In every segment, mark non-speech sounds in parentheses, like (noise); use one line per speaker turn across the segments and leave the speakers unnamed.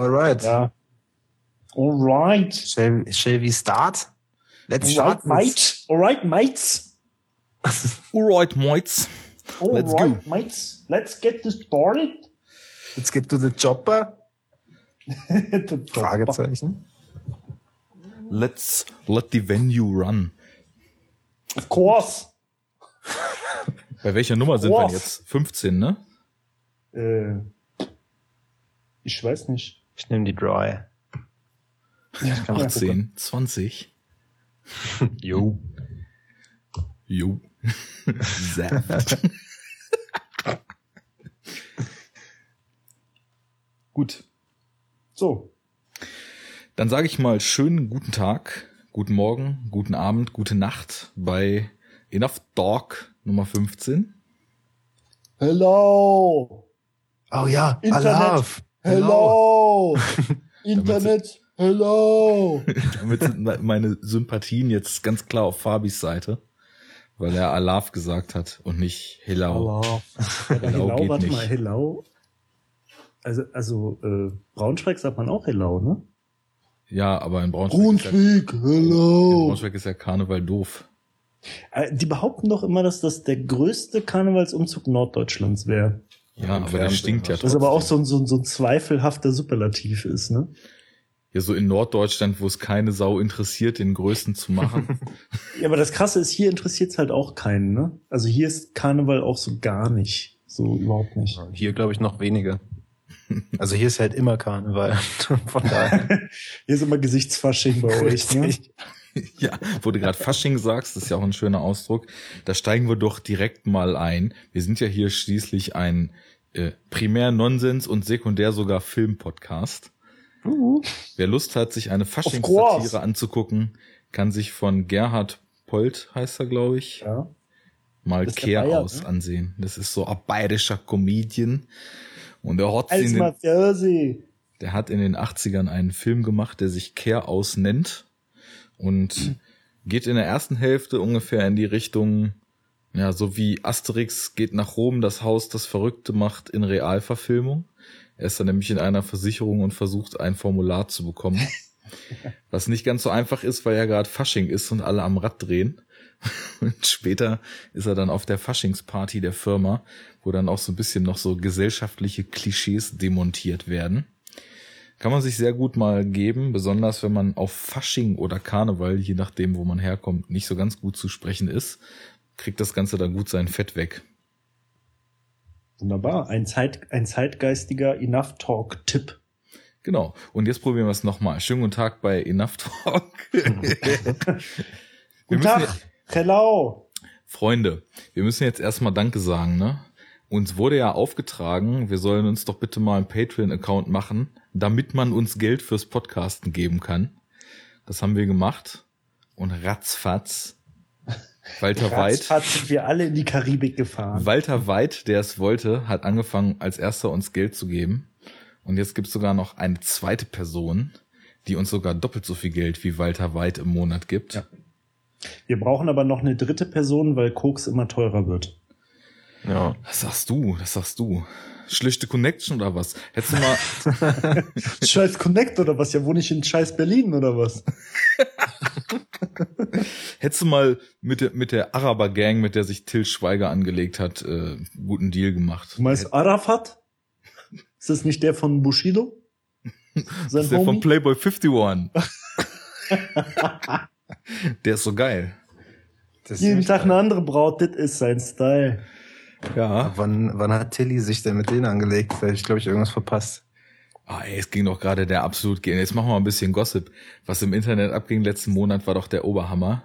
Alright.
Ja. Alright.
Shall, shall we start? Let's
Alright,
start.
mate. Alright, mates. (laughs)
Alright, Moits. Let's
Alright, mates. Let's get this started.
Let's get to the chopper. (laughs) Fragezeichen.
Let's let the venue run.
Of course. (laughs)
Bei welcher Nummer sind wir jetzt? 15, ne?
Äh, ich weiß nicht.
Ich nehme die
gucken.
18, 20. (laughs)
Jo.
Jo. (laughs) Saft. (laughs) Gut.
So.
Dann sage ich mal schönen guten Tag, guten Morgen, guten Abend, gute Nacht bei Enough Talk Nummer 15.
Hello.
Oh ja,
Internet.
Alaf.
Hello. (laughs) Internet. Hello.
Damit sind me- meine Sympathien jetzt ganz klar auf Fabis Seite, weil er Alaf gesagt hat und nicht Hello.
Hello. (laughs)
Hello geht
warte
nicht.
mal, Hello. Also, also, äh, Braunschweig sagt man auch Hello, ne?
Ja, aber in Braunschweig, ist ja, in
Hello.
Braunschweig ist ja Karneval doof.
Äh, Die behaupten doch immer, dass das der größte Karnevalsumzug Norddeutschlands wäre.
Ja, aber der stinkt ja
Was aber auch
trotzdem.
so ein, so, ein, so ein zweifelhafter Superlativ ist, ne?
Ja, so in Norddeutschland, wo es keine Sau interessiert, den Größten zu machen. (laughs)
Ja, aber das Krasse ist, hier interessiert es halt auch keinen, ne? Also hier ist Karneval auch so gar nicht. So überhaupt nicht.
Hier glaube ich noch weniger. Also hier ist halt immer Karneval. (laughs) Von daher. (laughs)
Hier ist immer Gesichtsfasching bei euch, ne?
Richtig.
ja, wo du gerade Fasching sagst, das ist ja auch ein schöner Ausdruck. Da steigen wir doch direkt mal ein. Wir sind ja hier schließlich ein äh, primär Nonsens und sekundär sogar Filmpodcast.
Uh,
Wer Lust hat, sich eine. Faschingssatire anzugucken, kann sich von Gerhard Polt, heißt er, glaube ich,
ja.
mal
der
Kehr aus
ne?
ansehen. Das ist so ein bayerischer Comedian. Und er hat, in den, der hat in den 80ern einen Film gemacht, der sich Kehr aus nennt und
Hm.
geht in der ersten Hälfte ungefähr in die Richtung, ja, so wie Asterix geht nach Rom, das Haus, das Verrückte macht in Realverfilmung. Er ist dann nämlich in einer Versicherung und versucht, ein Formular zu bekommen. (laughs) Was nicht ganz so einfach ist, weil ja gerade Fasching ist und alle am Rad drehen. (laughs) Und später ist er dann auf der Faschingsparty der Firma, wo dann auch so ein bisschen noch so gesellschaftliche Klischees demontiert werden. Kann man sich sehr gut mal geben, besonders wenn man auf Fasching oder Karneval, je nachdem, wo man herkommt, nicht so ganz gut zu sprechen ist, kriegt das Ganze dann gut sein Fett weg.
Wunderbar. Ein, Zeit, ein zeitgeistiger Enough Talk-Tipp.
Genau. Und jetzt probieren wir es nochmal. Schönen guten Tag bei Enough Talk. (laughs)
Guten Tag. Hello.
Freunde, wir müssen jetzt erstmal Danke sagen, ne? Uns wurde ja aufgetragen, wir sollen uns doch bitte mal einen Patreon-Account machen, damit man uns Geld fürs Podcasten geben kann. Das haben wir gemacht. Und ratzfatz. Walter Weid.
Sind wir alle in die Karibik gefahren.
Walter Weid, der es wollte, hat angefangen, als erster uns Geld zu geben. Und jetzt gibt es sogar noch eine zweite Person, die uns sogar doppelt so viel Geld wie Walter Weid im Monat gibt.
Ja. Wir brauchen aber noch eine dritte Person, weil Koks immer teurer wird.
Ja.
Das sagst du, das sagst du. Schlichte Connection oder was? Hättest du mal, (laughs)
Scheiß Connect oder was? Ja, wohne ich in Scheiß Berlin oder was? (laughs) (laughs)
hättest du mal mit der, mit der Araber-Gang, mit der sich Till Schweiger angelegt hat, äh, guten Deal gemacht.
Du meinst Arafat? Ist das nicht der von Bushido? Sein
Das (laughs) ist der von
Homie?
Playboy 51. (laughs) der ist so geil.
Das ist
Jeden Tag
geil.
eine andere Braut, das ist sein Style.
Ja.
Wann, wann hat Tilly sich denn mit denen angelegt? Da ich, glaube ich, irgendwas verpasst.
Ah, ey, es ging doch gerade der absolut gehen. Jetzt machen wir mal ein bisschen Gossip. Was im Internet abging letzten Monat war doch der Oberhammer.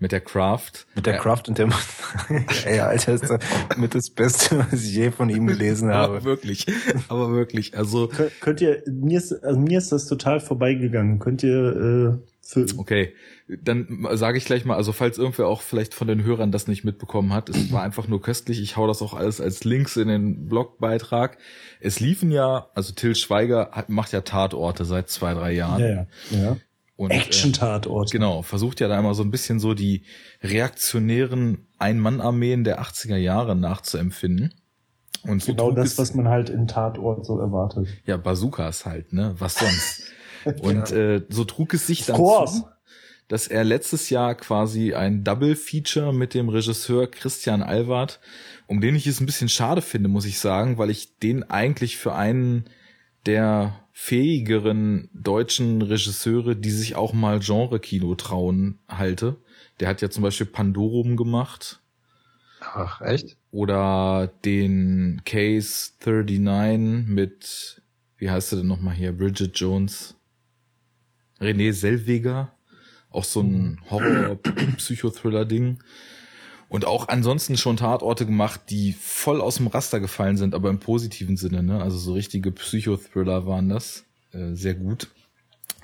Mit der Craft.
Mit der
Ja,
Craft und der (laughs) Ey, Alter, ist das mit das Beste, was ich je von ihm gelesen
Aber
habe.
wirklich. Aber wirklich. Also,
Könnt, könnt ihr, mir ist, also mir ist das total vorbeigegangen. Könnt ihr, äh,
okay. Dann sage ich gleich mal, also falls irgendwer auch vielleicht von den Hörern das nicht mitbekommen hat, es war einfach nur köstlich. Ich hau das auch alles als Links in den Blogbeitrag. Es liefen ja, also Till Schweiger hat, macht ja Tatorte seit zwei, drei Jahren.
ja, ja, ja.
Und, äh,
Action-Tatort.
Genau, versucht ja da immer so ein bisschen so die reaktionären Ein-Mann-Armeen der 80er Jahre nachzuempfinden. Und so
Genau das, was man halt in Tatort so erwartet.
Ja, Bazookas halt, ne? Was sonst? (laughs) (laughs) Und äh, so trug es sich dann zu, dass er letztes Jahr quasi ein Double-Feature mit dem Regisseur Christian Alward, um den ich es ein bisschen schade finde, muss ich sagen, weil ich den eigentlich für einen der fähigeren deutschen Regisseure, die sich auch mal Genre-Kino trauen, halte. Der hat ja zum Beispiel Pandorum gemacht
Ach, echt?
oder den Case 39 mit, wie heißt er denn nochmal hier, Bridget Jones, René Selweger, auch so ein Horror-Psychothriller-Ding. (clears throat) Und auch ansonsten schon Tatorte gemacht, die voll aus dem Raster gefallen sind, aber im positiven Sinne, ne? Also so richtige Psychothriller waren das. Äh, sehr gut.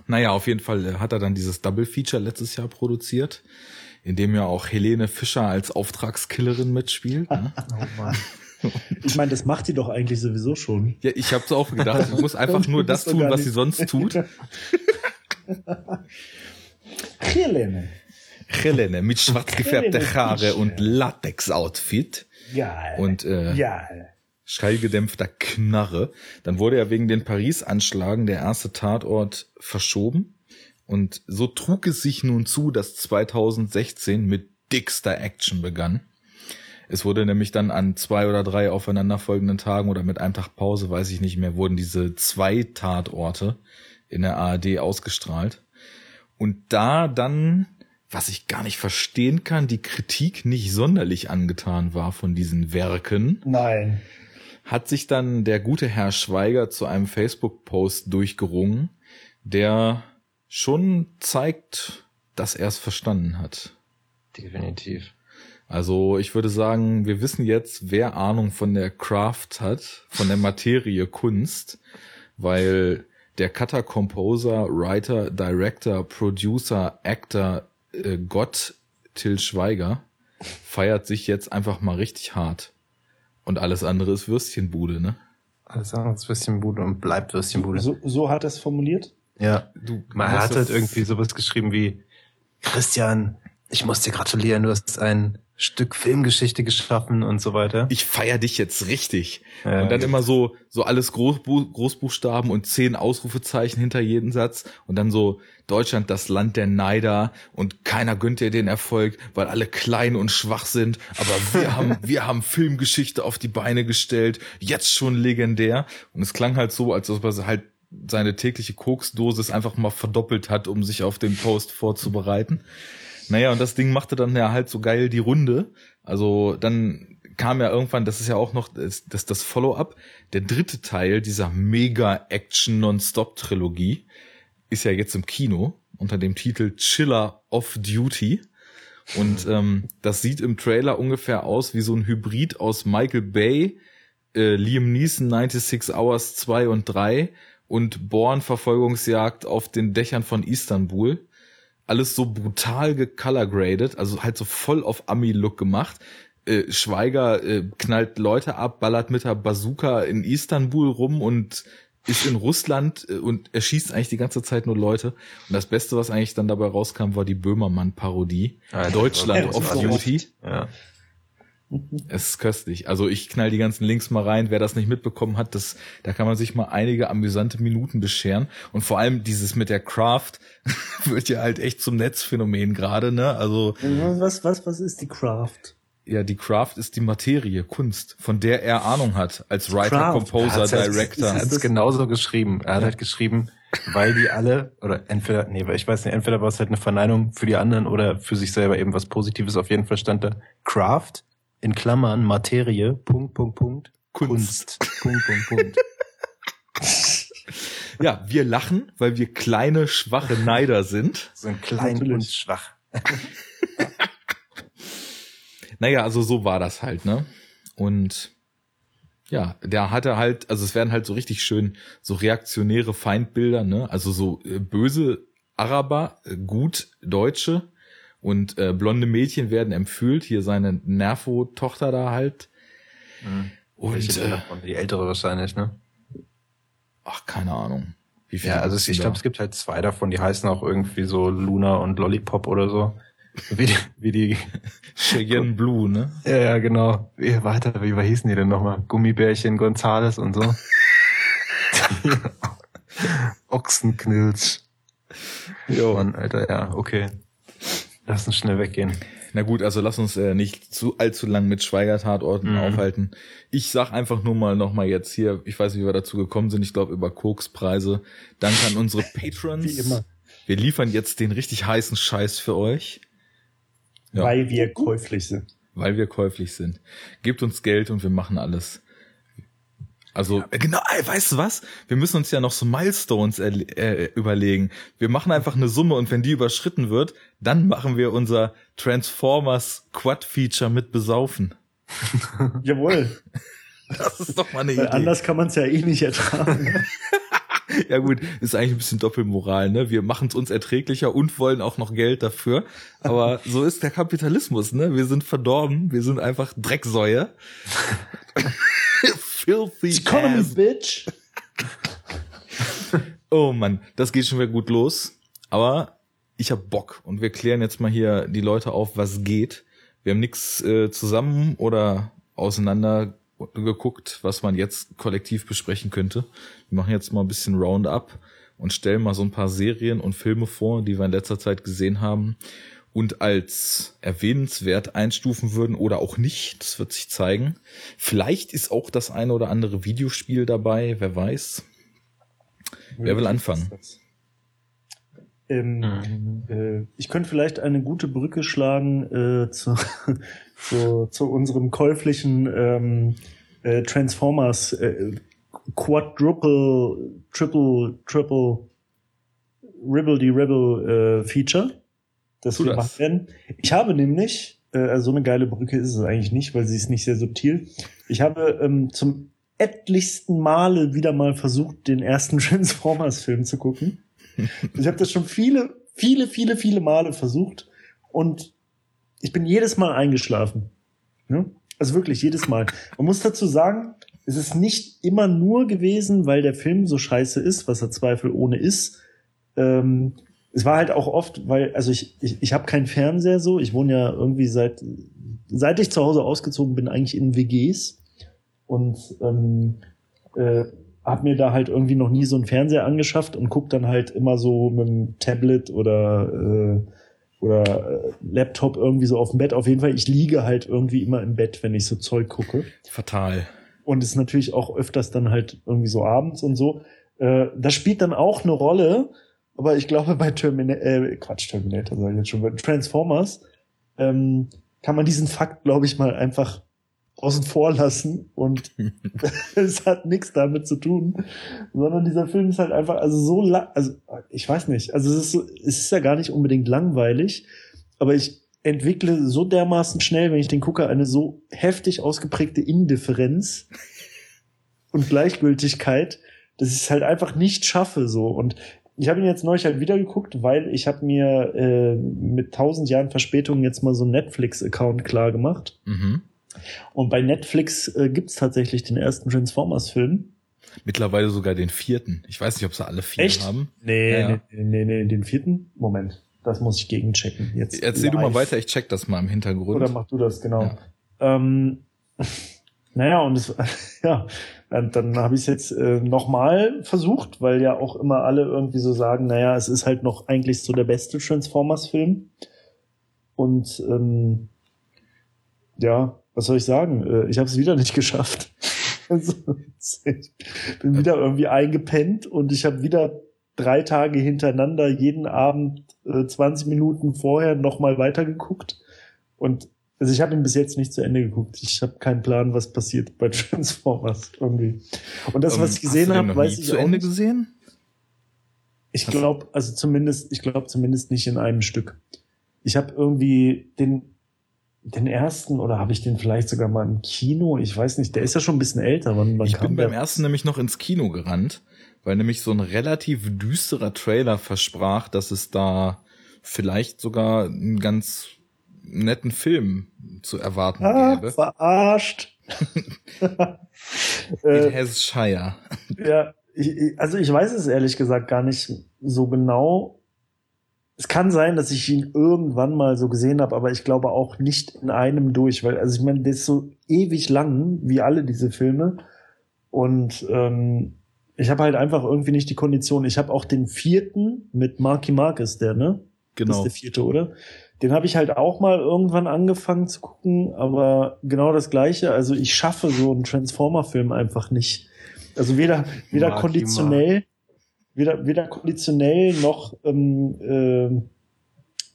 Naja, auf jeden Fall äh, hat er dann dieses Double Feature letztes Jahr produziert, in dem ja auch Helene Fischer als Auftragskillerin mitspielt. Ne? (laughs)
Oh Mann. (laughs)
Ich meine, das macht die doch eigentlich sowieso schon.
Ja, ich habe so auch gedacht, sie muss (laughs) einfach nur das tun, was sie sonst tut. (laughs)
Helene.
Helene mit schwarz gefärbte
Helene
Haare und Latex-Outfit
Geil.
und äh,
Geil.
schallgedämpfter Knarre. Dann wurde ja wegen den Paris-Anschlagen der erste Tatort verschoben. Und so trug es sich nun zu, dass 2016 mit dickster Action begann. Es wurde nämlich dann an zwei oder drei aufeinanderfolgenden Tagen oder mit einem Tag Pause, weiß ich nicht mehr, wurden diese zwei Tatorte in der ARD ausgestrahlt. Und da dann, was ich gar nicht verstehen kann, die Kritik nicht sonderlich angetan war von diesen Werken,
Nein.
hat sich dann der gute Herr Schweiger zu einem Facebook-Post durchgerungen, der schon zeigt, dass er es verstanden hat.
Definitiv.
Also ich würde sagen, wir wissen jetzt, wer Ahnung von der Craft hat, von der Materie Kunst, weil der Cutter, Composer, Writer, Director, Producer, Actor, äh, Gott Till Schweiger feiert sich jetzt einfach mal richtig hart. Und alles andere ist Würstchenbude, ne?
Alles andere ist Würstchenbude und bleibt Würstchenbude.
So, so hat er es formuliert?
Ja.
Du
Man hat halt irgendwie sowas geschrieben wie, Christian, ich muss dir gratulieren, du hast ein Stück Filmgeschichte geschaffen und so weiter.
ich feier dich jetzt richtig.
Ja,
und dann immer so, so alles Großbu Großbuchstaben und zehn Ausrufezeichen hinter jeden Satz und dann so Deutschland das Land der Neider und keiner gönnt dir den Erfolg, weil alle klein und schwach sind, aber wir haben, (laughs) wir haben Filmgeschichte auf die Beine gestellt, jetzt schon legendär. Und es klang halt so, als ob er halt seine tägliche Koksdosis einfach mal verdoppelt hat, um sich auf den Post vorzubereiten. Naja, und das Ding machte dann ja halt so geil die Runde. Also dann kam ja irgendwann, das ist ja auch noch das, das, das Follow-up, der dritte Teil dieser Mega-Action-Non-Stop-Trilogie ist ja jetzt im Kino unter dem Titel Chiller of Duty. Und ähm, das sieht im Trailer ungefähr aus wie so ein Hybrid aus Michael Bay, äh, Liam Neeson 96 Hours 2 und 3 und Born Verfolgungsjagd auf den Dächern von Istanbul. Alles so brutal gecolorgraded, also halt so voll auf Ami-Look gemacht. Äh, Schweiger äh, knallt Leute ab, ballert mit der Bazooka in Istanbul rum und ist in Russland äh, und erschießt eigentlich die ganze Zeit nur Leute. Und das Beste, was eigentlich dann dabei rauskam, war die Böhmermann-Parodie.
Alter,
Deutschland
das
of Duty.
Ja.
Es ist köstlich. Also ich knall die ganzen Links mal rein. Wer das nicht mitbekommen hat, das, da kann man sich mal einige amüsante Minuten bescheren. Und vor allem dieses mit der Craft (laughs) wird ja halt echt zum Netzphänomen gerade, ne? Also
Was, was, was ist die Craft?
ja, die Craft ist die Materie, Kunst, von der er Ahnung hat als Writer,
Craft.
Composer, Director.
Er hat es genauso geschrieben. Er hat halt geschrieben, weil die alle, oder entweder, nee, weil ich weiß nicht, entweder war es halt eine Verneinung für die anderen oder für sich selber eben was Positives. Auf jeden Fall stand da Craft, in Klammern, Materie, Punkt, Punkt, Punkt,
Kunst.
Kunst, Punkt, Punkt, Punkt. (laughs)
Ja, wir lachen, weil wir kleine, schwache Neider sind.
So ein klein
Natürlich.
und schwach. (laughs)
Naja, also so war das halt, ne? Und ja, der hatte halt, also es werden halt so richtig schön so reaktionäre Feindbilder, ne? Also so äh, böse Araber, äh, gut Deutsche und äh, blonde Mädchen werden empfühlt. Hier seine Nervo-Tochter da halt. Und
Welche denn
äh?
Die ältere wahrscheinlich, ne?
ach, keine Ahnung. Wie
Ja, also ich glaube, es gibt halt zwei davon, die heißen auch irgendwie so Luna und Lollipop oder so. Wie die, wie die (laughs)
Cheyenne Blue, ne?
ja, ja, genau. Wie, warte, wie, wie hießen die denn nochmal? Gummibärchen Gonzales und so. (laughs) (laughs) Ochsenknilch.
Jo.
Mann, Alter, ja, okay. Lass uns schnell weggehen.
Na gut, also lass uns äh, nicht zu allzu lang mit Schweigertatorten
Mhm.
aufhalten. Ich sag einfach nur mal nochmal jetzt hier, ich weiß nicht, wie wir dazu gekommen sind, ich glaube über Kokspreise. Danke an unsere (laughs) Patrons.
Wie immer.
Wir liefern jetzt den richtig heißen Scheiß für euch, Ja.
Weil wir käuflich sind.
weil wir käuflich sind. Gebt uns Geld und wir machen alles. Also äh, genau, ey, weißt du was? Wir müssen uns ja noch so Milestones äh, überlegen. Wir machen einfach eine Summe und wenn die überschritten wird, dann machen wir unser Transformers Quad Feature mit besaufen. (laughs)
Jawohl.
Das ist doch mal eine
Weil
Idee.
anders kann man es ja eh nicht ertragen. (laughs)
Ja gut, ist eigentlich ein bisschen Doppelmoral, ne? Wir machen es uns erträglicher und wollen auch noch Geld dafür. Aber (laughs) so ist der Kapitalismus, ne? Wir sind verdorben, wir sind einfach Drecksäue. Filthy
Economy,
ass.
bitch. (laughs)
Oh Mann, das geht schon wieder gut los. Aber ich hab Bock und wir klären jetzt mal hier die Leute auf, was geht. Wir haben nichts äh, zusammen oder auseinander geguckt, was man jetzt kollektiv besprechen könnte. Wir machen jetzt mal ein bisschen Roundup und stellen mal so ein paar Serien und Filme vor, die wir in letzter Zeit gesehen haben und als erwähnenswert einstufen würden oder auch nicht. Das wird sich zeigen. Vielleicht ist auch das eine oder andere Videospiel dabei, wer weiß. Wer will anfangen?
Ähm, äh, ich könnte vielleicht eine gute Brücke schlagen äh, zu, (laughs) zu, zu unserem käuflichen ähm, äh, Transformers äh, Quadruple, Triple, Triple, Ribble die Rebel Feature, das wir machen werden. Ich habe nämlich, äh, also so eine geile Brücke ist es eigentlich nicht, weil sie ist nicht sehr subtil. Ich habe ähm, zum etlichsten Male wieder mal versucht, den ersten (laughs) Transformers-Film zu gucken. Ich habe das schon viele, viele, viele, viele Male versucht und ich bin jedes Mal eingeschlafen. Ne? Also wirklich jedes Mal. Man muss dazu sagen, es ist nicht immer nur gewesen, weil der Film so scheiße ist, was er zweifelohne ist. Ähm, es war halt auch oft, weil, also ich, ich, ich habe keinen Fernseher so. Ich wohne ja irgendwie seit, seit ich zu Hause ausgezogen bin, eigentlich in WGs. Und ähm, äh, hab mir da halt irgendwie noch nie so einen Fernseher angeschafft und guck dann halt immer so mit dem Tablet oder äh, oder äh, Laptop irgendwie so auf dem Bett. Auf jeden Fall, ich liege halt irgendwie immer im Bett, wenn ich so Zeug gucke.
Fatal.
Und es ist natürlich auch öfters dann halt irgendwie so abends und so. Äh, das spielt dann auch eine Rolle, aber ich glaube bei Terminator, äh, Quatsch, Terminator sage ich jetzt schon, bei Transformers ähm, kann man diesen Fakt, glaube ich, mal einfach außen vor lassen und (laughs) es hat nichts damit zu tun, sondern dieser Film ist halt einfach, also so lang, also ich weiß nicht, also es ist, so, es ist ja gar nicht unbedingt langweilig, aber ich entwickle so dermaßen schnell, wenn ich den gucke, eine so heftig ausgeprägte Indifferenz und Gleichgültigkeit, dass ich es halt einfach nicht schaffe so. Und ich habe ihn jetzt neulich halt wieder geguckt, weil ich habe mir äh, mit tausend Jahren Verspätung jetzt mal so einen Netflix-Account klar gemacht.
Mhm.
Und bei Netflix äh, gibt's tatsächlich den ersten Transformers-Film.
Mittlerweile sogar den vierten. Ich weiß nicht, ob sie alle vier
Echt?
haben.
Nee,
Ja, ja.
nee, nee, nee, den vierten? Moment, das muss ich gegenchecken. Jetzt
Erzähl du mal
live.
weiter, ich check das mal im Hintergrund.
Oder mach du das, genau.
Ja.
Ähm, naja, und es, (laughs) ja, dann, dann habe ich es jetzt äh, nochmal versucht, weil ja auch immer alle irgendwie so sagen, naja, es ist halt noch eigentlich so der beste Transformers-Film. Und ähm, ja, was soll ich sagen? Äh, ich habe es wieder nicht (laughs) geschafft. Also, ich bin wieder irgendwie eingepennt und ich habe wieder drei Tage hintereinander jeden Abend äh, 20 Minuten vorher nochmal weitergeguckt. Und also ich habe ihn bis jetzt nicht zu Ende geguckt. Ich habe keinen Plan, was passiert bei (laughs) Transformers irgendwie. Und das,
Ähm,
was ich gesehen
du den
habe, weiß ich
zu
auch
Ende
nicht.
gesehen?
Ich glaube, also zumindest, ich glaube zumindest nicht in einem Stück. Ich habe irgendwie den den ersten oder habe ich den vielleicht sogar mal im Kino? Ich weiß nicht. Der ist ja schon ein bisschen älter. Wann, wann
Ich bin beim
der?
ersten nämlich noch ins Kino gerannt, weil nämlich so ein relativ düsterer Trailer versprach, dass es da vielleicht sogar einen ganz netten Film zu erwarten
Ah,
gäbe.
verarscht. (laughs)
In
äh,
Hesse-Shire.
Ja, ich- also ich weiß es ehrlich gesagt gar nicht so genau. es kann sein, dass ich ihn irgendwann mal so gesehen habe, aber ich glaube auch nicht in einem durch, weil, also ich meine, der ist so ewig lang, wie alle diese Filme. Und ähm, ich habe halt einfach irgendwie nicht die Kondition. Ich habe auch den vierten mit Marky Mark ist der, ne?
Genau.
Das ist der vierte, oder? Den habe ich halt auch mal irgendwann angefangen zu gucken, aber genau das gleiche. Also ich schaffe so einen Transformer-Film einfach nicht. Also weder, weder konditionell, weder, weder konditionell noch ähm,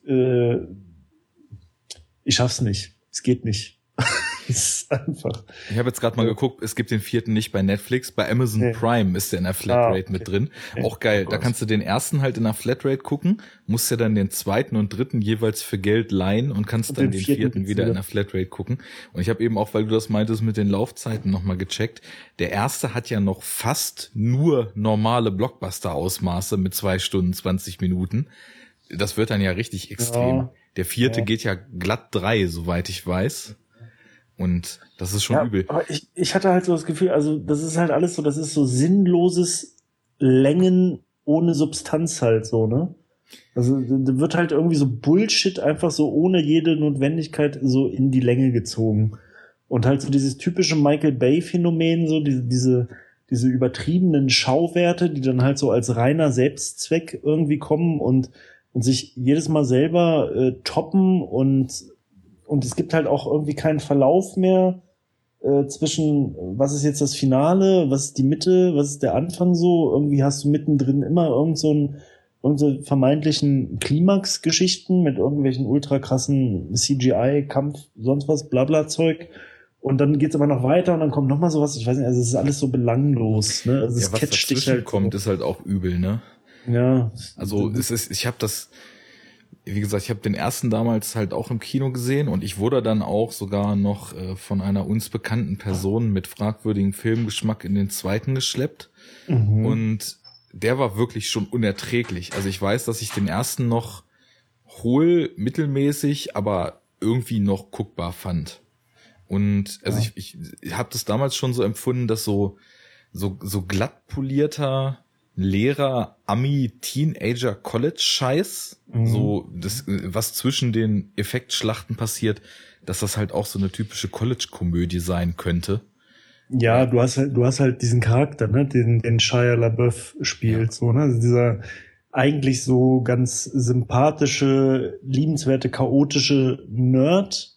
äh, äh, ich schaff's nicht. Es geht nicht. Es ist einfach.
Ich habe jetzt gerade mal geguckt, es gibt den vierten nicht bei Netflix, bei Amazon
Nee.
Prime ist der in der Flatrate
Ah, okay.
mit drin. Auch geil. Da kannst du den ersten halt in der Flatrate gucken, musst ja dann den zweiten und dritten jeweils für Geld leihen und kannst
Und
dann
den vierten
vierten wieder
wieder.
in der Flatrate gucken. Und ich habe eben auch, weil du das meintest, mit den Laufzeiten nochmal gecheckt. Der erste hat ja noch fast nur normale Blockbuster-Ausmaße mit zwei Stunden 20 Minuten. Das wird dann ja richtig extrem.
Ja.
Der vierte
Ja.
geht ja glatt drei, soweit ich weiß. Und das ist schon
ja,
übel.
Aber ich, ich hatte halt so das Gefühl, also das ist halt alles so, das ist so sinnloses Längen ohne Substanz halt so, ne? Also da wird halt irgendwie so Bullshit einfach so ohne jede Notwendigkeit so in die Länge gezogen. Und halt so dieses typische Michael Bay-Phänomen, so diese, diese, diese übertriebenen Schauwerte, die dann halt so als reiner Selbstzweck irgendwie kommen und, und sich jedes Mal selber äh, toppen und, und es gibt halt auch irgendwie keinen Verlauf mehr äh, zwischen, was ist jetzt das Finale, was ist die Mitte, was ist der Anfang so. Irgendwie hast du mittendrin immer irgend so ein irgendeine vermeintlichen Klimax-Geschichten mit irgendwelchen ultra krassen CGI-Kampf, sonst was, Blabla-Zeug. Und dann geht's aber noch weiter und dann kommt noch mal sowas. Ich weiß nicht, also es ist alles so belanglos. Ne? Also es
ja, was
catcht dich
dazwischen
halt.
kommt, ist halt auch übel, ne?
ja.
Also es ist, ich habe das, wie gesagt, ich habe den ersten damals halt auch im Kino gesehen und ich wurde dann auch sogar noch äh, von einer uns bekannten Person mit fragwürdigem Filmgeschmack in den zweiten geschleppt
Mhm.
und der war wirklich schon unerträglich. Also ich weiß, dass ich den ersten noch hohl, mittelmäßig, aber irgendwie noch guckbar fand. Und also
Ja.
ich, ich habe das damals schon so empfunden, dass so so so glatt polierter Lehrer Ami Teenager College Scheiß,
Mhm.
so das was zwischen den Effektschlachten passiert, dass das halt auch so eine typische College Komödie sein könnte.
Ja, du hast halt, du hast halt diesen Charakter, ne, den, den Shia LaBeouf spielt, so, ne, also dieser eigentlich so ganz sympathische, liebenswerte, chaotische Nerd,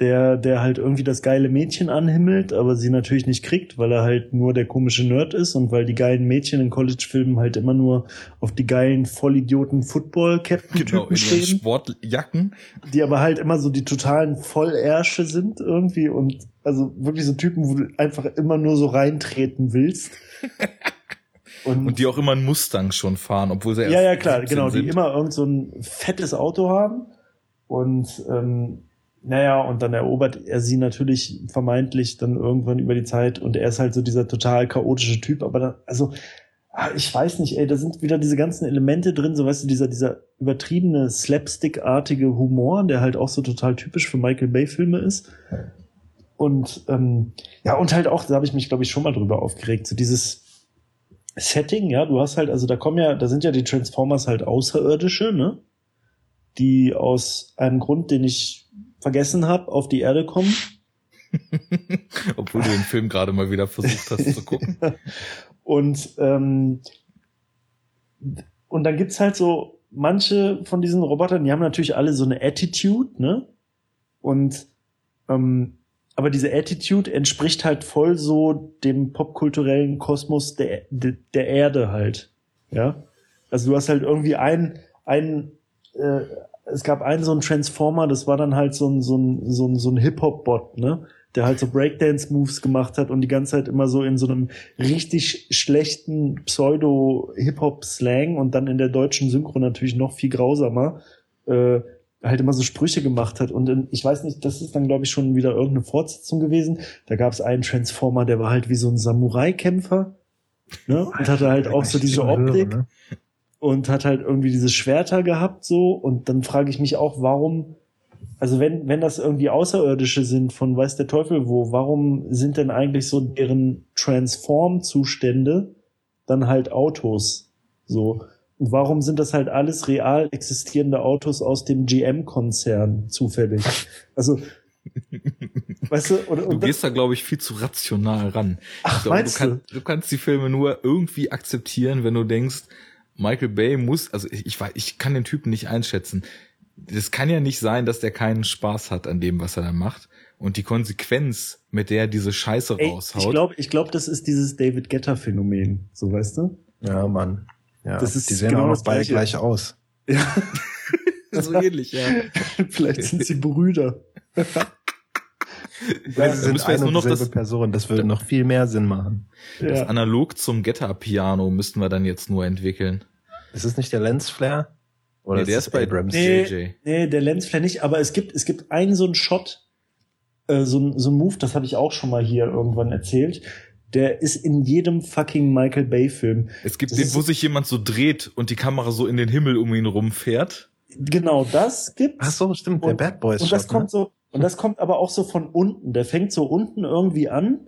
der, der halt irgendwie das geile Mädchen anhimmelt, aber sie natürlich nicht kriegt, weil er halt nur der komische Nerd ist und weil die geilen Mädchen in College-Filmen halt immer nur auf die geilen Vollidioten Football-Captain-Typen
Genau, in
stehen
Sportjacken.
die aber halt immer so die totalen Vollärsche sind irgendwie und also wirklich so Typen, wo du einfach immer nur so reintreten willst. Und, (laughs)
Und die auch immer einen Mustang schon fahren, obwohl sie
ja,
erst
ja, klar,
17
genau, die
sind.
immer irgend so ein fettes Auto haben und ähm, naja, und dann erobert er sie natürlich vermeintlich dann irgendwann über die Zeit und er ist halt so dieser total chaotische Typ, aber dann, also ah, ich weiß nicht, ey, da sind wieder diese ganzen Elemente drin, so weißt du, dieser, dieser übertriebene Slapstick-artige Humor, der halt auch so total typisch für Michael Bay-Filme ist. Und ähm, ja, und halt auch, da habe ich mich, glaube ich, schon mal drüber aufgeregt, so dieses Setting, ja, du hast halt, also da kommen ja, da sind ja die Transformers halt Außerirdische, ne? Die aus einem Grund, den ich vergessen habe, auf die Erde kommen. (laughs)
Obwohl du den Film gerade mal wieder versucht hast zu gucken. (laughs)
Und, ähm, und dann gibt's halt so manche von diesen Robotern, die haben natürlich alle so eine Attitude, ne? Und ähm, aber diese Attitude entspricht halt voll so dem popkulturellen Kosmos der, der, der Erde halt. Ja. Also du hast halt irgendwie ein, ein äh, es gab einen so einen Transformer, das war dann halt so ein, so ein, so ein, so ein Hip-Hop-Bot, ne? Der halt so Breakdance-Moves gemacht hat und die ganze Zeit immer so in so einem richtig schlechten Pseudo-Hip-Hop-Slang und dann in der deutschen Synchro natürlich noch viel grausamer, äh, halt immer so Sprüche gemacht hat. Und in, ich weiß nicht, das ist dann, glaube ich, schon wieder irgendeine Fortsetzung gewesen. Da gab es einen Transformer, der war halt wie so ein Samurai-Kämpfer. Ne? Und hatte halt auch so diese Optik
ne?
Und hat halt irgendwie diese Schwerter gehabt so und dann frage ich mich auch, warum also wenn wenn das irgendwie Außerirdische sind von weiß der Teufel wo, warum sind denn eigentlich so deren Transform Zustände dann halt Autos so Und warum sind das halt alles real existierende Autos aus dem GM-Konzern zufällig? Also, (laughs) weißt du, oder,
Du gehst da, glaube ich, viel zu rational ran.
Ach,
ich glaube, du,
meinst
kann, du kannst die Filme nur irgendwie akzeptieren, wenn du denkst, Michael Bay muss, also ich, ich, weiß- ich kann den Typen nicht einschätzen. Das kann ja nicht sein, dass der keinen Spaß hat an dem, was er da macht. Und die Konsequenz, mit der er diese Scheiße
ey,
raushaut.
ich glaube, ich glaub, das ist dieses David Getter-Phänomen, so weißt du?
Ja, Mann. Ja,
Das ist
die sehen
genau
auch
das
noch beide
Gleiche.
gleich aus.
Ja, (laughs) (laughs)
so ähnlich, ja.
vielleicht sind sie Brüder. (laughs)
Weil
da
sie sind
müssen wir jetzt nur noch das-
Person. Das würde noch viel mehr Sinn machen.
Das
Ja.
analog zum Getter-Piano müssten wir dann jetzt nur entwickeln.
Ist es nicht der Lensflare? Oder
Nee, der ist bei
Abrams?
Nee,
JJ.
nee, der Lensflare nicht, aber es gibt, es gibt einen so einen Shot, äh, so, ein- so ein Move, das habe ich auch schon mal hier irgendwann erzählt. Der ist in jedem fucking Michael Bay Film.
Es gibt
Das
den, wo sich jemand so dreht und die Kamera so in den Himmel um ihn rumfährt.
Genau das gibt's.
Ach so, stimmt, der
Und-
Bad Boys
und das
Shot,
kommt
ne?
so, und das kommt aber auch so von unten. Der fängt so unten irgendwie an.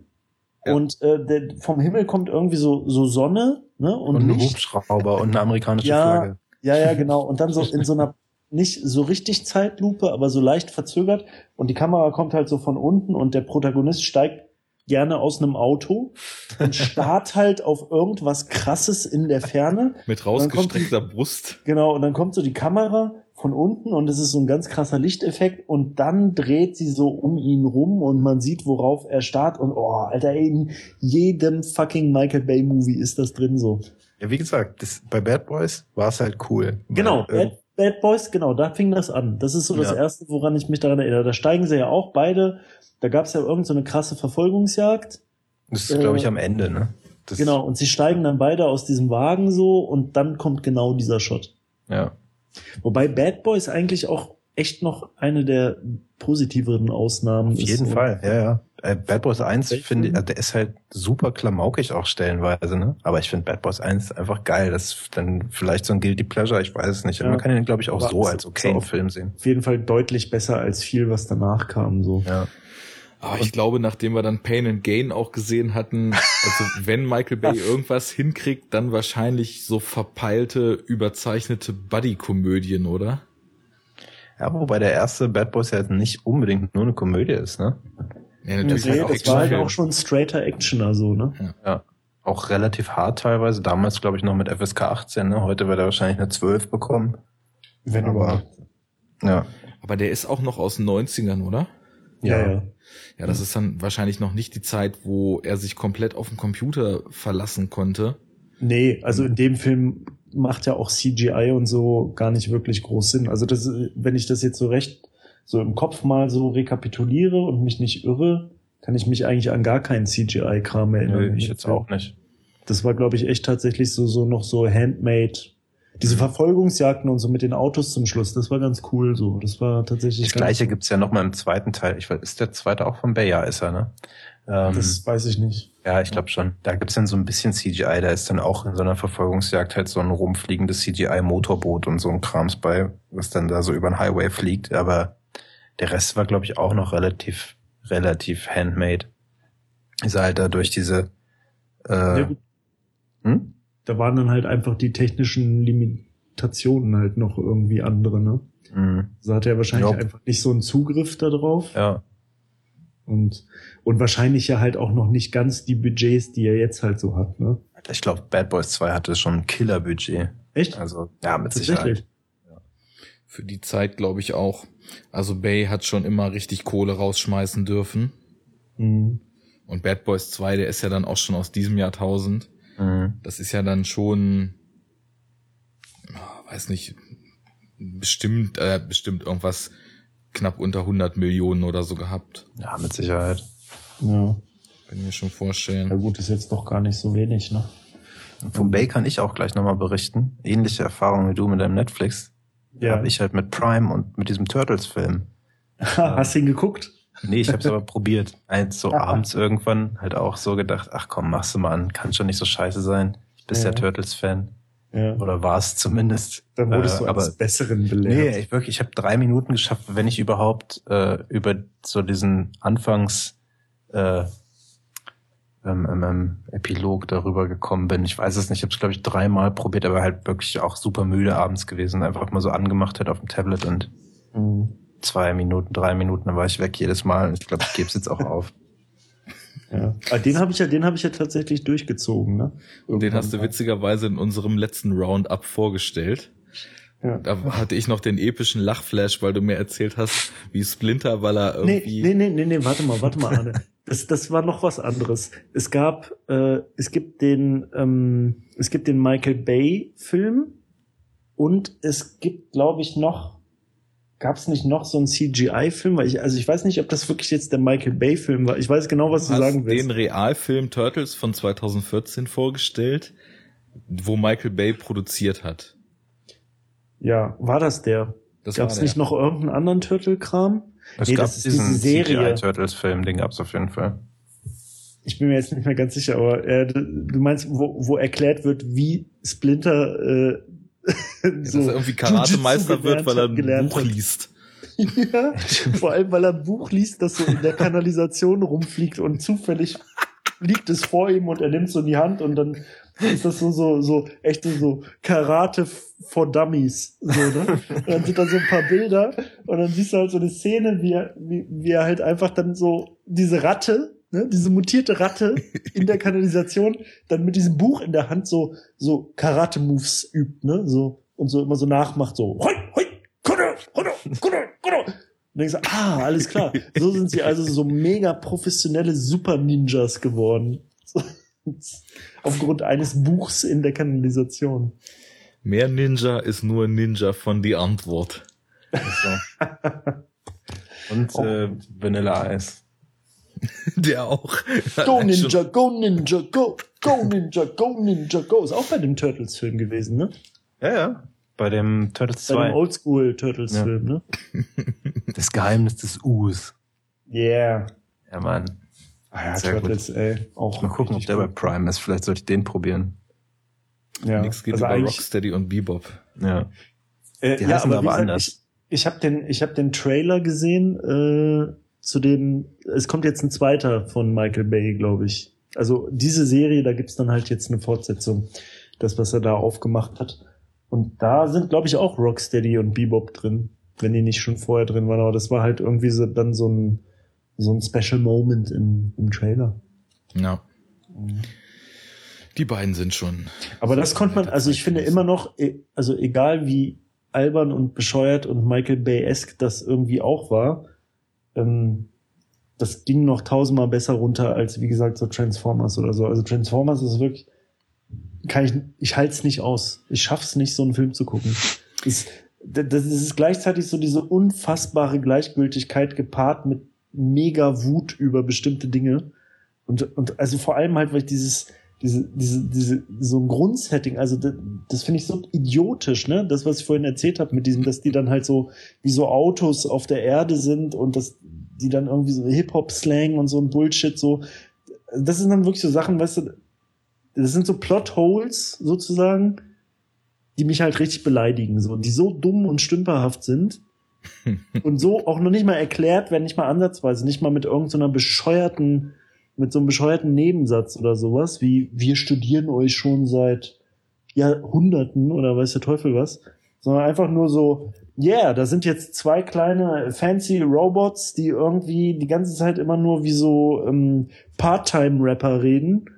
Ja.
Und äh, der, vom Himmel kommt irgendwie so, so Sonne, ne? Und,
Und ein. Hubschrauber und eine amerikanische
Ja.
Flagge.
Ja, ja, genau. Und dann so in so einer nicht so richtig Zeitlupe, aber so leicht verzögert. Und die Kamera kommt halt so von unten und der Protagonist steigt gerne aus einem Auto und (laughs) starrt halt auf irgendwas krasses in der Ferne.
Mit rausgestreckter Brust.
Genau, und dann kommt so die Kamera von unten und es ist so ein ganz krasser Lichteffekt und dann dreht sie so um ihn rum und man sieht, worauf er starrt und oh, Alter, in jedem fucking Michael Bay Movie ist das drin so.
Ja, wie gesagt, das, bei Bad Boys war es halt cool.
Genau,
Weil,
Bad, Bad Boys, genau, da fing das an. Das ist so das
Ja.
Erste, woran ich mich daran erinnere. Da steigen sie ja auch beide. Da gab es ja irgendeine so eine krasse Verfolgungsjagd.
das ist, glaube ich,
äh,
am Ende, ne? Das,
Genau, und sie steigen dann beide aus diesem Wagen so und dann kommt genau dieser Shot.
Ja.
Wobei Bad Boys eigentlich auch echt noch eine der positiveren Ausnahmen
Auf
ist.
jeden
so.
Fall, ja, ja. Äh, Bad Boys 1
Welchen?
finde ich, also der ist halt super klamaukig auch stellenweise, ne? Aber ich finde Bad Boys 1 einfach geil. Das ist dann vielleicht so ein Guilty Pleasure, ich weiß es nicht.
Ja.
Man kann ihn, glaube ich, auch
Aber
so als
auch-
Film sehen.
Auf jeden Fall deutlich besser als viel, was danach kam. So.
Ja.
Aber ich glaube, nachdem wir dann Pain and Gain auch gesehen hatten, also (laughs) wenn Michael Bay irgendwas hinkriegt, dann wahrscheinlich so verpeilte, überzeichnete Buddy-Komödien, oder?
Ja, wobei der erste Bad Boys ja nicht unbedingt nur eine Komödie ist, ne?
Ja,
Nee,
natürlich halt auch
das war halt auch schon ein straighter Actioner so, ne?
Ja. Auch relativ hart teilweise. Damals, glaube ich, noch mit FSK 18, ne? Heute wird er wahrscheinlich eine 12 bekommen.
Wenn
Aber, ja.
Aber der ist auch noch aus den 90ern, oder?
Ja, ja.
Ja, das ist dann wahrscheinlich noch nicht die Zeit, wo er sich komplett auf den Computer verlassen konnte.
Nee, also in dem Film macht ja auch CGI und so gar nicht wirklich groß Sinn. Also das, wenn ich das jetzt so recht so im Kopf mal so rekapituliere und mich nicht irre, kann ich mich eigentlich an gar keinen CGI-Kram erinnern.
Nö, ich jetzt auch nicht.
Das war, glaube ich, echt tatsächlich so, so noch so handmade. Diese Verfolgungsjagden und so mit den Autos zum Schluss, das war ganz cool so. Das war tatsächlich.
Das gleiche gibt's ja noch mal im zweiten Teil. Ich weiß, ist der zweite auch von Bay? Ja, ist er, ne? Ähm,
Das weiß ich nicht.
ja, ich glaube schon. Da gibt's dann so ein bisschen CGI. Da ist dann auch in so einer Verfolgungsjagd halt so ein rumfliegendes CGI-Motorboot und so ein Krams bei, was dann da so über den Highway fliegt. Aber der Rest war, glaube ich, auch noch relativ, relativ handmade. Ist halt da durch diese,
Ja,
äh,
gut,
hm?
Da waren dann halt einfach die technischen Limitationen halt noch irgendwie andere, ne?
Hm,
So hatte er wahrscheinlich
Ja.
einfach nicht so einen Zugriff darauf.
ja.
Und, und wahrscheinlich ja halt auch noch nicht ganz die Budgets, die er jetzt halt so hat, ne?
Ich glaube, Bad Boys 2 hatte schon ein Killer-Budget.
Echt?
Also, ja, mit Sicherheit.
Für die Zeit glaube ich auch. Also Bay hat schon immer richtig Kohle rausschmeißen dürfen.
Mhm.
Und Bad Boys 2, der ist ja dann auch schon aus diesem Jahrtausend.
Mhm.
Das ist ja dann schon, ah, weiß nicht, bestimmt, äh, bestimmt irgendwas knapp unter 100 Millionen oder so gehabt.
Ja, mit Sicherheit.
Ja.
Kann ich mir schon
ja
vorstellen.
gut, ist jetzt doch gar nicht so wenig, ne?
Von Bay kann ich auch gleich nochmal berichten. Ähnliche Erfahrung wie du mit deinem Netflix.
Ja.
Habe ich halt mit Prime und mit diesem Turtles-Film. (laughs)
Hast du ihn geguckt?
Nee, ich habe es aber probiert. Eins so abends irgendwann halt auch so gedacht, ach komm, machst du mal an, kann schon nicht so scheiße sein. Ich bist ja,
Ja.
Turtles-Fan.
Ja.
Oder war es zumindest.
Dann wurdest
Äh,
du
aber
als Besseren belehrt.
Nee, ich wirklich, ich habe drei Minuten geschafft, wenn ich überhaupt äh, über so diesen Anfangs äh, ähm, ähm, ähm, Epilog darüber gekommen bin. Ich weiß es nicht, ich habe es, glaube ich, dreimal probiert, aber halt wirklich auch super müde abends gewesen. Einfach mal so angemacht hat auf dem Tablet und
Mhm.
Zwei Minuten, drei Minuten, dann war ich weg jedes Mal. Ich glaube, ich gebe es jetzt auch auf. (laughs)
Ja. Aber den habe ich ja, den habe ich ja tatsächlich durchgezogen, ne?
Und den hast du witzigerweise in unserem letzten Roundup vorgestellt.
Ja.
Da hatte ich noch den epischen Lachflash, weil du mir erzählt hast, wie Splinter, weil er
Nee,
irgendwie.
nee, nee, nee, nee, warte mal, warte mal, Arne. Das, das war noch was anderes. Es gab, äh, es gibt den, ähm, es gibt den Michael Bay Film und es gibt, glaube ich, noch, gab es nicht noch so einen CGI-Film? Weil ich, also ich weiß nicht, ob das wirklich jetzt der Michael Bay Film war. Ich weiß genau, was du
hast
sagen willst.
den Realfilm Turtles von 2014 vorgestellt, wo Michael Bay produziert hat.
Ja, war das der?
Das
Gab es nicht noch irgendeinen anderen Turtle-Kram?
Es
Nee,
gab
das ist
diesen
diese Serie.
Turtles-Film, den gab's auf jeden Fall.
Ich bin mir jetzt nicht mehr ganz sicher, aber äh, du du meinst, wo, wo erklärt wird, wie Splinter äh,
Ja, dass er irgendwie Karatemeister wird, weil er ein
gelernt
Buch
hat.
liest. (laughs)
Ja, vor allem, weil er ein Buch liest, das so in der Kanalisation rumfliegt und zufällig liegt es vor ihm und er nimmt so in die Hand und dann ist das so, so, so, echt so, so Karate for Dummies, so, ne? Und dann sind da so ein paar Bilder und dann siehst du halt so eine Szene, wie er, wie, wie er halt einfach dann so diese Ratte, ne, diese mutierte Ratte in der Kanalisation dann mit diesem Buch in der Hand so, so Karate-Moves übt, ne, so, und so immer so nachmacht, so, hoi, hoi, kudo, kudo, kudo, kudo. Und denkst du, ah, alles klar. So sind sie also so mega professionelle Super-Ninjas geworden. So, (laughs) Aufgrund eines Buchs in der Kanalisation.
Mehr Ninja ist nur Ninja von die Antwort. (laughs)
So. Und
Oh.
äh, Vanilla Eis. (laughs)
Der auch.
Go Ninja, go Ninja, go, go Ninja, go Ninja, go. Ist auch bei dem Turtles-Film gewesen, ne?
Ja, ja. Bei dem Turtles
Bei dem
2.
Oldschool-Turtles-Film, ne? (laughs)
Das Geheimnis des Us.
Yeah.
Ja, Mann.
Ah ja,
Sehr
Turtles, ey. Auch
Mal gucken, ob der bei
gut.
Prime ist. Vielleicht sollte ich den probieren.
Ja.
Nichts geht
also
über Rocksteady und Bebop.
Ja.
Äh,
Die
ja, aber,
aber
gesagt,
anders.
Ich, ich habe den, ich habe den Trailer gesehen äh, zu dem. Es kommt jetzt ein zweiter von Michael Bay, glaube ich. Also diese Serie, da gibt's dann halt jetzt eine Fortsetzung, das was er da aufgemacht hat. Und da sind, glaube ich, auch Rocksteady und Bebop drin, wenn die nicht schon vorher drin waren. Aber das war halt irgendwie so, dann so ein so ein Special Moment im, im Trailer.
Ja. Die beiden sind schon.
Aber das konnte man, also ich finde immer noch, e- also egal wie albern und bescheuert und Michael Bay-esque das irgendwie auch war, ähm, das ging noch tausendmal besser runter als, wie gesagt, so Transformers oder so. Also Transformers ist wirklich, kann ich, ich halte es nicht aus. Ich schaff's nicht, so einen Film zu gucken. Ist, das ist gleichzeitig so diese unfassbare Gleichgültigkeit gepaart mit mega Wut über bestimmte Dinge. Und, und also vor allem halt, weil ich dieses, diese, diese, diese, so ein Grundsetting, also das, das finde ich so idiotisch, ne? Das, was ich vorhin erzählt habe, mit diesem, dass die dann halt so wie so Autos auf der Erde sind und dass die dann irgendwie so Hip-Hop-Slang und so ein Bullshit so. Das sind dann wirklich so Sachen, weißt du, das sind so Plotholes sozusagen, die mich halt richtig beleidigen, so, die so dumm und stümperhaft sind (laughs) und so auch noch nicht mal erklärt werden, nicht mal ansatzweise, nicht mal mit irgendeiner bescheuerten, mit so einem bescheuerten Nebensatz oder sowas, wie wir studieren euch schon seit Jahrhunderten oder weiß der Teufel was, sondern einfach nur so, yeah, da sind jetzt zwei kleine fancy Robots, die irgendwie die ganze Zeit immer nur wie so ähm, Part-Time-Rapper reden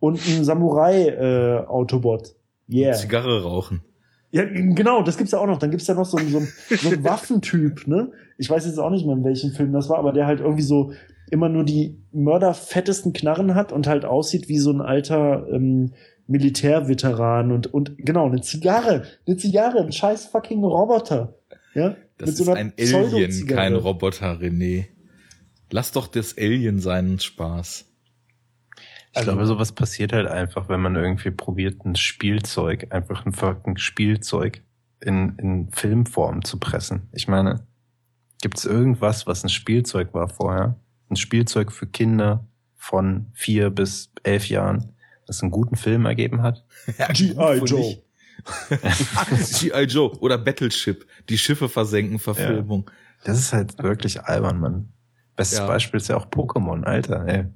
und ein Samurai-Autobot. yeah.
Zigarre rauchen.
Ja, genau, das gibt's ja auch noch. Dann gibt's ja noch so, so, so einen (laughs) Waffentyp, ne? Ich weiß jetzt auch nicht mehr, in welchem Film das war, aber der halt irgendwie so immer nur die mörderfettesten Knarren hat und halt aussieht wie so ein alter ähm, Militärveteran und, und genau, eine Zigarre, eine Zigarre, ein scheiß fucking Roboter. Ja?
Das
so
ist
einer
ein Alien, kein Roboter, René. Lass doch das Alien seinen Spaß.
Ich
Also-
glaube, sowas passiert halt einfach, wenn man irgendwie probiert, ein Spielzeug, einfach ein fucking Spielzeug in, in Filmform zu pressen. Ich meine, gibt es irgendwas, was ein Spielzeug war vorher? Ein Spielzeug für Kinder von vier bis elf Jahren, das einen guten Film ergeben hat?
G.I. Joe.
G.I. (laughs) Joe oder Battleship, die Schiffe versenken, Verfilmung.
Das ist halt wirklich albern, Mann. Bestes
Ja.
Beispiel ist ja auch Pokémon, Alter, ey.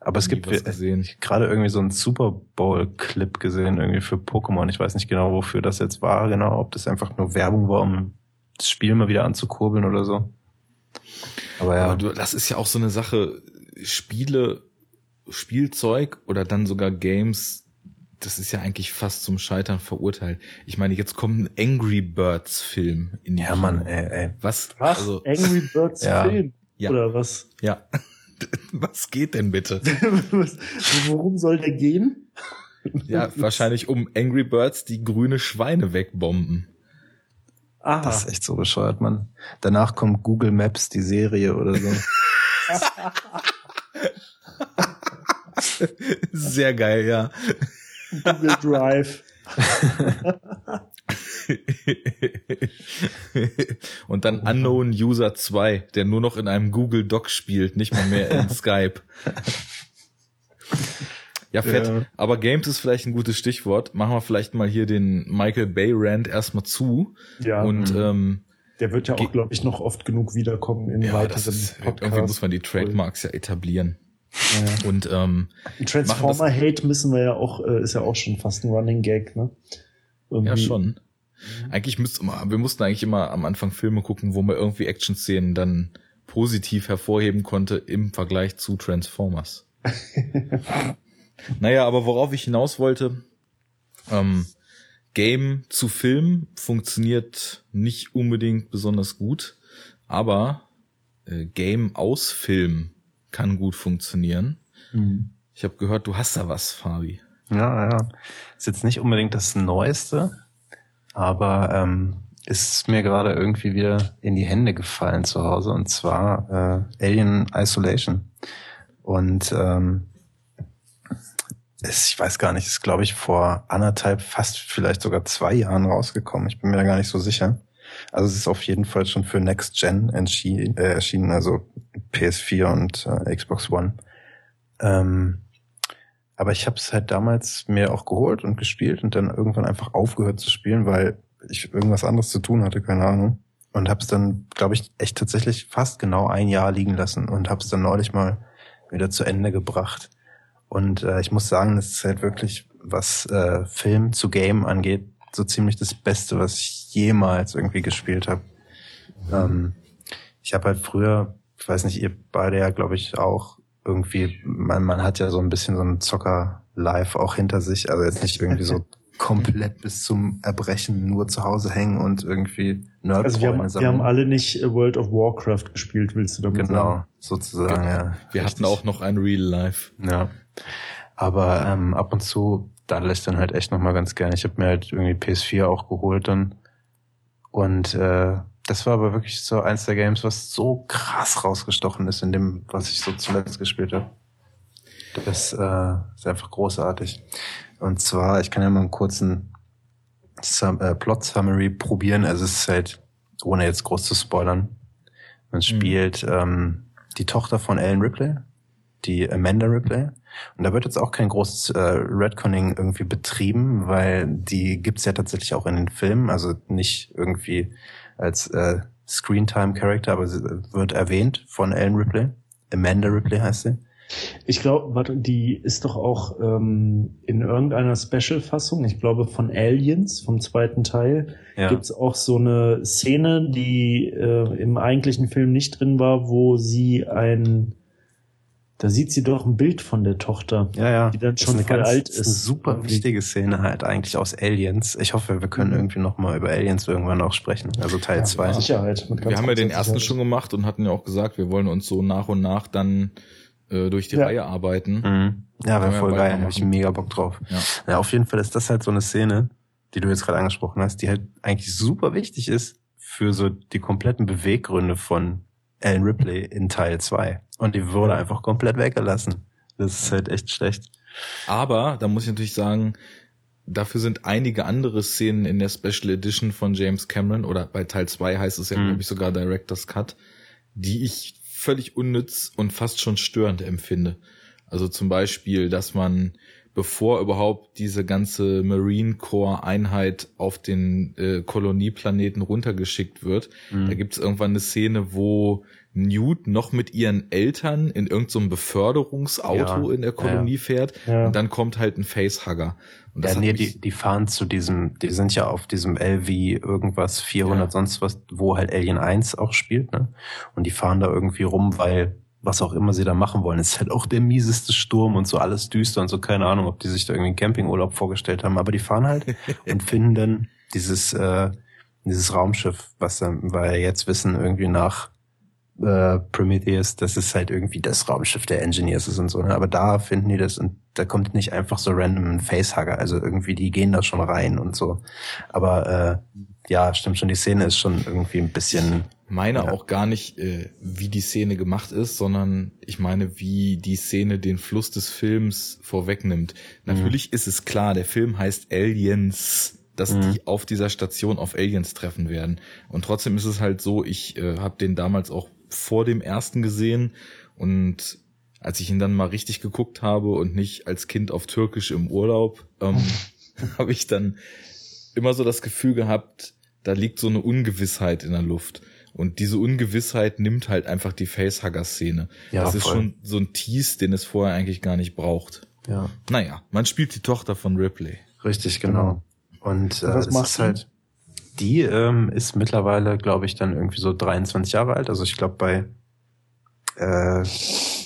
Aber es gibt gerade irgendwie so einen Super Bowl-Clip gesehen, irgendwie für Pokémon. Ich weiß nicht genau, wofür das jetzt war, genau, ob das einfach nur Werbung war, um das Spiel mal wieder anzukurbeln oder so. Aber ja,
Aber du, das ist ja auch so eine Sache, Spiele, Spielzeug oder dann sogar Games, das ist ja eigentlich fast zum Scheitern verurteilt. Ich meine, jetzt kommt ein Angry Birds Film in die
ja, Mann, ey, ey.
Was?
Was?
Also,
Angry Birds
Ja.
Film?
Ja.
Oder was?
ja. (laughs) Was geht denn bitte? (laughs)
Worum soll der gehen?
Ja, wahrscheinlich um Angry Birds die grüne Schweine wegbomben.
Aha.
Das ist echt so bescheuert, Mann. Danach kommt Google Maps, die Serie oder so. (laughs)
Sehr geil, ja.
Google Drive. (laughs)
Und dann Unknown User 2, der nur noch in einem Google Doc spielt, nicht mal mehr in (laughs) Skype. Ja, fett.
Ja.
Aber Games ist vielleicht ein gutes Stichwort. Machen wir vielleicht mal hier den Michael Bay Rand erstmal zu.
Ja,
Und
Mhm.
ähm,
der wird ja auch, glaube ich, noch oft genug wiederkommen in
ja,
weiteren
ist,
Podcasts.
irgendwie muss man die Trademarks ja etablieren.
Ja.
Und ähm,
Transformer-Hate müssen wir ja auch, äh, ist ja auch schon fast ein Running Gag, ne? Irgendwie.
ja schon. Eigentlich müsste man, wir mussten eigentlich immer am Anfang Filme gucken, wo man irgendwie Action-Szenen dann positiv hervorheben konnte im Vergleich zu Transformers. (laughs) naja, aber worauf ich hinaus wollte, ähm, Game zu Film funktioniert nicht unbedingt besonders gut, aber äh, Game aus Film kann gut funktionieren.
Mhm.
Ich habe gehört, du hast da was, Fabi.
Ja, ja. Ist jetzt nicht unbedingt das Neueste, aber ähm, ist mir gerade irgendwie wieder in die Hände gefallen zu Hause und zwar äh, Alien Isolation. Und ähm, ich weiß gar nicht, ist glaube ich vor anderthalb, fast vielleicht sogar zwei Jahren rausgekommen. Ich bin mir da gar nicht so sicher. Also es ist auf jeden Fall schon für Next Gen äh, erschienen, also PS4 und äh, Xbox One. Ähm, aber ich habe es halt damals mir auch geholt und gespielt und dann irgendwann einfach aufgehört zu spielen, weil ich irgendwas anderes zu tun hatte, keine Ahnung. Und habe es dann, glaube ich, echt tatsächlich fast genau ein Jahr liegen lassen und habe es dann neulich mal wieder zu Ende gebracht. Und äh, ich muss sagen, das ist halt wirklich, was äh, Film zu Game angeht, so ziemlich das Beste, was ich jemals irgendwie gespielt habe. Ähm, ich habe halt früher, ich weiß nicht, ihr beide ja, glaube ich, auch irgendwie, man, man hat ja so ein bisschen so einen Zocker-Life auch hinter sich, also jetzt nicht irgendwie so (laughs) komplett bis zum Erbrechen nur zu Hause hängen und irgendwie Nerd
Also wir haben, wir haben alle nicht äh, World of Warcraft gespielt, willst du damit
Genau,
sagen?
sozusagen, ja.
Wir hatten
Richtig.
auch noch ein Real Life.
Ja. Aber ähm, ab und zu daddel ich dann halt echt nochmal ganz gerne. Ich habe mir halt irgendwie PS4 auch geholt dann. Und äh, das war aber wirklich so eins der Games, was so krass rausgestochen ist in dem, was ich so zuletzt gespielt habe. Das äh, ist einfach großartig. Und zwar, ich kann ja mal einen kurzen Sum äh, Plot-Summary probieren. Also es ist halt, ohne jetzt groß zu spoilern, man spielt ähm, die Tochter von Ellen Ripley, die Amanda Ripley. Und da wird jetzt auch kein großes äh, Redconning irgendwie betrieben, weil die gibt's ja tatsächlich auch in den Filmen, also nicht irgendwie als äh, Screentime-Character, aber sie wird erwähnt von Ellen Ripley. Amanda Ripley heißt sie.
Ich glaube, warte, die ist doch auch ähm, in irgendeiner Special-Fassung, ich glaube von Aliens, vom zweiten Teil,
Ja.
gibt's auch so eine Szene, die äh, im eigentlichen Film nicht drin war, wo sie ein, da sieht sie doch ein Bild von der Tochter.
Ja, ja.
Die dann
Das
schon voll alt
das eine
ist.
super wichtige Szene halt eigentlich aus Aliens. Ich hoffe, wir können
Mhm.
irgendwie noch mal über Aliens irgendwann auch sprechen. Also Teil
Ja,
2.
mit Sicherheit. mit ganz
Wir haben ja den ersten
Sicherheit.
schon gemacht und hatten ja auch gesagt, wir wollen uns so nach und nach dann äh, durch die
Ja.
Reihe arbeiten.
Mhm. Ja, wäre voll geil. Habe ich mega Bock drauf.
Ja.
Ja, auf jeden Fall ist das halt so eine Szene, die du jetzt gerade angesprochen hast, die halt eigentlich super wichtig ist für so die kompletten Beweggründe von Ellen Ripley in Teil 2. Und die wurde einfach komplett weggelassen. Das ist halt echt schlecht.
Aber da muss ich natürlich sagen, dafür sind einige andere Szenen in der Special Edition von James Cameron oder bei Teil 2 heißt es ja,
Mhm.
glaube ich, sogar Director's Cut, die ich völlig unnütz und fast schon störend empfinde. Also zum Beispiel, dass man, bevor überhaupt diese ganze Marine Corps Einheit auf den äh, Kolonieplaneten runtergeschickt wird,
Mhm.
da gibt es irgendwann eine Szene, wo Newt noch mit ihren Eltern in irgendeinem so Beförderungsauto
Ja,
in der Kolonie
ja.
fährt
Ja.
und dann kommt halt ein Facehugger. Und das
Ja, nee, die, die fahren zu diesem, die sind ja auf diesem LV irgendwas 400
Ja.
sonst was, wo halt Alien 1 auch spielt, ne? Und die fahren da irgendwie rum, weil was auch immer sie da machen wollen, ist halt auch der mieseste Sturm und so alles düster und so, keine Ahnung, ob die sich da irgendwie einen Campingurlaub vorgestellt haben, aber die fahren halt (laughs) und finden dann dieses, äh, dieses Raumschiff, was dann, weil wir jetzt wissen, irgendwie nach äh, Prometheus, dass es halt irgendwie das Raumschiff der Engineers ist und so. Ne? Aber da finden die das und da kommt nicht einfach so random ein Facehugger. Also irgendwie, die gehen da schon rein und so. Aber äh, ja, stimmt schon, die Szene ist schon irgendwie ein bisschen.
Meine
Ja.
auch gar nicht, äh, wie die Szene gemacht ist, sondern ich meine, wie die Szene den Fluss des Films vorwegnimmt. Natürlich ist es klar, der Film heißt Aliens, dass
Mhm.
die auf dieser Station auf Aliens treffen werden. Und trotzdem ist es halt so, ich äh, habe den damals auch vor dem ersten gesehen und als ich ihn dann mal richtig geguckt habe und nicht als Kind auf Türkisch im Urlaub, ähm, (laughs) habe ich dann immer so das Gefühl gehabt, da liegt so eine Ungewissheit in der Luft. Und diese Ungewissheit nimmt halt einfach die Facehugger-Szene.
Ja,
das ist
voll.
schon so ein Tease, den es vorher eigentlich gar nicht braucht.
Ja,
Naja, man spielt die Tochter von Ripley.
richtig, genau. Und äh,
was
ist
die?
halt. Die ähm, ist mittlerweile, glaube ich, dann irgendwie so 23 Jahre alt. Also ich glaube bei äh,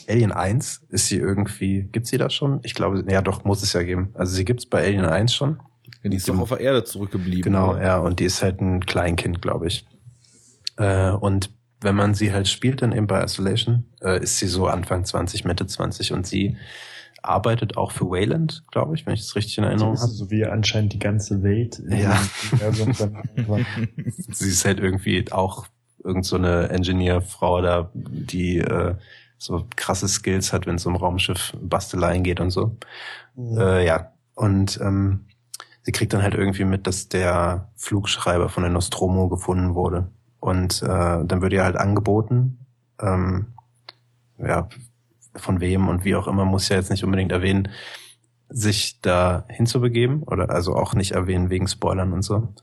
Alien 1 ist sie irgendwie, gibt's sie da schon? Ich glaube, ja doch, muss es ja geben. Also sie gibt's bei Alien 1 schon.
Die ist doch auf der Erde zurückgeblieben.
Genau,
oder?
ja, und die ist halt ein Kleinkind, glaube ich. Äh, und wenn man sie halt spielt dann eben bei Isolation, äh, ist sie so Anfang 20, Mitte 20 und sie arbeitet auch für Wayland, glaube ich, wenn ich das richtig in Erinnerung
ist
habe.
so wie anscheinend die ganze Welt.
Ja. (laughs) Sie ist halt irgendwie auch irgend so eine Engineerfrau da, die äh, so krasse Skills hat, wenn es um Raumschiff Basteleien geht und so. Äh, ja, und ähm, sie kriegt dann halt irgendwie mit, dass der Flugschreiber von der Nostromo gefunden wurde. Und äh, dann wird ihr halt angeboten, ähm, ja, von wem und wie auch immer, muss ja jetzt nicht unbedingt erwähnen, sich da hinzubegeben oder also auch nicht erwähnen wegen Spoilern und so,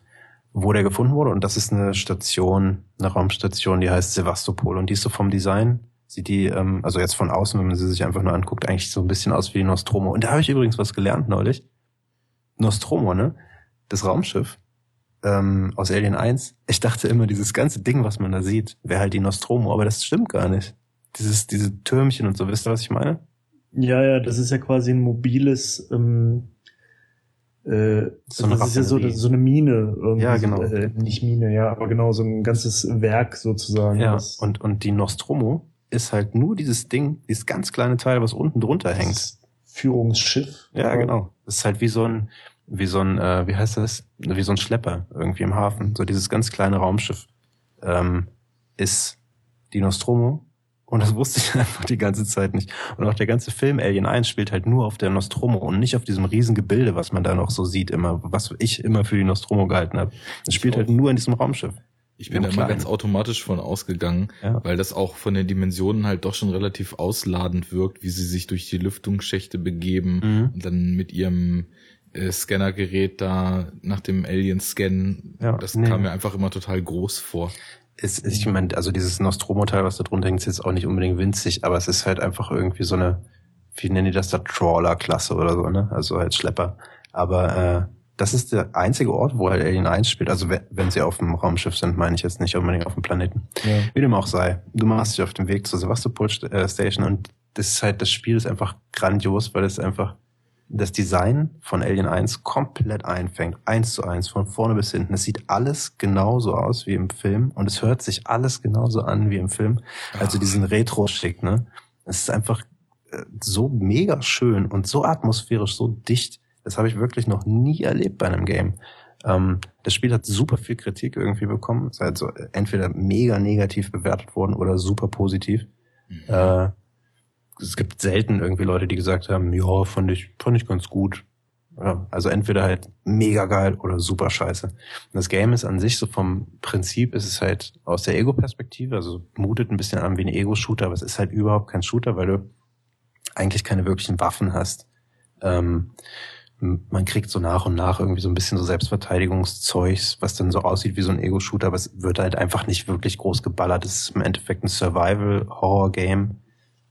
wo der gefunden wurde. Und das ist eine Station, eine Raumstation, die heißt Sevastopol und die ist so vom Design, sieht die, ähm, also jetzt von außen, wenn man sie sich einfach nur anguckt, eigentlich so ein bisschen aus wie Nostromo. Und da habe ich übrigens was gelernt neulich. Nostromo, ne? Das Raumschiff ähm, aus Alien 1. Ich dachte immer, dieses ganze Ding, was man da sieht, wäre halt die Nostromo, aber das stimmt gar nicht. Dieses, diese Türmchen und so, wisst ihr, was ich meine?
Ja, ja, das ist ja quasi ein mobiles, ähm, äh,
So eine
das ist ja so, so eine Mine. Irgendwie
Ja, genau.
So, äh, nicht Mine, ja, aber genau, so ein ganzes Werk sozusagen.
Ja, und, und die Nostromo ist halt nur dieses Ding, dieses ganz kleine Teil, was unten drunter hängt.
Führungsschiff.
Ja, genau. Das ist halt wie so ein, wie so ein, äh, wie heißt das? Wie so ein Schlepper irgendwie im Hafen. So dieses ganz kleine Raumschiff ähm, ist die Nostromo. Und das wusste ich (laughs) einfach die ganze Zeit nicht. Und auch der ganze Film Alien 1 spielt halt nur auf der Nostromo und nicht auf diesem riesen Gebilde, was man da noch so sieht, immer, was ich immer für die Nostromo gehalten habe. Es spielt halt nur in diesem Raumschiff.
Ich bin da mal ganz automatisch von ausgegangen,
Ja.
weil das auch von den Dimensionen halt doch schon relativ ausladend wirkt, wie sie sich durch die Lüftungsschächte begeben
Mhm.
und dann mit ihrem Scannergerät da nach dem Alien scannen.
Ja,
das
nee.
kam mir einfach immer total groß vor.
ist, ich meine, also dieses Nostromo-Teil, was da drunter hängt, ist jetzt auch nicht unbedingt winzig, aber es ist halt einfach irgendwie so eine, wie nennen die das da, Trawler-Klasse oder so, ne? Also halt Schlepper. Aber äh, das ist der einzige Ort, wo halt Alien 1 spielt. Also wenn, wenn sie auf dem Raumschiff sind, meine ich jetzt nicht unbedingt auf dem Planeten.
Ja.
Wie dem auch sei. Du machst dich auf den Weg zur Sevastopol St- äh, Station und das ist halt, das Spiel ist einfach grandios, weil es einfach das Design von Alien 1 komplett einfängt. Eins zu eins, von vorne bis hinten. Es sieht alles genauso aus wie im Film und es hört sich alles genauso an wie im Film. Also diesen Retro-Schick, ne? Es ist einfach äh, so mega schön und so atmosphärisch, so dicht. Das habe ich wirklich noch nie erlebt bei einem Game. Ähm, das Spiel hat super viel Kritik irgendwie bekommen. Es ist halt so entweder mega negativ bewertet worden oder super positiv.
Mhm.
Äh, es gibt selten irgendwie Leute, die gesagt haben, ja, fand ich, fand ich ganz gut. Ja, also entweder halt mega geil oder super scheiße. Und das Game ist an sich so vom Prinzip ist es halt aus der Ego-Perspektive, also mutet ein bisschen an wie ein Ego-Shooter, aber es ist halt überhaupt kein Shooter, weil du eigentlich keine wirklichen Waffen hast. Ähm, man kriegt so nach und nach irgendwie so ein bisschen so Selbstverteidigungszeugs, was dann so aussieht wie so ein Ego-Shooter, aber es wird halt einfach nicht wirklich groß geballert. Es ist im Endeffekt ein Survival-Horror-Game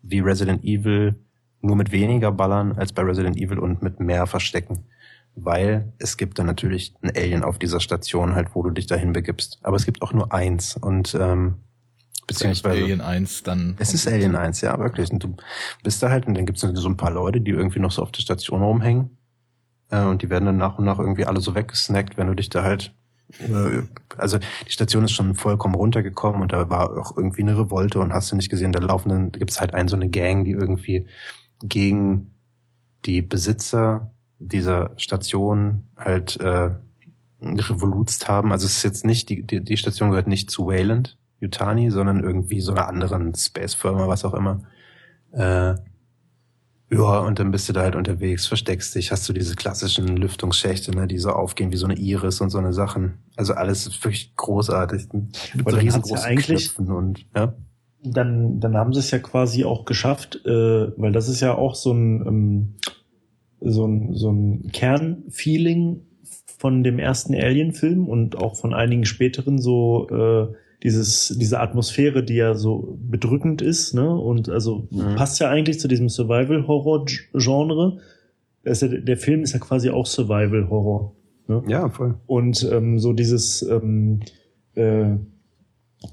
wie Resident Evil, nur mit weniger Ballern als bei Resident Evil und mit mehr Verstecken. Weil es gibt dann natürlich ein Alien auf dieser Station halt, wo du dich dahin begibst. Aber es gibt auch nur eins und ähm,
beziehungsweise Alien 1 dann.
Es ist Alien 1, ja, wirklich. Und du bist da halt und dann gibt es so ein paar Leute, die irgendwie noch so auf der Station rumhängen. Äh, und die werden dann nach und nach irgendwie alle so weggesnackt, wenn du dich da halt also die Station ist schon vollkommen runtergekommen und da war auch irgendwie eine Revolte und hast du nicht gesehen, da laufen, da gibt es halt einen so eine Gang, die irgendwie gegen die Besitzer dieser Station halt äh, revolutzt haben. Also es ist jetzt nicht, die, die, die Station gehört nicht zu Wayland, Yutani, sondern irgendwie so einer anderen Space-Firma, was auch immer. Äh, ja, und dann bist du da halt unterwegs, versteckst dich, hast du diese klassischen Lüftungsschächte, ne, die so aufgehen wie so eine Iris und so eine Sachen. Also alles ist wirklich großartig.
Mit riesengroßen ja eigentlich, Knöpfen und, ja. Dann, dann haben sie es ja quasi auch geschafft, äh, weil das ist ja auch so ein, ähm, so ein, so ein Kernfeeling von dem ersten Alien-Film und auch von einigen späteren so, äh, dieses, diese Atmosphäre, die ja so bedrückend ist, ne? Und also mhm. passt ja eigentlich zu diesem Survival-Horror-Genre. Ja, der Film ist ja quasi auch Survival-Horror.
Ne? Ja, voll.
Und ähm, so dieses, ähm, äh,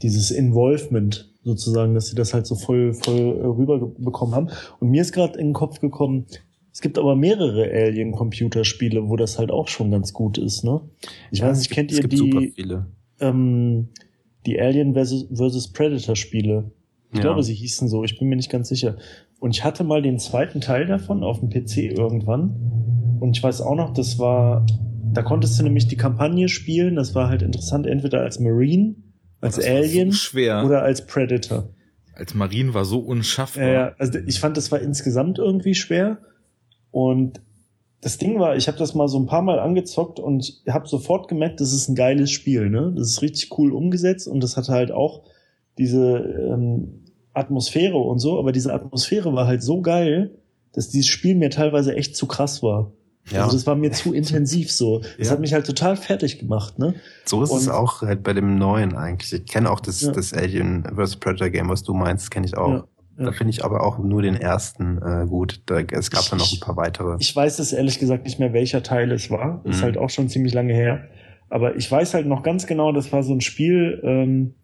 dieses Involvement sozusagen, dass sie das halt so voll, voll rüberbekommen haben. Und mir ist gerade in den Kopf gekommen, es gibt aber mehrere Alien-Computerspiele, wo das halt auch schon ganz gut ist, ne? Ich ja, weiß nicht, kennt ihr die? Ähm, die Alien vs. Predator Spiele. Ich ja. glaube, sie hießen so, ich bin mir nicht ganz sicher. Und ich hatte mal den zweiten Teil davon auf dem PC irgendwann. Und ich weiß auch noch, das war, da konntest du nämlich die Kampagne spielen. Das war halt interessant, entweder als Marine, als Alien
so
oder als Predator.
Als Marine war so unschaffbar.
Ja, also ich fand, das war insgesamt irgendwie schwer. Und das Ding war, ich habe das mal so ein paar Mal angezockt und habe sofort gemerkt, das ist ein geiles Spiel. Ne? Das ist richtig cool umgesetzt und das hatte halt auch diese ähm, Atmosphäre und so. Aber diese Atmosphäre war halt so geil, dass dieses Spiel mir teilweise echt zu krass war. Ja. Also das war mir zu (laughs) intensiv so. Das ja. hat mich halt total fertig gemacht, ne?
So ist und, es auch halt bei dem neuen eigentlich. Ich kenne auch das, ja. das Alien vs. Predator Game, was du meinst, kenne ich auch. Ja. Da finde ich aber auch nur den ersten äh, gut. Da, es gab dann noch ein paar weitere.
Ich weiß es ehrlich gesagt nicht mehr, welcher Teil es war. Mhm. Ist halt auch schon ziemlich lange her. Aber ich weiß halt noch ganz genau, das war so ein Spiel, ähm,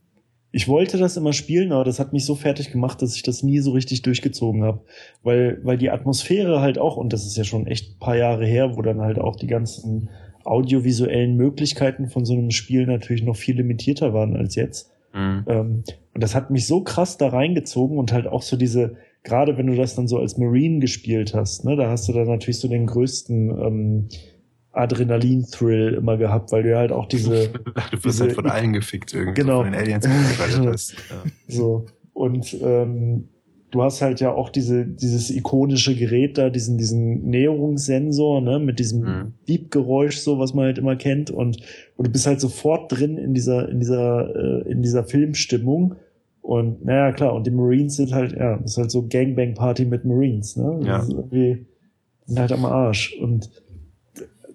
ich wollte das immer spielen, aber das hat mich so fertig gemacht, dass ich das nie so richtig durchgezogen habe. Weil, weil die Atmosphäre halt auch, und das ist ja schon echt ein paar Jahre her, wo dann halt auch die ganzen audiovisuellen Möglichkeiten von so einem Spiel natürlich noch viel limitierter waren als jetzt. Mhm. Ähm, und das hat mich so krass da reingezogen und halt auch so diese, gerade wenn du das dann so als Marine gespielt hast, ne, da hast du dann natürlich so den größten ähm, Adrenalin-Thrill immer gehabt, weil du halt auch diese. (laughs)
du wirst diese, halt von allen gefickt irgendwie.
Genau.
Von den Aliens (laughs)
hast. Ja. So. Und ähm, du hast halt ja auch diese, dieses ikonische Gerät da, diesen, diesen Näherungssensor, ne, mit diesem mhm. So, was man halt immer kennt. Und, und du bist halt sofort drin in dieser, in dieser, äh, in dieser Filmstimmung. Und, naja, klar, und die Marines sind halt, ja, das ist halt so Gangbang-Party mit Marines, ne?
Ja.
Das ist irgendwie, sind halt am Arsch. Und,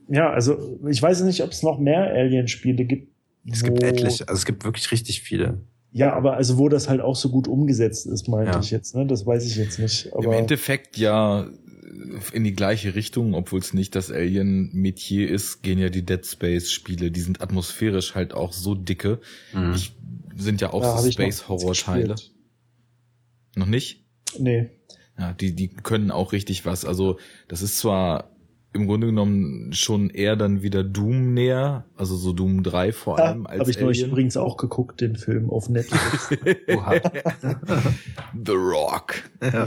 ja, also, ich weiß nicht, ob es noch mehr Alien-Spiele gibt.
Es gibt etliche, also es gibt wirklich richtig viele.
Ja, aber also wo das halt auch so gut umgesetzt ist, meinte ja. ich jetzt, ne? Das weiß ich jetzt nicht. Aber
Im Endeffekt ja in die gleiche Richtung, obwohl es nicht das Alien-Metier ist, gehen ja die Dead Space-Spiele. Die sind atmosphärisch halt auch so dicke. Mhm. Ich, sind ja auch ja, so Space-Horror-Teile. Noch nicht?
Nee.
Ja, die, die können auch richtig was. Also, das ist zwar im Grunde genommen schon eher dann wieder Doom näher, also so Doom 3 vor allem.
Ja, Habe ich neulich übrigens auch geguckt, den Film auf Netflix. (laughs) (laughs)
The Rock. Ja.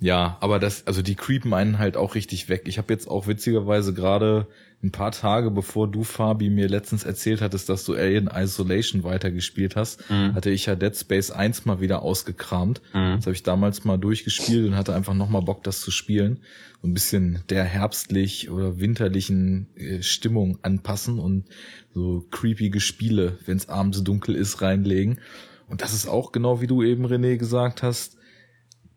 Ja, aber das, also die creepen einen halt auch richtig weg. Ich habe jetzt auch witzigerweise gerade ein paar Tage bevor du, Fabi, mir letztens erzählt hattest, dass du Alien Isolation weitergespielt hast, mhm. hatte ich ja Dead Space 1 mal wieder ausgekramt. Mhm. Das habe ich damals mal durchgespielt und hatte einfach nochmal Bock, das zu spielen. So ein bisschen der herbstlich oder winterlichen äh, Stimmung anpassen und so creepige Spiele, wenn es abends dunkel ist, reinlegen. Und das ist auch genau wie du eben, René, gesagt hast,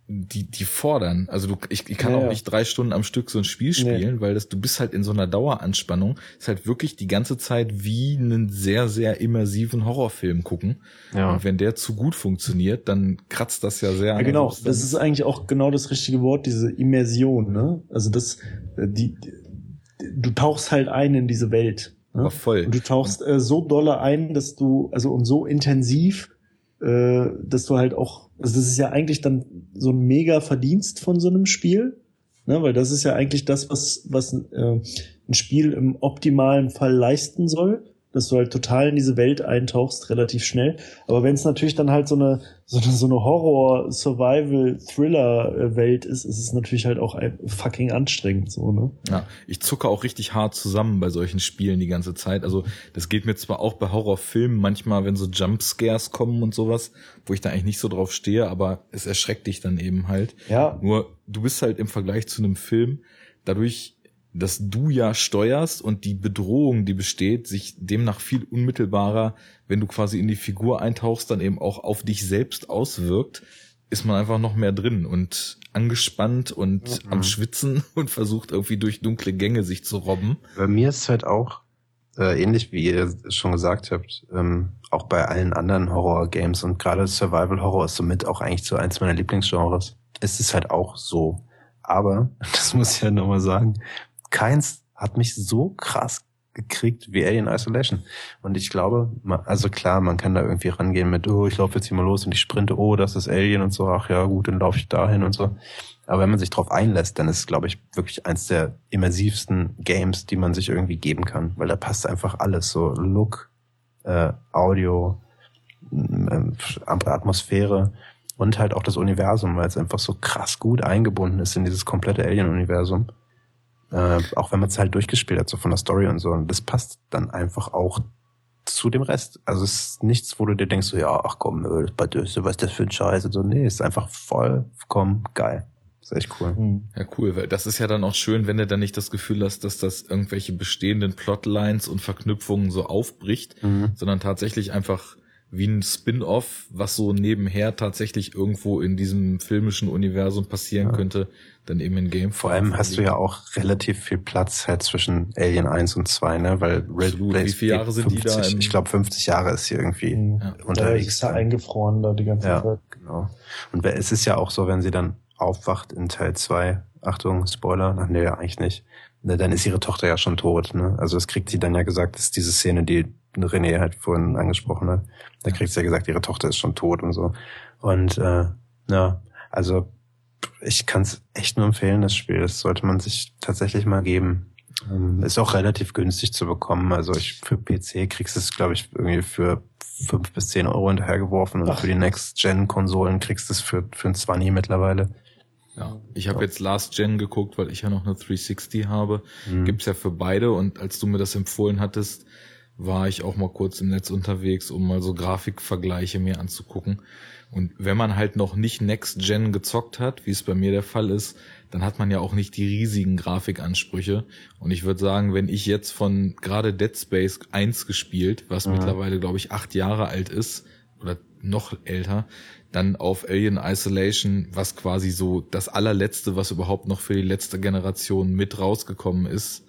die, die fordern. Also du, ich, ich kann
Ja,
auch nicht drei Stunden am Stück so ein Spiel spielen, weil das, du bist halt in so einer Daueranspannung. Ist halt wirklich die ganze Zeit wie einen sehr, sehr immersiven Horrorfilm gucken.
Ja.
Und wenn der zu gut funktioniert, dann kratzt das ja sehr
Ja,
an
genau.
Substanz.
Das ist eigentlich auch genau das richtige Wort, diese Immersion, ne? Also das, äh, die, die du tauchst halt ein in diese Welt. Ne?
Voll.
Und du tauchst äh, so dolle ein, dass du, also und so intensiv, äh, dass du halt auch, also das ist ja eigentlich dann so ein mega Verdienst von so einem Spiel, ne? Weil das ist ja eigentlich das, was, was äh, ein Spiel im optimalen Fall leisten soll, dass du halt total in diese Welt eintauchst, relativ schnell. Aber wenn es natürlich dann halt so eine, so eine, so eine Horror-Survival-Thriller-Welt ist, ist es natürlich halt auch fucking anstrengend, so, ne?
Ja, ich zucke auch richtig hart zusammen bei solchen Spielen die ganze Zeit. Also das geht mir zwar auch bei Horrorfilmen manchmal, wenn so Jumpscares kommen und sowas, wo ich da eigentlich nicht so drauf stehe, aber es erschreckt dich dann eben halt.
Ja,
Nur du bist halt im Vergleich zu einem Film dadurch, dass du ja steuerst und die Bedrohung, die besteht, sich demnach viel unmittelbarer, wenn du quasi in die Figur eintauchst, dann eben auch auf dich selbst auswirkt, ist man einfach noch mehr drin und angespannt und am Schwitzen (laughs) und versucht irgendwie durch dunkle Gänge sich zu robben.
Bei mir ist es halt auch äh, ähnlich wie ihr schon gesagt habt, ähm, auch bei allen anderen Horror-Games und gerade Survival Horror ist somit auch eigentlich so eins meiner Lieblingsgenres. Es ist halt auch so. Aber, (laughs) das muss ich ja nochmal sagen, keins hat mich so krass gekriegt wie Alien Isolation. Und ich glaube, also klar, man kann da irgendwie rangehen mit, oh, ich laufe jetzt hier mal los und ich sprinte, oh, das ist Alien und so, ach ja, gut, dann laufe ich dahin und so. Aber wenn man sich drauf einlässt, dann ist es, glaube ich, wirklich eins der immersivsten Games, die man sich irgendwie geben kann, weil da passt einfach alles, so Look, äh, Audio, ähm, Atmosphäre und halt auch das Universum, weil es einfach so krass gut eingebunden ist in dieses komplette Alien-Universum. Äh, auch wenn man es halt durchgespielt hat, so von der Story und so. Und das passt dann einfach auch zu dem Rest. Also es ist nichts, wo du dir denkst, so, ja, ach komm, bei Döse, was ist das für ein Scheiß? Und so, nee, es ist einfach vollkommen geil. ist echt cool.
Hm.
Ja, cool, weil das ist ja dann auch schön, wenn du dann nicht das Gefühl hast, dass das irgendwelche bestehenden Plotlines und Verknüpfungen so aufbricht,
Mhm.
sondern tatsächlich einfach wie ein Spin-off, was so nebenher tatsächlich irgendwo in diesem filmischen Universum passieren
Ja.
könnte, dann eben in Game.
Vor allem hast du ja auch relativ viel Platz halt zwischen Alien 1 und 2, ne? Weil Red
Wie viele Jahre sind die da im-
Ich glaube 50 Jahre ist hier irgendwie
Hm.
Ja.
Da
unterwegs.
ist er eingefroren da die ganze
Ja,
Zeit.
genau. Und es ist ja auch so, wenn sie dann aufwacht in Teil 2, Achtung, Spoiler, ach nee, eigentlich nicht, ne, dann ist ihre Tochter ja schon tot, ne? Also das kriegt sie dann ja gesagt, das ist diese Szene, die René halt vorhin angesprochen hat. Da kriegt sie ja gesagt, ihre Tochter ist schon tot und so. Und äh, ja, also ich kann es echt nur empfehlen, das Spiel. Das sollte man sich tatsächlich mal geben. Ähm, Ist auch relativ günstig zu bekommen. Also ich für PC kriegst du es, glaube ich, irgendwie für fünf bis zehn Euro hinterhergeworfen und
Ach.
für die Next-Gen-Konsolen kriegst du es für, für ein 20 mittlerweile.
Ja, ich habe jetzt Last Gen geguckt, weil ich ja noch eine 360 habe.
Mhm.
Gibt's ja für beide und als du mir das empfohlen hattest, war ich auch mal kurz im Netz unterwegs, um mal so Grafikvergleiche mir anzugucken. Und wenn man halt noch nicht Next Gen gezockt hat, wie es bei mir der Fall ist, dann hat man ja auch nicht die riesigen Grafikansprüche. Und ich würde sagen, wenn ich jetzt von gerade Dead Space 1 gespielt, was
Mhm.
mittlerweile, glaube ich, acht Jahre alt ist, oder noch älter, dann auf Alien Isolation, was quasi so das allerletzte, was überhaupt noch für die letzte Generation mit rausgekommen ist,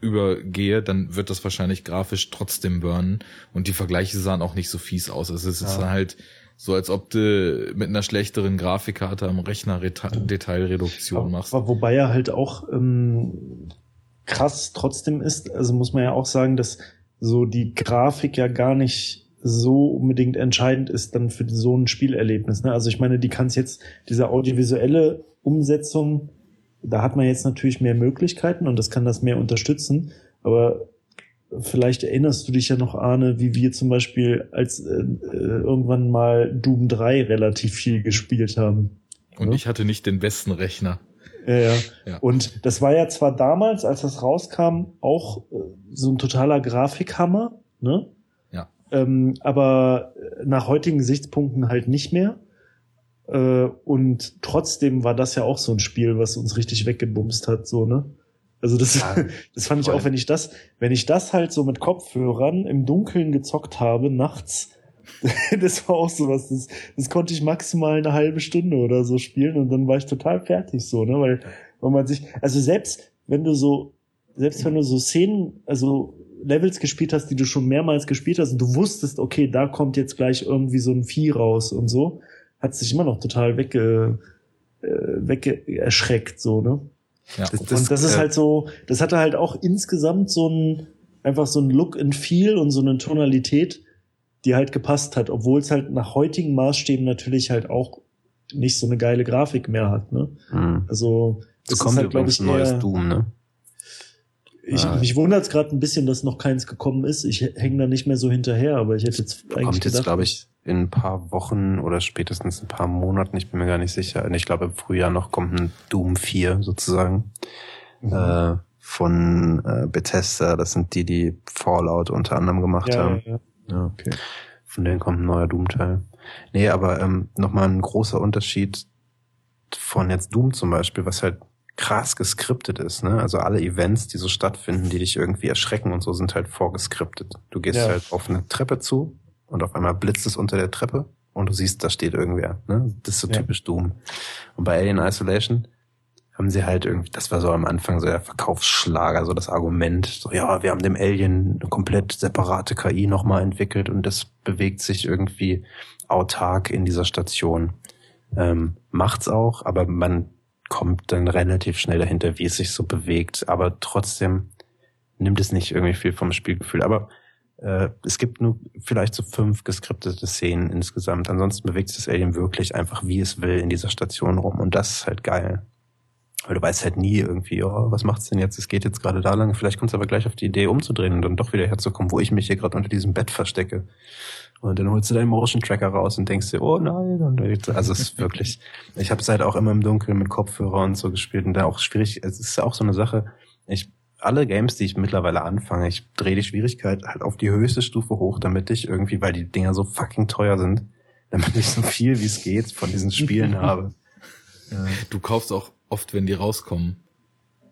übergehe, dann wird das wahrscheinlich grafisch trotzdem burnen. Und die Vergleiche sahen auch nicht so fies aus. Also es ist
Ja.
halt so, als ob du mit einer schlechteren Grafikkarte am Rechner Reta Detailreduktion machst.
Aber wobei er halt auch ähm, krass trotzdem ist, also muss man ja auch sagen, dass so die Grafik ja gar nicht so unbedingt entscheidend ist dann für so ein Spielerlebnis. Ne? Also ich meine, die kann jetzt, diese audiovisuelle Umsetzung, da hat man jetzt natürlich mehr Möglichkeiten und das kann das mehr unterstützen, aber vielleicht erinnerst du dich ja noch, Arne, wie wir zum Beispiel als äh, äh, irgendwann mal Doom 3 relativ viel gespielt haben.
Und
Ja.
ich hatte nicht den besten Rechner.
Ja, ja.
Ja.
Und das war ja zwar damals, als das rauskam, auch äh, so ein totaler Grafikhammer, ne?
Ja.
Ähm, aber äh, nach heutigen Gesichtspunkten halt nicht mehr. Äh, und trotzdem war das ja auch so ein Spiel, was uns richtig weggebumst hat, so, ne? Also das,
Ja, (laughs)
das fand ich auch, wenn ich das, wenn ich das halt so mit Kopfhörern im Dunkeln gezockt habe, nachts, (laughs) das war auch sowas. Das, das konnte ich maximal eine halbe Stunde oder so spielen und dann war ich total fertig so, ne? Weil, weil man sich, also selbst wenn du so, selbst wenn du so Szenen, also Levels gespielt hast, die du schon mehrmals gespielt hast und du wusstest, okay, da kommt jetzt gleich irgendwie so ein Vieh raus und so, hat sich immer noch total wegge, äh, wegge erschreckt, so, ne?
Ja.
Das, das, und das ist äh, halt so, das hatte halt auch insgesamt so ein, einfach so ein Look and Feel und so eine Tonalität, die halt gepasst hat, obwohl es halt nach heutigen Maßstäben natürlich halt auch nicht so eine geile Grafik mehr hat, ne?
Mhm.
Also,
das kommt halt, glaube ich, ein neues Doom, ne?
Ich, ah. Mich wundert es gerade ein bisschen, dass noch keins gekommen ist. Ich hänge da nicht mehr so hinterher, aber ich hätte jetzt eigentlich
kommt jetzt, glaube ich, in ein paar Wochen oder spätestens ein paar Monaten, ich bin mir gar nicht sicher. Ich glaube, im Frühjahr noch kommt ein Doom 4 sozusagen. Mhm. Äh, von äh, Bethesda, das sind die, die Fallout unter anderem gemacht
ja,
haben.
Ja,
ja. okay. Von denen kommt ein neuer Doom-Teil. Nee, aber ähm, nochmal ein großer Unterschied von jetzt Doom zum Beispiel, was halt krass geskriptet ist. Ne? Also alle Events, die so stattfinden, die dich irgendwie erschrecken und so, sind halt vorgeskriptet. Du gehst ja. halt auf eine Treppe zu und auf einmal blitzt es unter der Treppe und du siehst, da steht irgendwer. Ne? Das ist so ja. typisch Doom. Und bei Alien Isolation haben sie halt irgendwie, das war so am Anfang so der Verkaufsschlager, so das Argument, so ja, wir haben dem Alien eine komplett separate KI nochmal entwickelt und das bewegt sich irgendwie autark in dieser Station. Ähm, macht's auch, aber man kommt dann relativ schnell dahinter, wie es sich so bewegt. Aber trotzdem nimmt es nicht irgendwie viel vom Spielgefühl. Aber äh, es gibt nur vielleicht so fünf geskriptete Szenen insgesamt. Ansonsten bewegt sich das Alien wirklich einfach, wie es will, in dieser Station rum. Und das ist halt geil. Weil du weißt halt nie irgendwie, oh, was macht's denn jetzt? Es geht jetzt gerade da lang. Vielleicht kommst du aber gleich auf die Idee umzudrehen und dann doch wieder herzukommen, wo ich mich hier gerade unter diesem Bett verstecke. Und dann holst du deinen Motion Tracker raus und denkst dir, oh nein. Und also es ist wirklich, ich habe es halt auch immer im Dunkeln mit Kopfhörer und so gespielt und da auch schwierig, es ist auch so eine Sache, ich alle Games, die ich mittlerweile anfange, ich drehe die Schwierigkeit halt auf die höchste Stufe hoch, damit ich irgendwie, weil die Dinger so fucking teuer sind, damit ich so viel wie es geht von diesen Spielen (laughs) habe.
Du kaufst auch oft, wenn die rauskommen.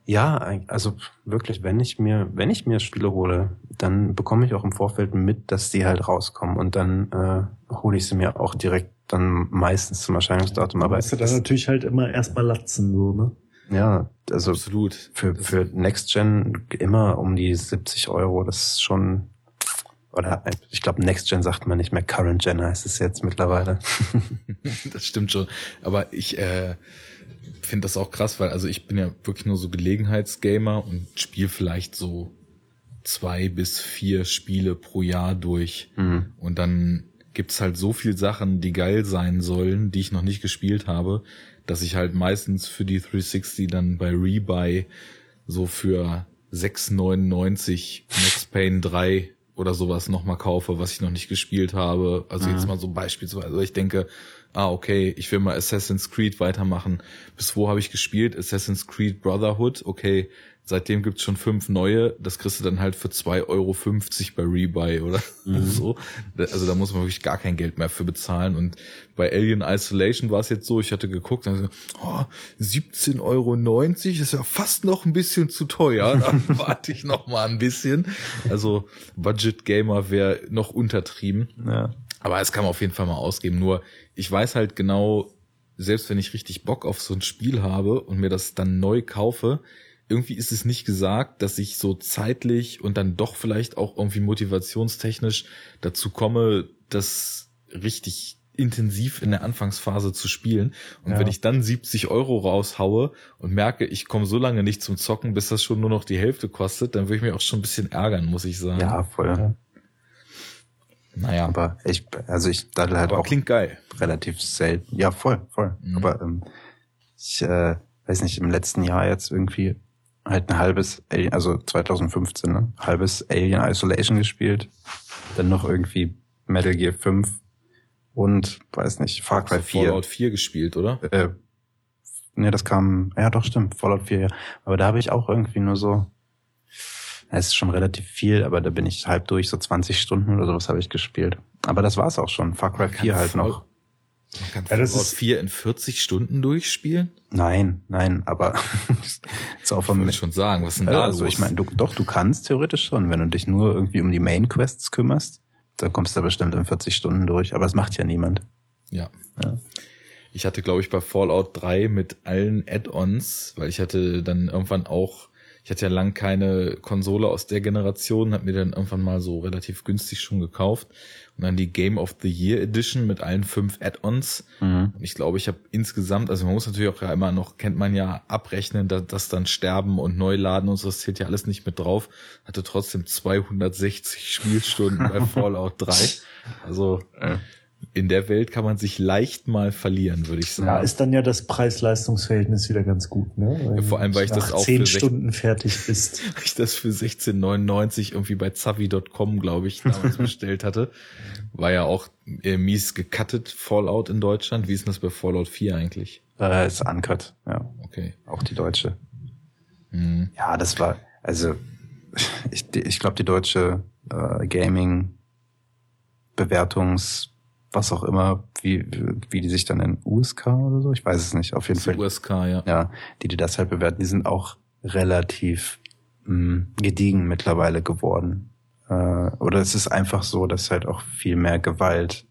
Ja, also wirklich, wenn ich mir, wenn ich mir Spiele hole, dann bekomme ich auch im Vorfeld mit, dass die halt rauskommen und dann äh, hole ich sie mir auch direkt dann meistens zum Erscheinungsdatum.
Aber musst du dann natürlich halt immer erstmal latzen, so, ne?
Ja, also
absolut.
Für, für Next Gen immer um die 70 Euro, das ist schon, oder ich glaube Next Gen sagt man nicht mehr, Current Gen heißt es jetzt mittlerweile. (laughs)
das stimmt schon. Aber ich, äh, finde das auch krass, weil also ich bin ja wirklich nur so Gelegenheitsgamer und spiele vielleicht so zwei bis vier Spiele pro Jahr durch.
Mhm.
Und dann gibt's halt so viel Sachen, die geil sein sollen, die ich noch nicht gespielt habe, dass ich halt meistens für die 360 dann bei Rebuy so für 6,99 Max Payne 3 oder sowas nochmal kaufe, was ich noch nicht gespielt habe. Also mhm. jetzt mal so beispielsweise. Also ich denke, ah, okay, ich will mal Assassin's Creed weitermachen. Bis wo habe ich gespielt? Assassin's Creed Brotherhood, okay, seitdem gibt's schon fünf neue, das kriegst du dann halt für zwei Euro bei Rebuy oder mhm. (laughs) so. Also da muss man wirklich gar kein Geld mehr für bezahlen. Und bei Alien Isolation war es jetzt so, ich hatte geguckt, also, oh, 17,90 Euro, das ist ja fast noch ein bisschen zu teuer. Dann (laughs) warte ich noch mal ein bisschen. Also Budget Gamer wäre noch untertrieben.
Ja.
Aber es kann man auf jeden Fall mal ausgeben. Nur ich weiß halt genau, selbst wenn ich richtig Bock auf so ein Spiel habe und mir das dann neu kaufe, irgendwie ist es nicht gesagt, dass ich so zeitlich und dann doch vielleicht auch irgendwie motivationstechnisch dazu komme, das richtig intensiv in der Anfangsphase zu spielen. Und ja. wenn ich dann 70 Euro raushaue und merke, ich komme so lange nicht zum Zocken, bis das schon nur noch die Hälfte kostet, dann würde ich mich auch schon ein bisschen ärgern, muss ich sagen.
Ja, voll. Ja. Naja. Aber ich, also ich daddel halt
Aber
auch.
Klingt geil.
Relativ selten. Ja, voll, voll. Mhm. Aber ähm, ich äh, weiß nicht, im letzten Jahr jetzt irgendwie halt ein halbes Alien, also 2015, ne? Halbes Alien Isolation gespielt. Dann noch irgendwie Metal Gear 5 und weiß nicht, Far Cry 4.
Fallout 4 gespielt, oder?
Äh, ne, das kam, ja doch, stimmt, Fallout 4, ja. Aber da habe ich auch irgendwie nur so es ist schon relativ viel, aber da bin ich halb durch, so 20 Stunden oder sowas habe ich gespielt. Aber das war's auch schon. Far Cry 4 halt noch.
Man kann ja, das ist 4 in 40 Stunden durchspielen?
Nein, nein, aber (laughs)
ist auch vom ich schon sagen, was denn da
also, los? ich meine, du, doch, du kannst theoretisch schon, wenn du dich nur irgendwie um die Main Quests kümmerst, Da kommst du bestimmt in 40 Stunden durch, aber es macht ja niemand.
Ja.
Ja.
Ich hatte, glaube ich, bei Fallout 3 mit allen Add-ons, weil ich hatte dann irgendwann auch, ich hatte ja lang keine Konsole aus der Generation, habe mir dann irgendwann mal so relativ günstig schon gekauft und dann die Game of the Year Edition mit allen fünf Add-ons.
Mhm.
Und ich glaube, ich habe insgesamt, also man muss natürlich auch ja immer noch, kennt man ja, abrechnen, dass das dann Sterben und Neuladen und so, das zählt ja alles nicht mit drauf. Hatte trotzdem 260 Spielstunden bei (laughs) Fallout 3. Also
Ja.
In der Welt kann man sich leicht mal verlieren, würde ich sagen.
Ja, ist dann ja das Preis-Leistungs-Verhältnis wieder ganz gut, ne? Weil
vor allem, weil ich das auch
zehn Stunden fertig bist. (laughs)
Ich das für 16,99 irgendwie bei Zavi.com, glaube ich, damals (laughs) bestellt hatte. War ja auch äh, mies gecuttet, Fallout in Deutschland. Wie ist denn das bei Fallout 4 eigentlich?
Äh, ist Uncut, ja.
Okay.
Auch die deutsche.
Hm.
Ja, das war, also ich, ich glaube, die deutsche äh, Gaming Bewertungs, was auch immer, wie, wie die sich dann in USK oder so, ich weiß es nicht, auf jeden Fall.
USK, ja.
Ja, die, die das halt bewerten, die sind auch relativ mh, gediegen mittlerweile geworden. Äh, oder es ist einfach so, dass halt auch viel mehr Gewalt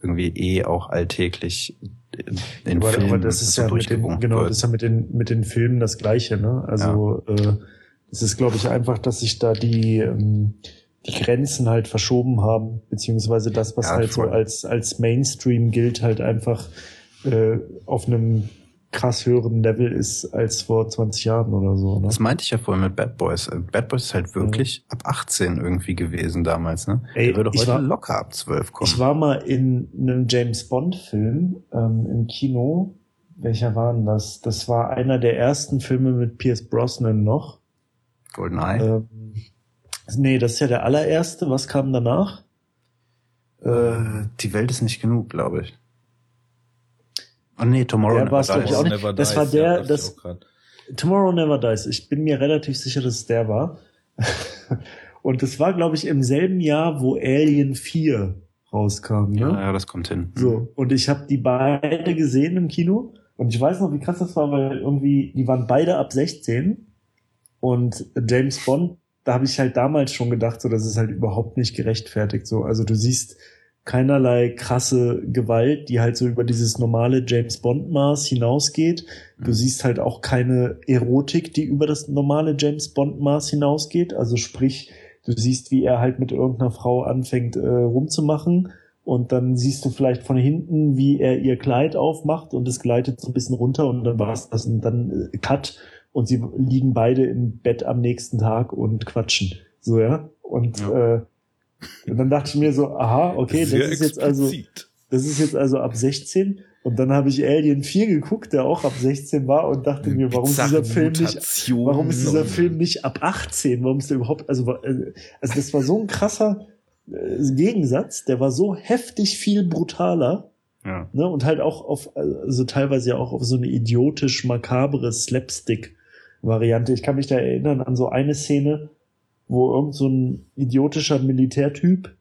irgendwie eh auch alltäglich in, in
aber,
Filmen
aber das ist
so
ja mit den, genau,
wird.
das ist ja mit den, mit den Filmen das Gleiche, ne? Also, äh, es ist, glaube ich, einfach, dass sich da die, ähm, die Grenzen halt verschoben haben, beziehungsweise das, was
Ja,
halt
voll.
so als, als Mainstream gilt, halt einfach äh, auf einem krass höheren Level ist als vor 20 Jahren oder so. Ne?
Das meinte ich ja vorhin mit Bad Boys. Äh, Bad Boys ist halt wirklich ab 18 irgendwie gewesen damals, ne?
Ey,
Der würde
ich
heute
war-
locker ab 12 kommen.
Ich war mal in einem James Bond Film ähm, im Kino. Welcher war denn das? Das war einer der ersten Filme mit Pierce Brosnan noch.
GoldenEye.
Ähm, nee, das ist ja der allererste. Was kam danach? Äh,
die Welt ist nicht genug, glaube ich. Oh nee, Tomorrow Never Dies.
ich, auch nicht.
Never
Das
Dies,
war
ja,
der-
ich
das-. Tomorrow Never Dies. Ich bin mir relativ sicher, dass es der war. (laughs) Und das war, glaube ich, im selben Jahr, wo Alien 4 rauskam. Ne?
Ja, ja, das kommt hin.
So, und ich habe die beide gesehen im Kino und ich weiß noch, wie krass das war, weil irgendwie, die waren beide ab 16 und James Bond, da habe ich halt damals schon gedacht, so, das ist halt überhaupt nicht gerechtfertigt. So, also du siehst keinerlei krasse Gewalt, die halt so über dieses normale James Bond Maß hinausgeht. Du
Mhm.
siehst halt auch keine Erotik, die über das normale James Bond Maß hinausgeht. Also sprich, du siehst, wie er halt mit irgendeiner Frau anfängt äh, rumzumachen und dann siehst du vielleicht von hinten, wie er ihr Kleid aufmacht und es gleitet so ein bisschen runter und dann war es das und dann äh, Cut und sie liegen beide im Bett am nächsten Tag und quatschen. So, ja. Und,
Ja.
Äh, und dann dachte ich mir so, aha, okay, das
Sehr
ist jetzt also,
explizit.
das ist jetzt also ab 16. Und dann habe ich Alien 4 geguckt, der auch ab 16 war und dachte mir, warum ist dieser Film nicht Warum ist dieser Film nicht ab 18? Warum ist der überhaupt, also, äh, also das war so ein krasser äh, Gegensatz, der war so heftig viel brutaler,
Ja.
ne, und halt auch auf, also teilweise ja auch auf so eine idiotisch makabere Slapstick-Variante. Ich kann mich da erinnern an so eine Szene, wo irgend so ein idiotischer Militärtyp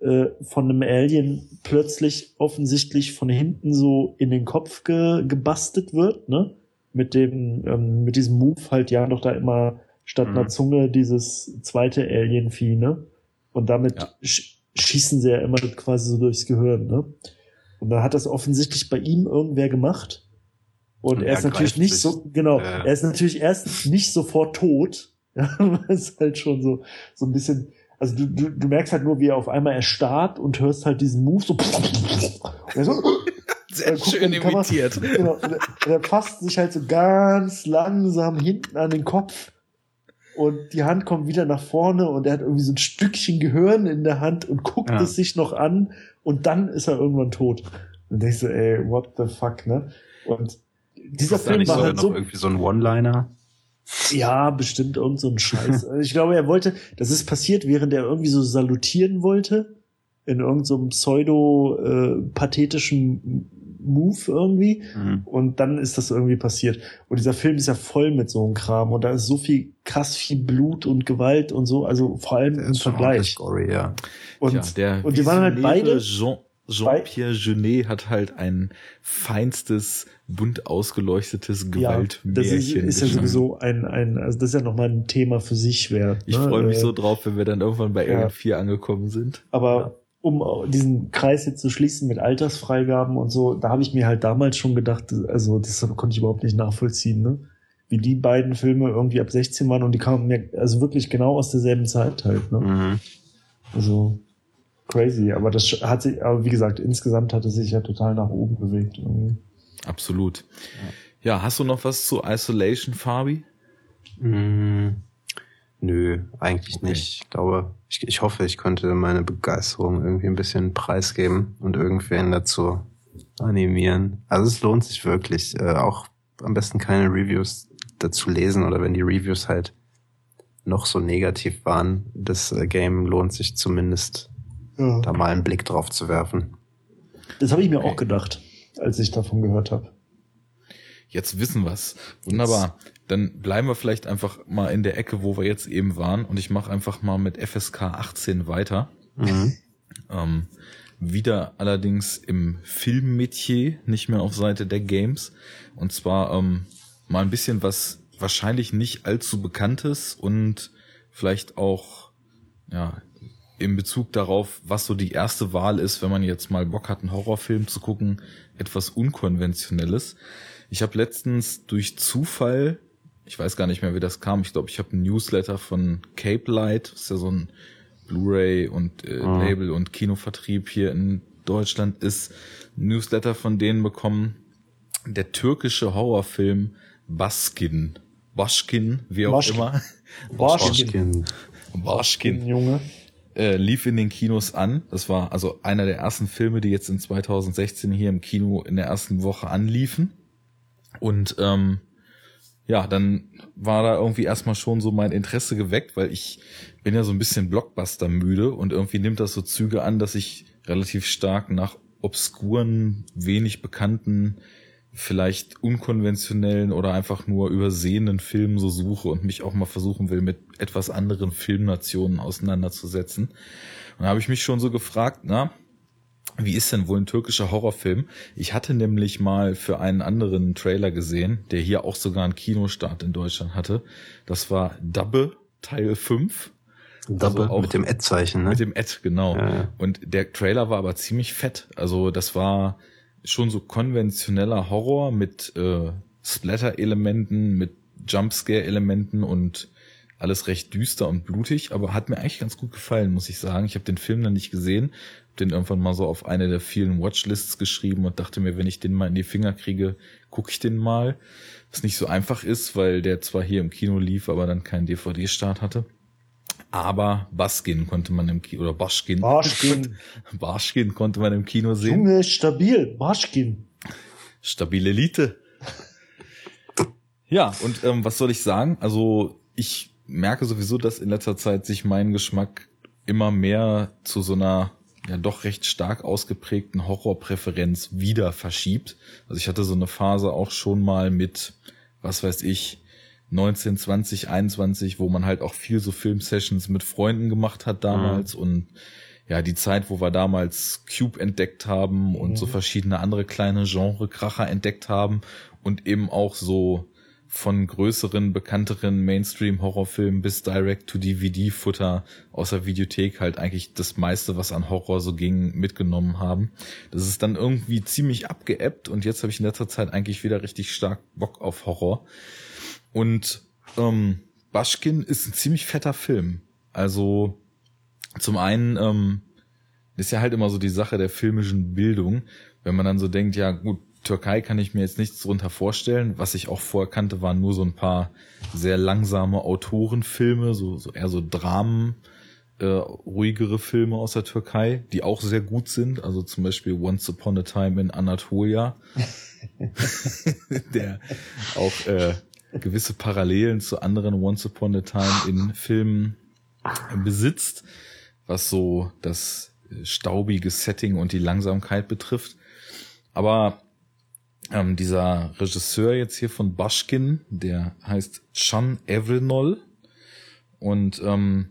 äh, von einem Alien plötzlich offensichtlich von hinten so in den Kopf ge gebastelt wird, ne? Mit dem, ähm, mit diesem Move halt ja doch da immer statt einer
Mhm.
Zunge dieses zweite Alien-Vieh, ne? Und damit
Ja.
sch schießen sie ja immer quasi so durchs Gehirn, ne? Und dann hat das offensichtlich bei ihm irgendwer gemacht. Und,
Und
er ist natürlich nicht
sich,
so, genau,
äh,
er ist natürlich erst nicht sofort tot. (laughs) Ja, ist halt schon so, so ein bisschen, also du, du, du merkst halt nur, wie er auf einmal erstarrt und hörst halt diesen Move so. (laughs) Und so (laughs)
Sehr
guckt
schön
Kamera.
imitiert.
genau, und er, und fasst sich halt so ganz langsam hinten an den Kopf und die Hand kommt wieder nach vorne und er hat irgendwie so ein Stückchen Gehirn in der Hand und guckt
Ja.
es sich noch an und dann ist er irgendwann tot. Und denkst du, ey, what the fuck, ne? Und dieser Film war
sogar
halt
noch
so,
irgendwie so ein One-Liner?
ja, bestimmt irgend so ein Scheiß. (laughs) Ich glaube, er wollte, das ist passiert, während er irgendwie so salutieren wollte, in irgendeinem so einem pseudo-pathetischen Move irgendwie.
Mhm.
Und dann ist das irgendwie passiert. Und dieser Film ist ja voll mit so einem Kram. Und da ist so viel, krass viel Blut und Gewalt und so. Also vor allem
Der
im Vergleich.
Gory, ja.
Und,
Tja, der
und die waren halt beide.
Jean, Jean-Pierre Jeunet hat halt ein feinstes, bunt ausgeleuctetes Gewaltmärchen.
Ja, das ist, ist ja sowieso ein, ein, also das ist ja nochmal ein Thema für sich wert.
Ich ne? freue mich äh, so drauf, wenn wir dann irgendwann bei ja. 4 angekommen sind.
Aber um diesen Kreis jetzt zu schließen mit Altersfreigaben und so, da habe ich mir halt damals schon gedacht, also das konnte ich überhaupt nicht nachvollziehen, ne? Wie die beiden Filme irgendwie ab 16 waren und die kamen mir also wirklich genau aus derselben Zeit halt, ne? Mhm. Also crazy, aber das hat sich, aber wie gesagt, insgesamt hat es sich ja total nach oben bewegt. Irgendwie.
Absolut. Ja. ja, hast du noch was zu Isolation, Fabi?
Mm, nö, eigentlich okay. nicht. Ich glaube, ich, ich hoffe, ich konnte meine Begeisterung irgendwie ein bisschen preisgeben und irgendwen dazu animieren. Also es lohnt sich wirklich, äh, auch am besten keine Reviews dazu lesen oder wenn die Reviews halt noch so negativ waren, das äh, Game lohnt sich zumindest ja. da mal einen Blick drauf zu werfen.
Das habe ich mir auch gedacht, als ich davon gehört habe.
Jetzt wissen wir's. Wunderbar. Dann bleiben wir vielleicht einfach mal in der Ecke, wo wir jetzt eben waren. Und ich mache einfach mal mit FSK 18 weiter. Mhm. Ähm, wieder allerdings im Filmmetier, nicht mehr auf Seite der Games. Und zwar ähm, mal ein bisschen was wahrscheinlich nicht allzu bekanntes und vielleicht auch ja in Bezug darauf, was so die erste Wahl ist, wenn man jetzt mal Bock hat, einen Horrorfilm zu gucken, etwas Unkonventionelles. Ich habe letztens durch Zufall, ich weiß gar nicht mehr, wie das kam, ich glaube, ich habe ein Newsletter von Cape Light, das ist ja so ein Blu-ray und äh, mhm. Label und Kinovertrieb hier in Deutschland ist, ein Newsletter von denen bekommen, der türkische Horrorfilm Baskin. Baschkin, wie auch Baschkin. immer.
Baschkin.
Baschkin. Junge äh, lief in den Kinos an. Das war also einer der ersten Filme, die jetzt in 2016 hier im Kino in der ersten Woche anliefen. Und ähm, ja, dann war da irgendwie erstmal schon so mein Interesse geweckt, weil ich bin ja so ein bisschen Blockbuster müde und irgendwie nimmt das so Züge an, dass ich relativ stark nach obskuren, wenig bekannten vielleicht unkonventionellen oder einfach nur übersehenen Filmen so suche und mich auch mal versuchen will, mit etwas anderen Filmnationen auseinanderzusetzen. Und da habe ich mich schon so gefragt, na, wie ist denn wohl ein türkischer Horrorfilm? Ich hatte nämlich mal für einen anderen Trailer gesehen, der hier auch sogar einen Kinostart in Deutschland hatte. Das war Dabbe Teil 5.
Dabbe also mit dem Ad-Zeichen, ne?
Mit dem Ad, genau. Ja, ja. Und der Trailer war aber ziemlich fett. Also das war schon so konventioneller Horror mit äh, Splatter-Elementen, mit Jumpscare-Elementen und alles recht düster und blutig, aber hat mir eigentlich ganz gut gefallen, muss ich sagen. Ich habe den Film dann nicht gesehen, hab den irgendwann mal so auf eine der vielen Watchlists geschrieben und dachte mir, wenn ich den mal in die Finger kriege, gucke ich den mal. Was nicht so einfach ist, weil der zwar hier im Kino lief, aber dann keinen DVD-Start hatte. Aber Baskin konnte man im Kino, oder Baschkin.
Baschkin. (laughs)
Baschkin konnte man im Kino sehen.
Junge, stabil. Baschkin.
Stabile Elite. ja, und ähm, was soll ich sagen? Also ich merke sowieso, dass in letzter Zeit sich mein Geschmack immer mehr zu so einer ja doch recht stark ausgeprägten Horrorpräferenz wieder verschiebt. Also ich hatte so eine Phase auch schon mal mit, was weiß ich, 19, 20, 21, wo man halt auch viel so Filmsessions mit Freunden gemacht hat damals mhm. und ja, die Zeit, wo wir damals Cube entdeckt haben und mhm. so verschiedene andere kleine Genre-Kracher entdeckt haben und eben auch so von größeren, bekannteren Mainstream-Horrorfilmen bis Direct-to-DVD-Futter aus der Videothek halt eigentlich das meiste, was an Horror so ging, mitgenommen haben. Das ist dann irgendwie ziemlich abgeebbt und jetzt habe ich in letzter Zeit eigentlich wieder richtig stark Bock auf Horror. Und ähm, Baschkin ist ein ziemlich fetter Film. Also zum einen ähm, ist ja halt immer so die Sache der filmischen Bildung, wenn man dann so denkt, ja gut, Türkei kann ich mir jetzt nichts drunter vorstellen. Was ich auch vorher kannte, waren nur so ein paar sehr langsame Autorenfilme, so, so eher so Dramen, äh, ruhigere Filme aus der Türkei, die auch sehr gut sind. Also zum Beispiel Once Upon a Time in Anatolia, (laughs) (laughs) der auch äh, gewisse Parallelen zu anderen Once Upon a Time in Filmen besitzt, was so das staubige Setting und die Langsamkeit betrifft. Aber ähm, dieser Regisseur jetzt hier von Bashkin, der heißt Chan Evrenol und ähm,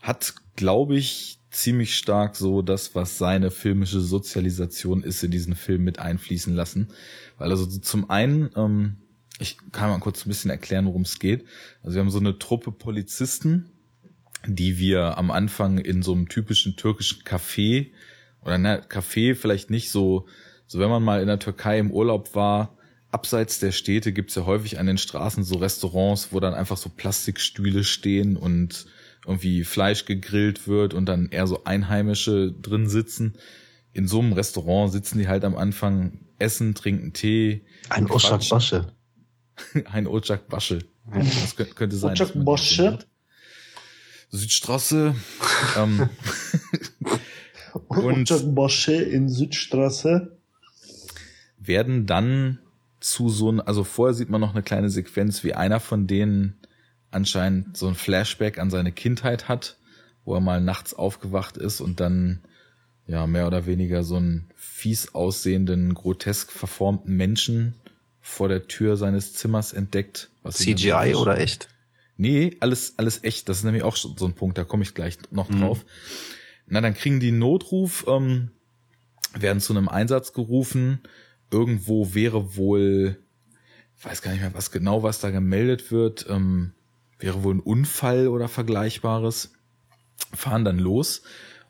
hat, glaube ich, ziemlich stark so das, was seine filmische Sozialisation ist, in diesen Film mit einfließen lassen. Weil also zum einen, ähm, ich kann mal kurz ein bisschen erklären, worum es geht. Also wir haben so eine Truppe Polizisten, die wir am Anfang in so einem typischen türkischen Café oder ne, Café vielleicht nicht so, so wenn man mal in der Türkei im Urlaub war, abseits der Städte gibt's ja häufig an den Straßen so Restaurants, wo dann einfach so Plastikstühle stehen und irgendwie Fleisch gegrillt wird und dann eher so Einheimische drin sitzen. In so einem Restaurant sitzen die halt am Anfang, essen, trinken Tee.
Ein Oschak Basche. (laughs)
Ein Ojak Basche. Das könnte, sein.
Ojak Basche.
Südstraße. ähm, (laughs) und
Ojak Basche in Südstraße.
werden dann zu so ein, also vorher sieht man noch eine kleine Sequenz, wie einer von denen anscheinend so ein Flashback an seine Kindheit hat, wo er mal nachts aufgewacht ist und dann ja mehr oder weniger so einen fies aussehenden, grotesk verformten Menschen vor der Tür seines Zimmers entdeckt.
CGI oder echt?
Nee, alles, alles echt. Das ist nämlich auch so ein Punkt, da komme ich gleich noch drauf. Na, dann kriegen die einen Notruf, ähm, werden zu einem Einsatz gerufen. Irgendwo wäre wohl, ich weiß gar nicht mehr, was genau, was da gemeldet wird, ähm, wäre wohl ein Unfall oder Vergleichbares. Fahren dann los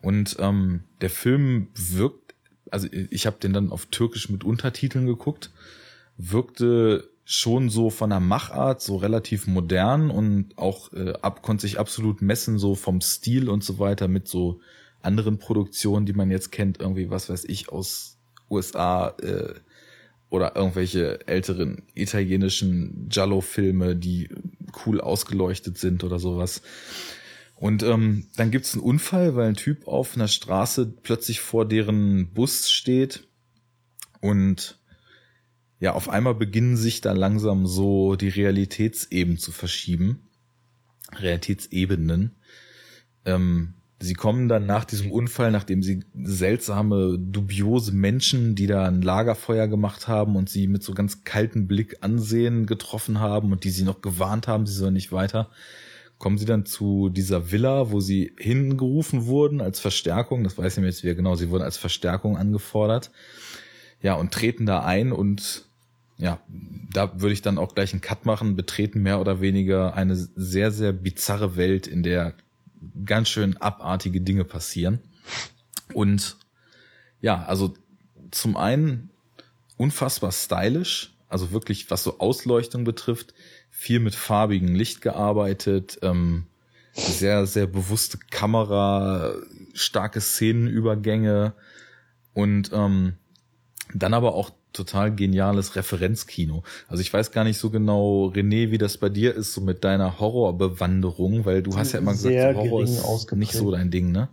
und ähm, der Film wirkt, also ich habe den dann auf Türkisch mit Untertiteln geguckt, wirkte schon so von der Machart so relativ modern und auch äh, ab konnte sich absolut messen so vom Stil und so weiter mit so anderen Produktionen, die man jetzt kennt, irgendwie was weiß ich aus USA äh, oder irgendwelche älteren italienischen Giallo-Filme, die cool ausgeleuchtet sind oder sowas. Und ähm, dann gibt's einen Unfall, weil ein Typ auf einer Straße plötzlich vor deren Bus steht und ja, auf einmal beginnen sich da langsam so die Realitätsebenen zu verschieben. Realitätsebenen. Ähm, sie kommen dann nach diesem Unfall, nachdem sie seltsame, dubiose Menschen, die da ein Lagerfeuer gemacht haben und sie mit so ganz kaltem Blick ansehen, getroffen haben und die sie noch gewarnt haben, sie sollen nicht weiter, kommen sie dann zu dieser Villa, wo sie hingerufen wurden als Verstärkung. Das weiß ich mehr jetzt wieder genau. Sie wurden als Verstärkung angefordert. Ja, und treten da ein und ja, da würde ich dann auch gleich einen Cut machen, betreten mehr oder weniger eine sehr, sehr bizarre Welt, in der ganz schön abartige Dinge passieren. Und ja, also zum einen unfassbar stylisch, also wirklich was so Ausleuchtung betrifft, viel mit farbigem Licht gearbeitet, ähm, sehr, sehr bewusste Kamera, starke Szenenübergänge und ähm, dann aber auch total geniales Referenzkino. Also ich weiß gar nicht so genau, René, wie das bei dir ist, so mit deiner Horrorbewanderung, weil du hast ja immer gesagt, Horror ist nicht so dein Ding, ne?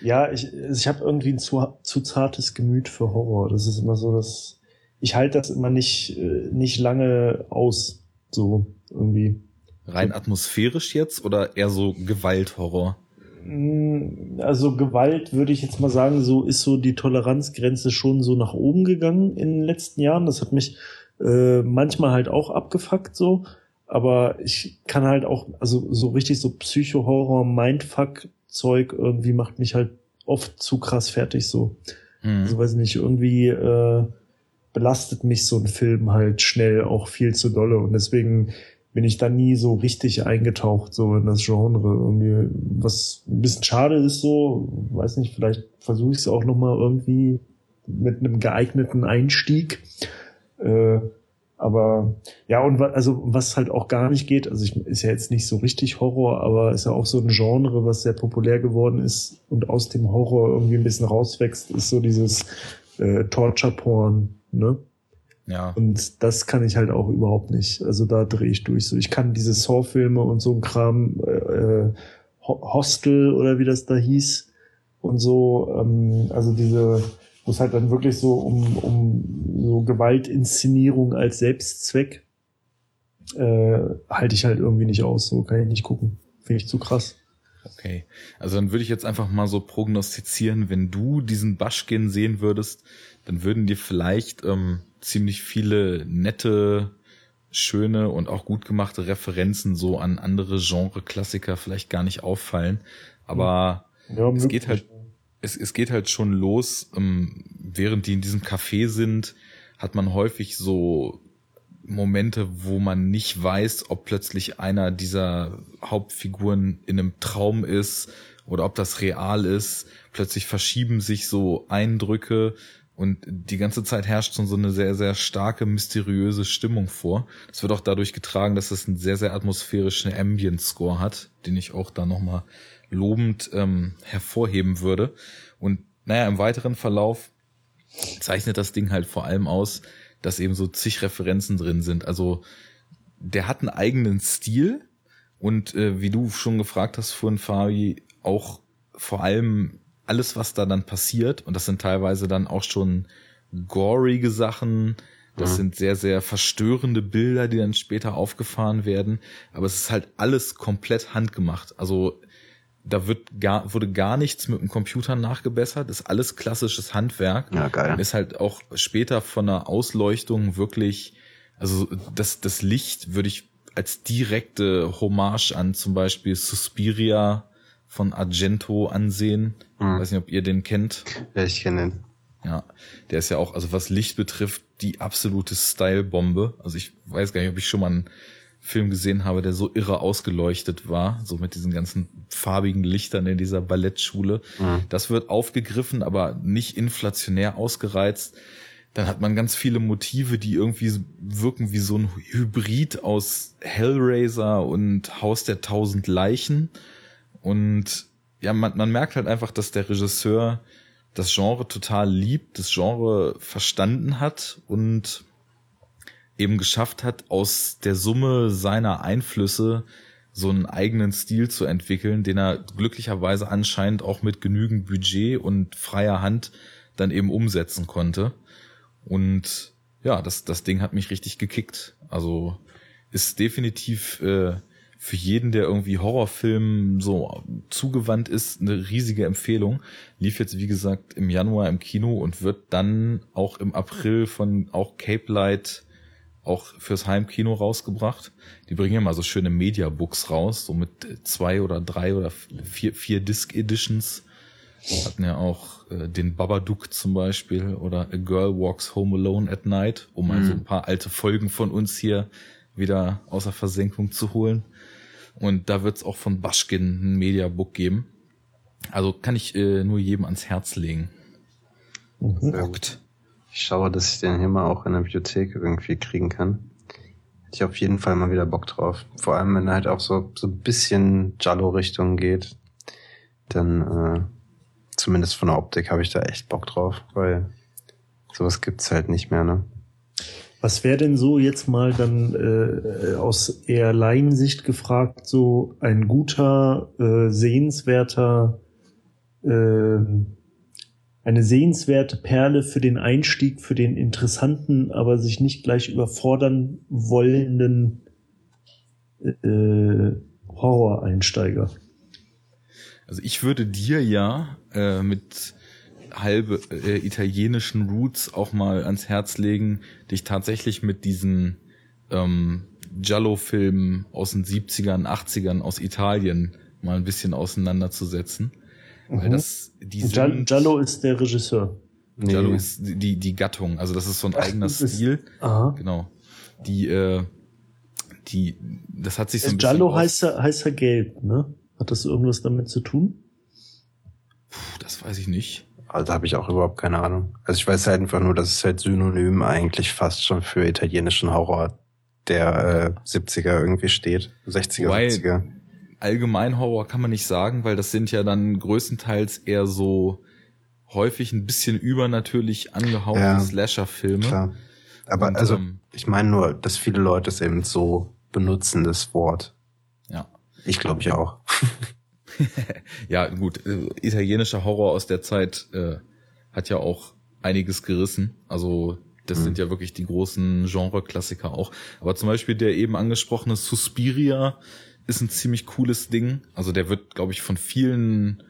Ja, ich, ich habe irgendwie ein zu, zu zartes Gemüt für Horror. Das ist immer so, dass ich halte das immer nicht, äh, nicht lange aus. So irgendwie.
Rein atmosphärisch jetzt oder eher so Gewalthorror?
Mm, Also Gewalt würde ich jetzt mal sagen, so ist so die Toleranzgrenze schon so nach oben gegangen in den letzten Jahren. Das hat mich äh, manchmal halt auch abgefuckt so. Aber ich kann halt auch, also so richtig so Psycho-Horror, Mindfuck-Zeug irgendwie macht mich halt oft zu krass fertig so.
Hm.
Also weiß ich nicht, irgendwie äh, belastet mich so ein Film halt schnell auch viel zu dolle und deswegen bin ich da nie so richtig eingetaucht so in das Genre irgendwie, was ein bisschen schade ist so, weiß nicht, vielleicht versuche ich es auch noch mal irgendwie mit einem geeigneten Einstieg. Äh, aber ja, und also was halt auch gar nicht geht, also ich ist ja jetzt nicht so richtig Horror, aber ist ja auch so ein Genre, was sehr populär geworden ist und aus dem Horror irgendwie ein bisschen rauswächst, ist so dieses äh, Torture Porn, ne?
Ja.
Und das kann ich halt auch überhaupt nicht. Also da drehe ich durch. So, ich kann diese Saw-Filme und so ein Kram, äh, äh, Ho- Hostel oder wie das da hieß und so, ähm, also diese, wo es halt dann wirklich so um, um so Gewaltinszenierung als Selbstzweck äh, halte ich halt irgendwie nicht aus. So kann ich nicht gucken. Finde ich zu krass.
Okay. Also dann würde ich jetzt einfach mal so prognostizieren, wenn du diesen Baschkin sehen würdest, dann würden dir vielleicht ähm, ziemlich viele nette, schöne und auch gut gemachte Referenzen so an andere Genre-Klassiker vielleicht gar nicht auffallen. Aber
Ja,
es geht halt, es, es geht halt schon los, ähm, während die in diesem Café sind, hat man häufig so Momente, wo man nicht weiß, ob plötzlich einer dieser Hauptfiguren in einem Traum ist oder ob das real ist. Plötzlich verschieben sich so Eindrücke und die ganze Zeit herrscht schon so eine sehr, sehr starke, mysteriöse Stimmung vor. Das wird auch dadurch getragen, dass es einen sehr, sehr atmosphärischen Ambient-Score hat, den ich auch da nochmal lobend ähm, hervorheben würde. Und naja, im weiteren Verlauf zeichnet das Ding halt vor allem aus, dass eben so zig Referenzen drin sind. Also der hat einen eigenen Stil und äh, wie du schon gefragt hast vorhin, Fabi, auch vor allem alles, was da dann passiert, und das sind teilweise dann auch schon gorige Sachen, das
Mhm.
sind sehr, sehr verstörende Bilder, die dann später aufgefahren werden, aber es ist halt alles komplett handgemacht. Also da wird gar, wurde gar nichts mit dem Computer nachgebessert, ist alles klassisches Handwerk.
Ja, geil.
Und ist halt auch später von der Ausleuchtung wirklich, also das, das Licht würde ich als direkte Hommage an zum Beispiel Suspiria von Argento ansehen.
Mhm.
weiß nicht, ob ihr den kennt.
Ja, ich kenne den.
Ja, der ist ja auch, also was Licht betrifft, die absolute Style-Bombe. Also ich weiß gar nicht, ob ich schon mal einen Film gesehen habe, der so irre ausgeleuchtet war, so mit diesen ganzen farbigen Lichtern in dieser Ballettschule.
Mhm.
Das wird aufgegriffen, aber nicht inflationär ausgereizt. Dann hat man ganz viele Motive, die irgendwie wirken wie so ein Hybrid aus Hellraiser und Haus der tausend Leichen. Und ja, man, man merkt halt einfach, dass der Regisseur das Genre total liebt, das Genre verstanden hat und eben geschafft hat, aus der Summe seiner Einflüsse so einen eigenen Stil zu entwickeln, den er glücklicherweise anscheinend auch mit genügend Budget und freier Hand dann eben umsetzen konnte. Und ja, das, das Ding hat mich richtig gekickt. Also ist definitiv äh, für jeden, der irgendwie Horrorfilm so zugewandt ist, eine riesige Empfehlung. Lief jetzt, wie gesagt, im Januar im Kino und wird dann auch im April von auch Cape Light auch fürs Heimkino rausgebracht. Die bringen ja mal so schöne Mediabooks raus, so mit zwei oder drei oder vier, vier Disc Editions. Hatten ja auch äh, den Babadook zum Beispiel oder A Girl Walks Home Alone at Night, um mal so ein paar alte Folgen von uns hier wieder außer Versenkung zu holen. Und da wird's auch von Baschkin ein Mediabook geben. Also kann ich äh, nur jedem ans Herz legen.
Sehr gut. Ich schaue, dass ich den hier mal auch in der Bibliothek irgendwie kriegen kann. Hätte ich auf jeden Fall mal wieder Bock drauf. Vor allem, wenn er halt auch so, so ein bisschen Jallo-Richtung geht, dann äh, zumindest von der Optik habe ich da echt Bock drauf, weil sowas gibt's halt nicht mehr, ne?
Was wäre denn so jetzt mal dann äh, aus eher Laiensicht gefragt, so ein guter, äh, sehenswerter, äh, eine sehenswerte Perle für den Einstieg, für den interessanten, aber sich nicht gleich überfordern wollenden äh, Horror-Einsteiger?
Also ich würde dir ja äh, mit halbe äh, italienischen Roots auch mal ans Herz legen, dich tatsächlich mit diesen ähm, Giallo-Filmen aus den 70ern, 80ern aus Italien mal ein bisschen auseinanderzusetzen. Weil
Mhm.
das, die
Giallo,
sind,
Giallo ist der Regisseur.
Giallo ist die, die Gattung, also das ist so ein
Ach,
eigener Stil.
Aha.
Genau. Die, äh, die, das hat sich so ein bisschen
Giallo
aus-
heißt er, heißt er gelb, ne? Hat das irgendwas damit zu tun?
Puh, das weiß ich nicht.
Also habe ich auch überhaupt keine Ahnung. Also ich weiß halt einfach nur, dass es halt synonym eigentlich fast schon für italienischen Horror der äh, 70er irgendwie steht. 60er,
Wobei-
70er.
allgemein Horror kann man nicht sagen, weil das sind ja dann größtenteils eher so häufig ein bisschen übernatürlich angehauchte
Ja,
Slasher-Filme.
Klar. Aber
Und,
also,
ähm,
ich meine nur, dass viele Leute es eben so benutzen, das Wort.
Ja.
Ich glaube ich auch. (laughs) (laughs)
Ja, gut, äh, italienischer Horror aus der Zeit äh, hat ja auch einiges gerissen. Also das
Mhm.
sind ja wirklich die großen Genre-Klassiker auch. Aber zum Beispiel der eben angesprochene Suspiria ist ein ziemlich cooles Ding. Also der wird, glaube ich, von vielen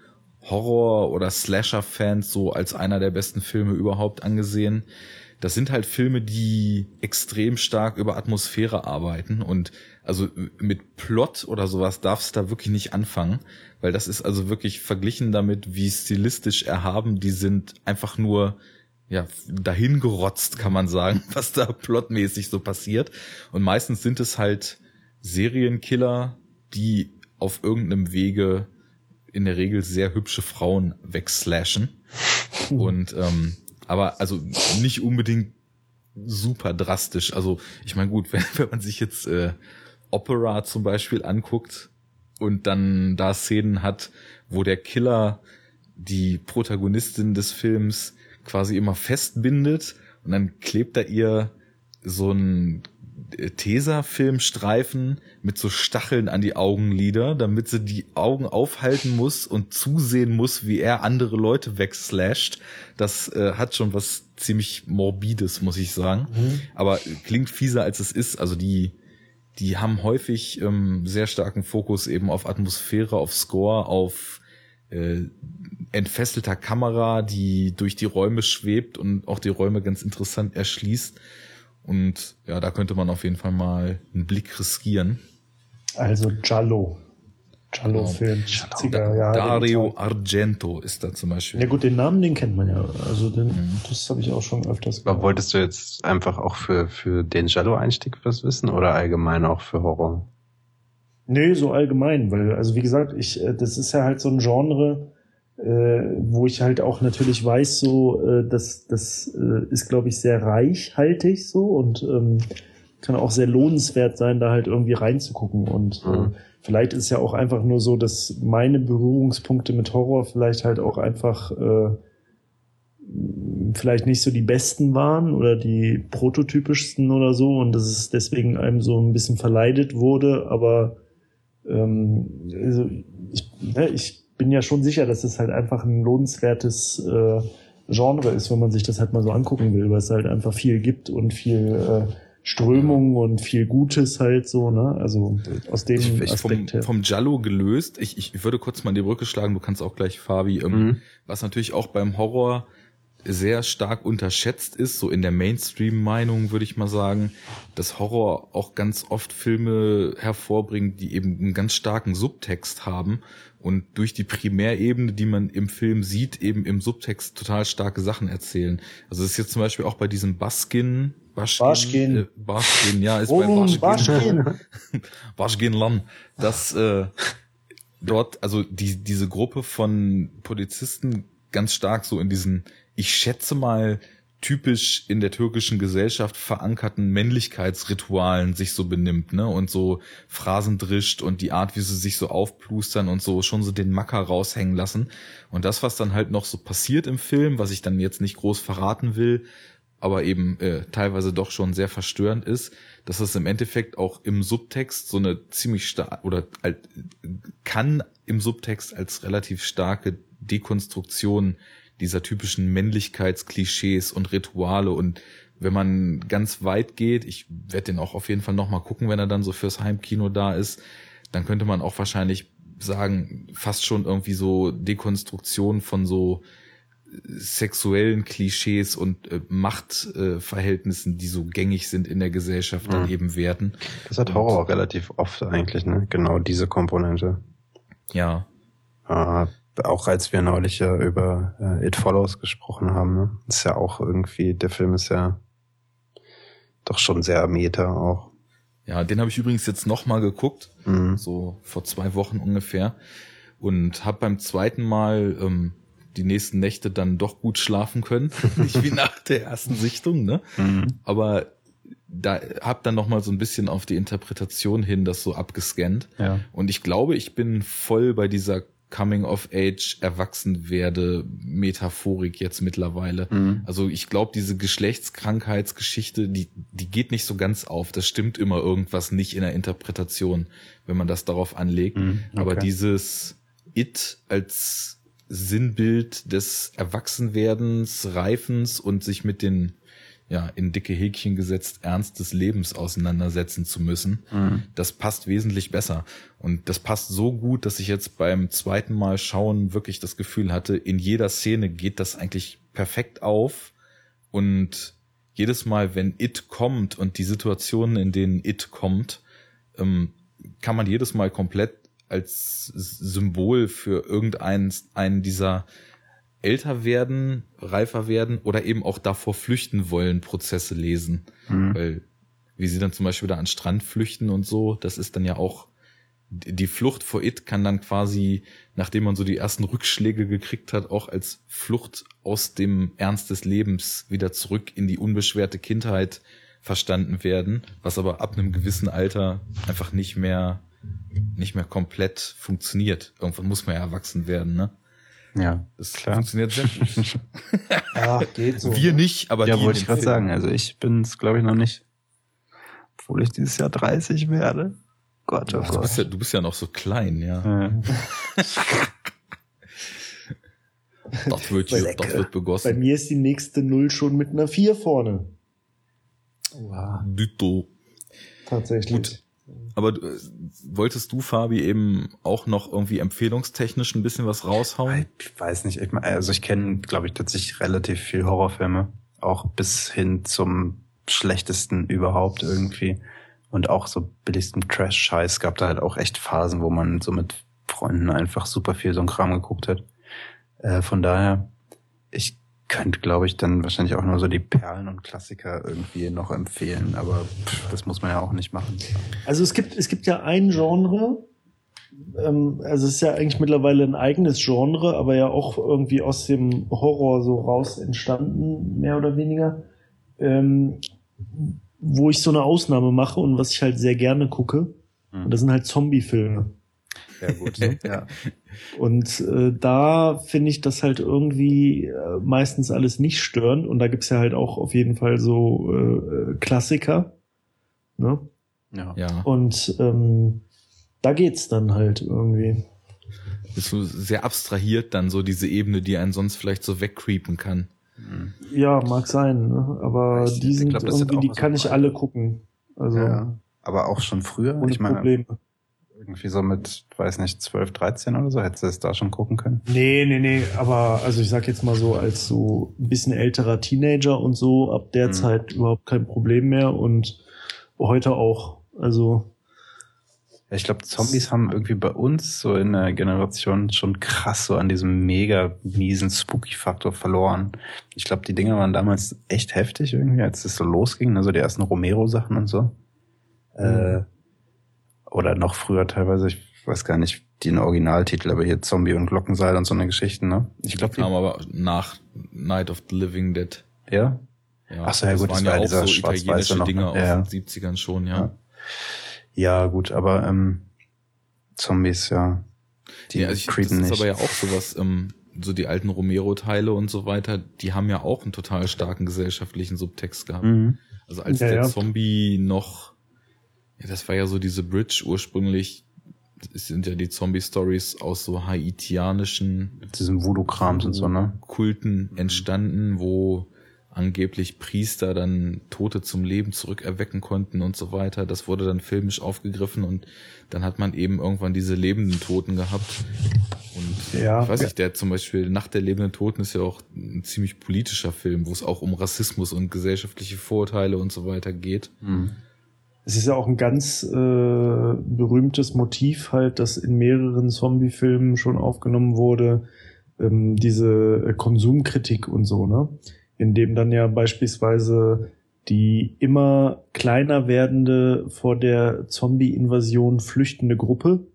Horror- oder Slasher-Fans so als einer der besten Filme überhaupt angesehen. Das sind halt Filme, die extrem stark über Atmosphäre arbeiten und also mit Plot oder sowas darfst du da wirklich nicht anfangen, weil das ist also wirklich verglichen damit, wie stilistisch erhaben die sind, einfach nur ja, dahin gerotzt, kann man sagen, (laughs) was da plotmäßig so passiert. Und meistens sind es halt Serienkiller, die auf irgendeinem Wege in der Regel sehr hübsche Frauen wegslashen. Und ähm, aber also nicht unbedingt super drastisch. Also ich meine gut, (laughs) wenn, wenn man sich jetzt äh, Opera zum Beispiel anguckt und dann da Szenen hat, wo der Killer die Protagonistin des Films quasi immer festbindet und dann klebt er ihr so ein Tesafilmstreifen mit so Stacheln an die Augenlider, damit sie die Augen aufhalten muss und zusehen muss, wie er andere Leute wegslasht. Das äh, hat schon was ziemlich morbides, muss ich sagen. Mhm. Aber klingt fieser als es ist. Also die, die haben häufig ähm, sehr starken Fokus eben auf Atmosphäre, auf Score, auf äh, entfesselter Kamera, die durch die Räume schwebt und auch die Räume ganz interessant erschließt. Und ja, da könnte man auf jeden Fall mal einen Blick riskieren.
Also Giallo. Giallo-Film.
Genau. Da, Dario Argento ist da zum Beispiel.
Ja gut, den Namen, den kennt man ja. Also den, mhm. das habe ich auch schon öfters
gehört. Aber wolltest du jetzt einfach auch für, für den Giallo-Einstieg was wissen oder allgemein auch für Horror?
Nee, so allgemein, weil, also wie gesagt, ich, äh, das ist ja halt so ein Genre, äh, wo ich halt auch natürlich weiß, so, äh, dass das äh, ist, glaube ich, sehr reichhaltig so und ähm, kann auch sehr lohnenswert sein, da halt irgendwie reinzugucken. Und äh, mhm. äh, vielleicht ist ja auch einfach nur so, dass meine Berührungspunkte mit Horror vielleicht halt auch einfach äh, vielleicht nicht so die besten waren oder die prototypischsten oder so und dass es deswegen einem so ein bisschen verleidet wurde, aber ähm, also ich, ne, ich bin ja schon sicher, dass es halt einfach ein lohnenswertes äh, Genre ist, wenn man sich das halt mal so angucken will, weil es halt einfach viel gibt und viel äh, Strömung und viel Gutes halt so, ne? Also aus dem ich,
ich Aspekt vom, her. Vom Jallo gelöst, ich, ich würde kurz mal in die Brücke schlagen, du kannst auch gleich, Fabi, ähm, mhm. was natürlich auch beim Horror sehr stark unterschätzt ist, so in der Mainstream-Meinung würde ich mal sagen, dass Horror auch ganz oft Filme hervorbringt, die eben einen ganz starken Subtext haben und durch die Primärebene, die man im Film sieht, eben im Subtext total starke Sachen erzählen. Also das ist jetzt zum Beispiel auch bei diesem Baskin,
Baschkin, Baschkin,
äh, Baschkin ja, ist oh, bei Baschkin, Baschkin (laughs) Lam, dass äh, dort, also die, diese Gruppe von Polizisten ganz stark so in diesen, ich schätze mal, typisch in der türkischen Gesellschaft verankerten Männlichkeitsritualen sich so benimmt, ne? Und so Phrasen drischt und die Art, wie sie sich so aufplustern und so schon so den Macker raushängen lassen. Und das, was dann halt noch so passiert im Film, was ich dann jetzt nicht groß verraten will, aber eben äh, teilweise doch schon sehr verstörend ist, dass es im Endeffekt auch im Subtext so eine ziemlich stark oder äh, kann im Subtext als relativ starke Dekonstruktion dieser typischen Männlichkeitsklischees und Rituale und wenn man ganz weit geht, ich werde den auch auf jeden Fall nochmal gucken, wenn er dann so fürs Heimkino da ist, dann könnte man auch wahrscheinlich sagen, fast schon irgendwie so Dekonstruktion von so sexuellen Klischees und äh, Machtverhältnissen, äh, die so gängig sind in der Gesellschaft, mhm. dann eben werten.
Das hat Horror auch relativ oft eigentlich, ne? Genau diese Komponente.
Ja.
Äh, auch als wir neulich ja über äh, It Follows gesprochen haben, ne? Ist ja auch irgendwie, der Film ist ja doch schon sehr meta auch.
Ja, den habe ich übrigens jetzt nochmal geguckt, mhm. so vor zwei Wochen ungefähr. Und habe beim zweiten Mal ähm, die nächsten Nächte dann doch gut schlafen können. (laughs) Nicht wie nach der ersten Sichtung, ne? Mhm. Aber da hab dann noch mal so ein bisschen auf die Interpretation hin das so abgescannt. Ja. Und ich glaube, ich bin voll bei dieser Coming of Age erwachsen werde Metaphorik jetzt mittlerweile. Mhm. Also ich glaube, diese Geschlechtskrankheitsgeschichte, die, die geht nicht so ganz auf. Das stimmt immer irgendwas nicht in der Interpretation, wenn man das darauf anlegt. Mhm, okay. Aber dieses It als Sinnbild des Erwachsenwerdens, Reifens und sich mit den ja, in dicke Häkchen gesetzt, Ernst des Lebens auseinandersetzen zu müssen. Mhm. Das passt wesentlich besser. Und das passt so gut, dass ich jetzt beim zweiten Mal schauen wirklich das Gefühl hatte, in jeder Szene geht das eigentlich perfekt auf und jedes Mal, wenn It kommt und die Situationen, in denen It kommt, ähm, kann man jedes Mal komplett als Symbol für irgendeinen einen dieser älter werden, reifer werden oder eben auch davor flüchten wollen Prozesse lesen. Mhm. Weil wie sie dann zum Beispiel da an Strand flüchten und so, das ist dann ja auch die Flucht vor It kann dann quasi, nachdem man so die ersten Rückschläge gekriegt hat, auch als Flucht aus dem Ernst des Lebens wieder zurück in die unbeschwerte Kindheit verstanden werden, was aber ab einem gewissen Alter einfach nicht mehr, nicht mehr komplett funktioniert. Irgendwann muss man ja erwachsen werden, ne?
Ja,
das klar. funktioniert sehr gut. (laughs)
ja, geht so.
Wir nicht, aber
ja, wollte ich gerade sagen. Also ich bin es, glaube ich, noch nicht, obwohl ich dieses Jahr 30 werde. Gott, oh Gott.
Du bist, ja, du bist ja noch so klein, ja. ja. (laughs) das, wird, das wird begossen.
Bei mir ist die nächste Null schon mit einer 4 vorne.
Wow. Düto.
Tatsächlich. Gut.
Aber äh, wolltest du, Fabi, eben auch noch irgendwie empfehlungstechnisch ein bisschen was raushauen?
Ich weiß nicht. Ich, also ich kenne, glaube ich, tatsächlich relativ viel Horrorfilme. Auch bis hin zum schlechtesten überhaupt irgendwie und auch so billigsten Trash-Scheiß gab da halt auch echt Phasen, wo man so mit Freunden einfach super viel so ein Kram geguckt hat. Äh, von daher, ich könnte, glaube ich, dann wahrscheinlich auch nur so die Perlen und Klassiker irgendwie noch empfehlen, aber pff, das muss man ja auch nicht machen.
Also es gibt, es gibt ja ein Genre, ähm, also es ist ja eigentlich mittlerweile ein eigenes Genre, aber ja auch irgendwie aus dem Horror so raus entstanden, mehr oder weniger. Ähm, wo ich so eine Ausnahme mache und was ich halt sehr gerne gucke. Mhm. Und das sind halt Zombie-Filme.
Sehr gut. Ne? ja.
Und äh, da finde ich das halt irgendwie äh, meistens alles nicht störend. Und da gibt's ja halt auch auf jeden Fall so äh, Klassiker. Ne?
Ja. ja.
Und ähm, da geht's dann halt irgendwie.
Bist du sehr abstrahiert dann so diese Ebene, die einen sonst vielleicht so wegcreepen kann.
Ja, mag sein, ne? aber ich, die sind glaub, irgendwie, die kann ich alle gucken. Also ja,
aber auch schon früher.
Ohne ich meine, Probleme.
Irgendwie so mit, weiß nicht, 12, 13 oder so, hättest du es da schon gucken können?
Nee, nee, nee, aber also ich sag jetzt mal so, als so ein bisschen älterer Teenager und so, ab der mhm. Zeit überhaupt kein Problem mehr und heute auch. Also
ich glaube, Zombies haben irgendwie bei uns so in der Generation schon krass so an diesem mega miesen Spooky-Faktor verloren. Ich glaube, die Dinge waren damals echt heftig irgendwie, als es so losging, also die ersten Romero-Sachen und so. Mhm. Äh, oder noch früher teilweise, ich weiß gar nicht den Originaltitel, aber hier Zombie und Glockenseil und so eine Geschichte, ne?
Ich glaube, die kam aber nach Night of the Living Dead.
Ja?
Ja, Ach so, ja gut, das, waren das war ja auch so italienische Dinge aus ja. den 70ern schon, ja. ja.
Ja, gut, aber ähm, Zombies, ja.
Die ja, also ich, das nicht. ist aber ja auch sowas, ähm, so die alten Romero-Teile und so weiter, die haben ja auch einen total starken gesellschaftlichen Subtext gehabt. Mhm. Also als ja, der. Zombie noch, ja, das war ja so diese Bridge ursprünglich, es sind ja die Zombie-Stories aus so haitianischen
diesem Voodoo-Krams und so, ne?
Kulten entstanden, wo angeblich Priester dann Tote zum Leben zurückerwecken konnten und so weiter. Das wurde dann filmisch aufgegriffen und dann hat man eben irgendwann diese lebenden Toten gehabt. Und ja, ich weiß nicht, der zum Beispiel Nacht der lebenden Toten ist ja auch ein ziemlich politischer Film, wo es auch um Rassismus und gesellschaftliche Vorurteile und so weiter geht.
Mhm. Es ist ja auch ein ganz äh, berühmtes Motiv halt, das in mehreren Zombie-Filmen schon aufgenommen wurde, ähm, diese Konsumkritik und so, ne? in dem dann ja beispielsweise die immer kleiner werdende vor der Zombie-Invasion flüchtende Gruppe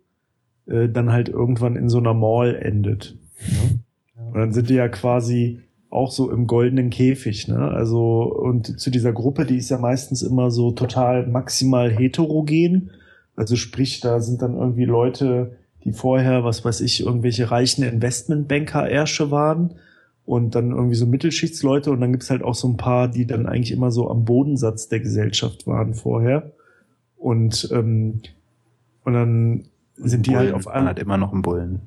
äh, dann halt irgendwann in so einer Mall endet. Ne? Und dann sind die ja quasi auch so im goldenen Käfig, ne? Also, und zu dieser Gruppe, die ist ja meistens immer so total maximal heterogen. Also sprich, da sind dann irgendwie Leute, die vorher, was weiß ich, irgendwelche reichen Investmentbanker-Ärsche waren und dann irgendwie so Mittelschichtsleute und dann gibt's halt auch so ein paar, die dann eigentlich immer so am Bodensatz der Gesellschaft waren vorher. Und, ähm, und dann sind die halt Bullen, halt auf
einmal. hat immer noch einen Bullen.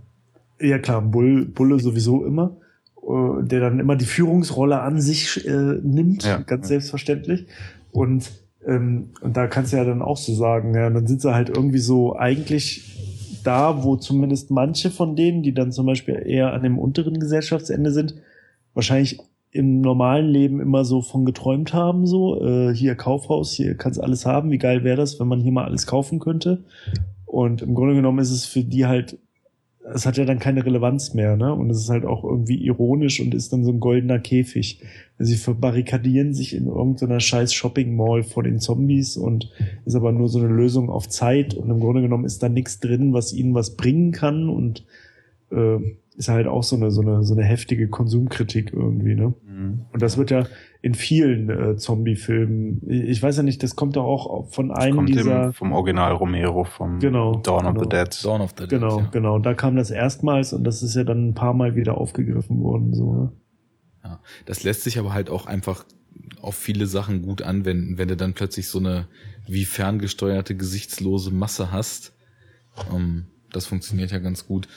Ja klar, Bull, Bulle sowieso immer, äh, der dann immer die Führungsrolle an sich äh, nimmt, ja, ganz selbstverständlich. Und, ähm, und da kannst du ja dann auch so sagen, ja, dann sind sie halt irgendwie so eigentlich da, wo zumindest manche von denen, die dann zum Beispiel eher an dem unteren Gesellschaftsende sind, wahrscheinlich im normalen Leben immer so von geträumt haben, so, äh, hier Kaufhaus, hier kannst alles haben, wie geil wäre das, wenn man hier mal alles kaufen könnte. Und im Grunde genommen ist es für die halt, es hat ja dann keine Relevanz mehr, ne? Und es ist halt auch irgendwie ironisch und ist dann so ein goldener Käfig. Also sie verbarrikadieren sich in irgendeiner scheiß Shopping Mall vor den Zombies und ist aber nur so eine Lösung auf Zeit und im Grunde genommen ist da nichts drin, was ihnen was bringen kann und äh, ist halt auch so eine, so eine, so eine heftige Konsumkritik irgendwie, ne?
Mhm.
Und das wird ja in vielen äh, Zombie-Filmen, ich weiß ja nicht, das kommt ja auch von einem
kommt
dieser,
im, vom Original Romero, vom
Genau,
Dawn of
genau.
the Dead.
Dawn of the Dead.
genau,
Ja.
genau, da kam das erstmals und das ist ja dann ein paar Mal wieder aufgegriffen worden, so, ne?
Ja, das lässt sich aber halt auch einfach auf viele Sachen gut anwenden, wenn du dann plötzlich so eine wie ferngesteuerte gesichtslose Masse hast. Ähm, das funktioniert ja ganz gut.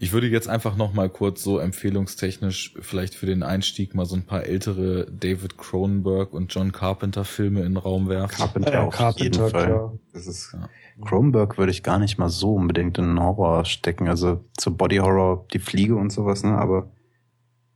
Ich würde jetzt einfach noch mal kurz so empfehlungstechnisch vielleicht für den Einstieg mal so ein paar ältere David Cronenberg und John Carpenter Filme in den Raum werfen.
Carpenter
Ja,
auf
Carpenter,
jeden Fall.
klar.
Das ist,
Ja.
Cronenberg würde ich gar nicht mal so unbedingt in den Horror stecken. Also so Body Horror, die Fliege und sowas, ne? Aber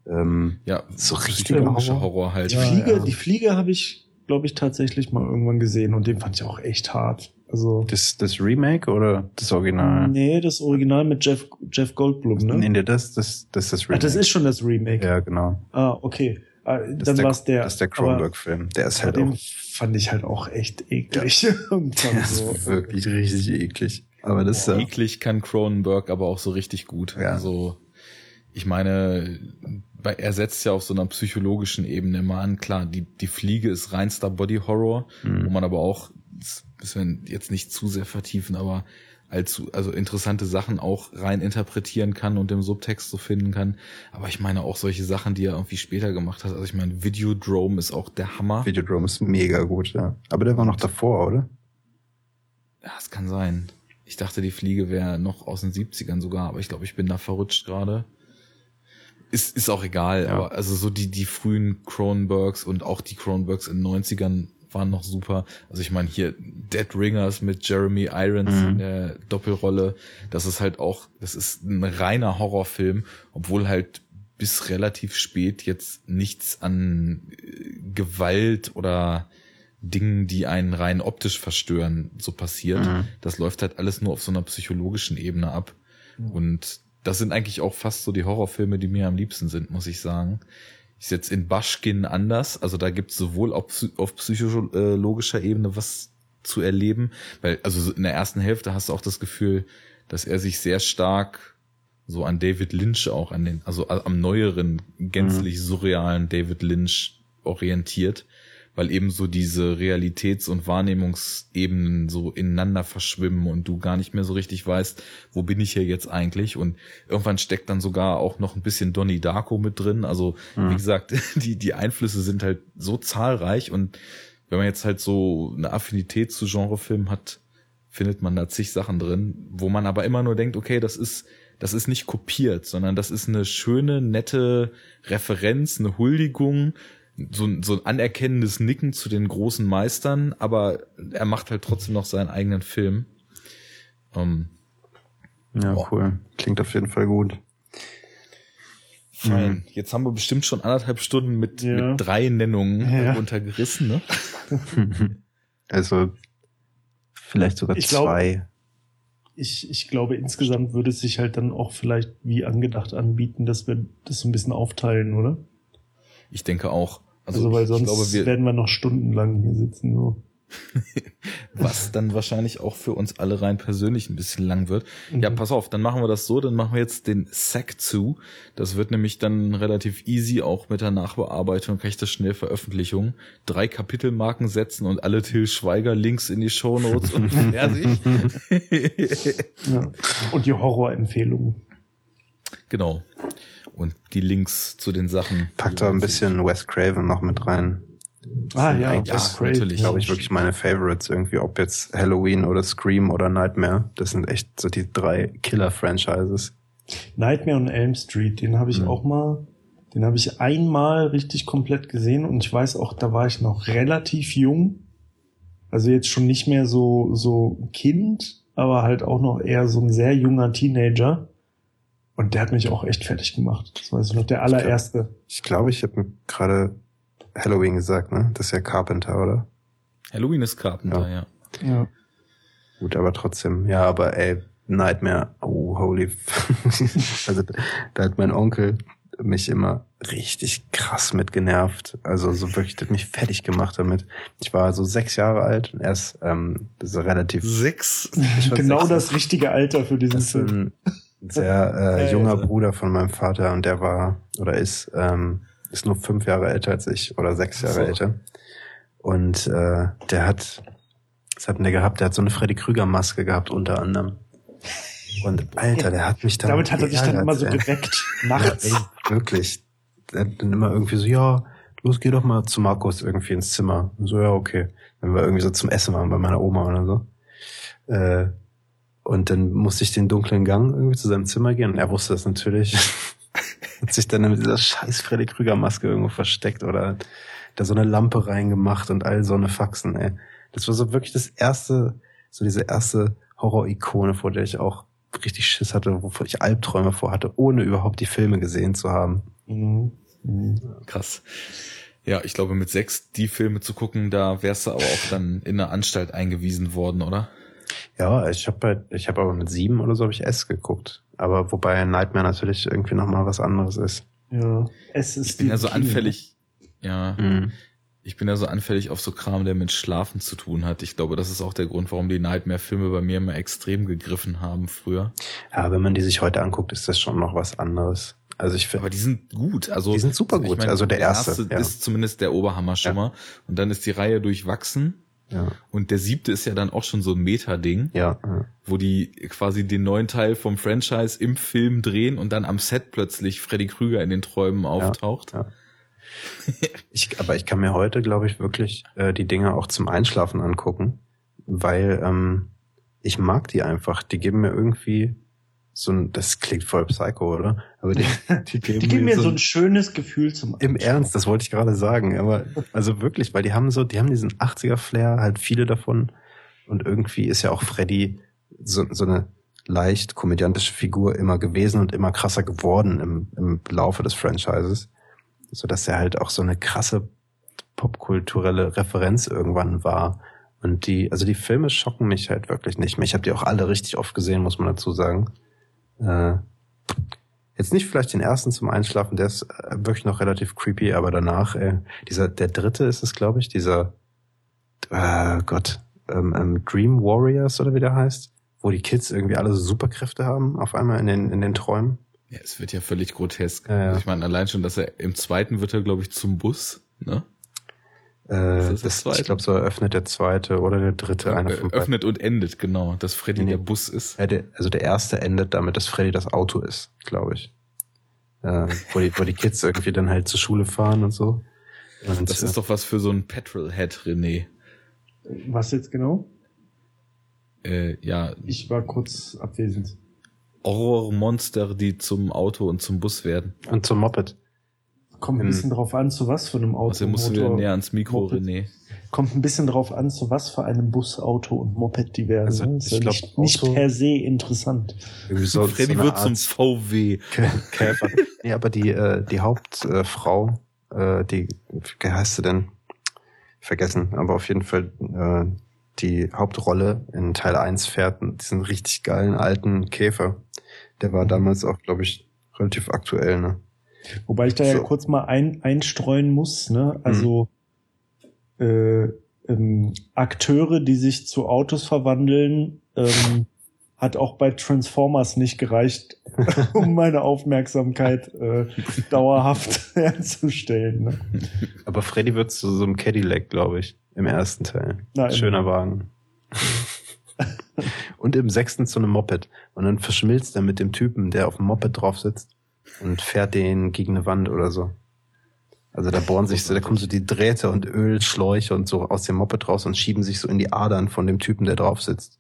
ähm,
Ja,
So richtiger
psychologischer
Horror?
Horror halt.
Die
Ja,
Fliege,
ja.
die Fliege habe ich, glaube ich, tatsächlich mal irgendwann gesehen und den fand ich auch echt hart. Also,
das, das Remake oder das Original?
nee, das Original mit Jeff, Jeff Goldblum, ne?
Nee, nee, das, das, das ist das
Ach,
Remake.
das ist schon das Remake.
ja, genau.
Ah, okay. Ah,
Das
dann
ist der,
war es der.
Das ist der Cronenberg-Film. Der ist halt
den
auch
fand ich halt auch echt eklig. (laughs) Irgendwann
der
so.
ist wirklich richtig eklig. Aber das ist ja,
Eklig kann Cronenberg aber auch so richtig gut.
Ja.
Also, ich meine, er setzt ja auf so einer psychologischen Ebene immer an. Klar, die, die Fliege ist reinster Body Horror,
Mhm.
wo man aber auch, müssen wir jetzt nicht zu sehr vertiefen, aber allzu, also interessante Sachen auch rein interpretieren kann und im Subtext so finden kann. Aber ich meine auch solche Sachen, die er irgendwie später gemacht hat. Also ich meine, Videodrome ist auch der Hammer.
Videodrome ist mega gut, ja. Aber der war noch davor, oder?
Ja, es kann sein. Ich dachte, die Fliege wäre noch aus den 70ern sogar, aber ich glaube, ich bin da verrutscht gerade. Ist, ist auch egal,
Ja.
aber also so die, die frühen Cronenbergs und auch die Cronenbergs in den 90ern waren noch super. Also ich meine hier Dead Ringers mit Jeremy Irons
Mhm.
in der Doppelrolle, das ist halt auch, das ist ein reiner Horrorfilm, obwohl halt bis relativ spät jetzt nichts an äh, Gewalt oder Dingen, die einen rein optisch verstören, so passiert.
Mhm.
Das läuft halt alles nur auf so einer psychologischen Ebene ab. Und das sind eigentlich auch fast so die Horrorfilme, die mir am liebsten sind, muss ich sagen. Ist jetzt in Baschkin anders. Also da gibt es sowohl auf, auf psychologischer Ebene was zu erleben, weil also so in der ersten Hälfte hast du auch das Gefühl, dass er sich sehr stark so an David Lynch auch an den, also am neueren, gänzlich surrealen David Lynch orientiert, weil eben so diese Realitäts- und Wahrnehmungsebenen so ineinander verschwimmen und du gar nicht mehr so richtig weißt, wo bin ich hier jetzt eigentlich? Und irgendwann steckt dann sogar auch noch ein bisschen Donnie Darko mit drin, also wie gesagt, (laughs) die, die Einflüsse sind halt so zahlreich und wenn man jetzt halt so eine Affinität zu Genrefilmen hat, findet man da zig Sachen drin, wo man aber immer nur denkt, okay, das ist, das ist nicht kopiert, sondern das ist eine schöne, nette Referenz, eine Huldigung, so, ein- so ein anerkennendes Nicken zu den großen Meistern, aber er macht halt trotzdem noch seinen eigenen Film. Ähm,
Ja,
Boah.
cool. Klingt auf jeden Fall gut.
fein. Jetzt haben wir bestimmt schon anderthalb Stunden mit,
Ja.
mit drei Nennungen
Ja.
untergerissen, ne? (laughs)
Also vielleicht sogar
Ich glaub-
zwei.
Ich, ich glaube, insgesamt würde es sich halt dann auch vielleicht wie angedacht anbieten, dass wir das so ein bisschen aufteilen, oder?
Ich denke auch. Also,
Also, weil sonst
glaube, wir,
werden wir noch stundenlang hier sitzen. So. (laughs)
was dann wahrscheinlich auch für uns alle rein persönlich ein bisschen lang wird. Ja,
Mhm.
pass auf, dann machen wir das so, dann machen wir jetzt den Sack zu. Das wird nämlich dann relativ easy, auch mit der Nachbearbeitung, kann ich das schnell Veröffentlichung. Drei Kapitelmarken setzen und alle Till Schweiger Links in die Shownotes und (laughs) fertig.
Ja. Und die Horrorempfehlungen.
genau. Und die Links zu den Sachen.
Pack da ein bisschen Wes Craven noch mit rein.
Ah ja,
eigentlich-
das ist great.
natürlich.
Glaube ich wirklich meine Favorites irgendwie, ob jetzt Halloween oder Scream oder Nightmare. Das sind echt so die drei Killer-Franchises.
Nightmare on Elm Street, den habe ich
Mhm.
auch mal, den habe ich einmal richtig komplett gesehen und ich weiß auch, da war ich noch relativ jung. Also jetzt schon nicht mehr so, so Kind, aber halt auch noch eher so ein sehr junger Teenager. Und der hat mich auch echt fertig gemacht. Das war so noch der allererste.
Ich glaube, ich habe gerade Halloween gesagt, ne? Das ist ja Carpenter, oder?
Halloween ist Carpenter, ja. ja. ja.
Gut, aber trotzdem, ja, aber ey, Nightmare, oh, holy. (laughs) also da hat mein Onkel mich immer richtig krass mit genervt. Also so wirklich, das hat mich fertig gemacht damit. Ich war so sechs Jahre alt und erst ähm, so relativ.
Sechs?
Genau sechs. das richtige Alter für diesen
Film. Ein sehr äh, junger Bruder von meinem Vater und der war oder ist ähm, ist nur fünf Jahre älter als ich oder sechs Jahre so. älter. Und äh, der hat, was hat denn der gehabt? Der hat so eine Freddy Krüger Maske gehabt unter anderem. Und Alter, der hat mich dann.
Damit hat er sich dann immer so geweckt, nachts. Ja,
ey, wirklich. Der hat dann immer irgendwie so, ja, los, geh doch mal zu Markus irgendwie ins Zimmer. Und so, ja, okay. Wenn wir irgendwie so zum Essen waren bei meiner Oma oder so. Äh, und dann musste ich den dunklen Gang irgendwie zu seinem Zimmer gehen und er wusste das natürlich. (laughs) hat sich dann mit dieser scheiß Freddy Krüger Maske irgendwo versteckt oder da so eine Lampe reingemacht und all so eine Faxen, ey. Das war so wirklich das erste, so diese erste Horror-Ikone, vor der ich auch richtig Schiss hatte, wovor ich Albträume vorhatte, ohne überhaupt die Filme gesehen zu haben. Mhm.
Mhm. Krass. Ja, ich glaube, mit sechs die Filme zu gucken, da wärst du aber auch dann in eine Anstalt eingewiesen worden, oder?
Ja, ich habe halt, ich habe aber mit sieben oder so habe ich S geguckt. Aber wobei Nightmare natürlich irgendwie nochmal was anderes ist.
Ja, es ist.
Ich bin ja so anfällig. Ja. Mhm ich bin ja so anfällig auf so Kram, der mit Schlafen zu tun hat. Ich glaube, das ist auch der Grund, warum die Nightmare-Filme bei mir immer extrem gegriffen haben früher.
Ja, wenn man die sich heute anguckt, ist das schon noch was anderes. Also ich finde.
Aber die sind gut. Also
die sind super gut.
Meine,
also der,
der
erste,
erste ja. ist zumindest der Oberhammer schon mal. Ja. Und dann ist die Reihe durchwachsen.
Ja.
Und der siebte ist ja dann auch schon so ein Meta-Ding,
ja, ja.
wo die quasi den neuen Teil vom Franchise im Film drehen und dann am Set plötzlich Freddy Krüger in den Träumen auftaucht. Ja, ja. (laughs)
ich, aber ich kann mir heute, glaube ich, wirklich äh, die Dinge auch zum Einschlafen angucken, weil ähm, ich mag die einfach. Die geben mir irgendwie so ein, das klingt voll psycho, oder?
Aber die, (laughs) die geben, die geben mir so ein, so ein, schönes Gefühl zum
Im Ernst, das wollte ich gerade sagen. Aber also wirklich, weil die haben so, die haben diesen 80er-Flair, halt viele davon. Und irgendwie ist ja auch Freddy so, so eine leicht komödiantische Figur immer gewesen und immer krasser geworden im, im Laufe des Franchises so dass er halt auch so eine krasse popkulturelle Referenz irgendwann war. Und die, also die Filme schocken mich halt wirklich nicht mehr. Ich habe die auch alle richtig oft gesehen, muss man dazu sagen. Äh, jetzt nicht vielleicht den ersten zum Einschlafen, der ist äh, wirklich noch relativ creepy, aber danach, äh, dieser, der dritte ist es, glaube ich, dieser, äh, Gott, ähm, ähm, Dream Warriors oder wie der heißt, wo die Kids irgendwie alle so Superkräfte haben, auf einmal in den, in den Träumen.
Ja, es wird ja völlig grotesk. Ja, ja. Ich meine, allein schon, dass er im zweiten wird er, glaube ich, zum Bus, ne?
Äh, das, das ich glaube, so eröffnet der zweite oder der dritte ja, einer
von Öffnet und endet, genau, dass Freddy nee, der Bus ist.
Ja, der, also der erste endet damit, dass Freddy das Auto ist, glaube ich. Äh, wo, die, wo die Kids irgendwie dann halt zur Schule fahren und so.
Und, das ist doch was für so ein Petrolhead, René.
Was jetzt genau?
Äh, ja.
Ich war kurz abwesend.
Horrormonster, die zum Auto und zum Bus werden.
Und zum Moped.
Kommt ein bisschen drauf an, zu was für einem Auto.
Also musst du wieder näher ans Mikro, Moped. René.
Kommt ein bisschen drauf an, zu was für einem Bus, Auto und Moped die werden. Also,
ich glaube,
nicht, nicht, per se interessant.
So, Freddy so wird zum VW. (laughs)
Käfer. ja, aber die, äh, die Hauptfrau, äh, die, wie heißt sie denn? Vergessen, aber auf jeden Fall, äh, die Hauptrolle in Teil 1 fährt diesen richtig geilen alten Käfer. Der war damals auch, glaube ich, relativ aktuell, ne?
Wobei ich da so. ja kurz mal ein, einstreuen muss, ne? Also mhm. äh, ähm, Akteure, die sich zu Autos verwandeln, ähm, hat auch bei Transformers nicht gereicht, (laughs) um meine Aufmerksamkeit äh, dauerhaft (laughs) herzustellen. Ne?
Aber Freddy wird zu so einem Cadillac, glaube ich, im ersten Teil. Nein. Schöner Wagen. (laughs) und im sechsten zu einem Moped. Und dann verschmilzt er mit dem Typen, der auf dem Moped drauf sitzt und fährt den gegen eine Wand oder so. Also da bohren sich so, da kommen so die Drähte und Ölschläuche und so aus dem Moped raus und schieben sich so in die Adern von dem Typen, der drauf sitzt.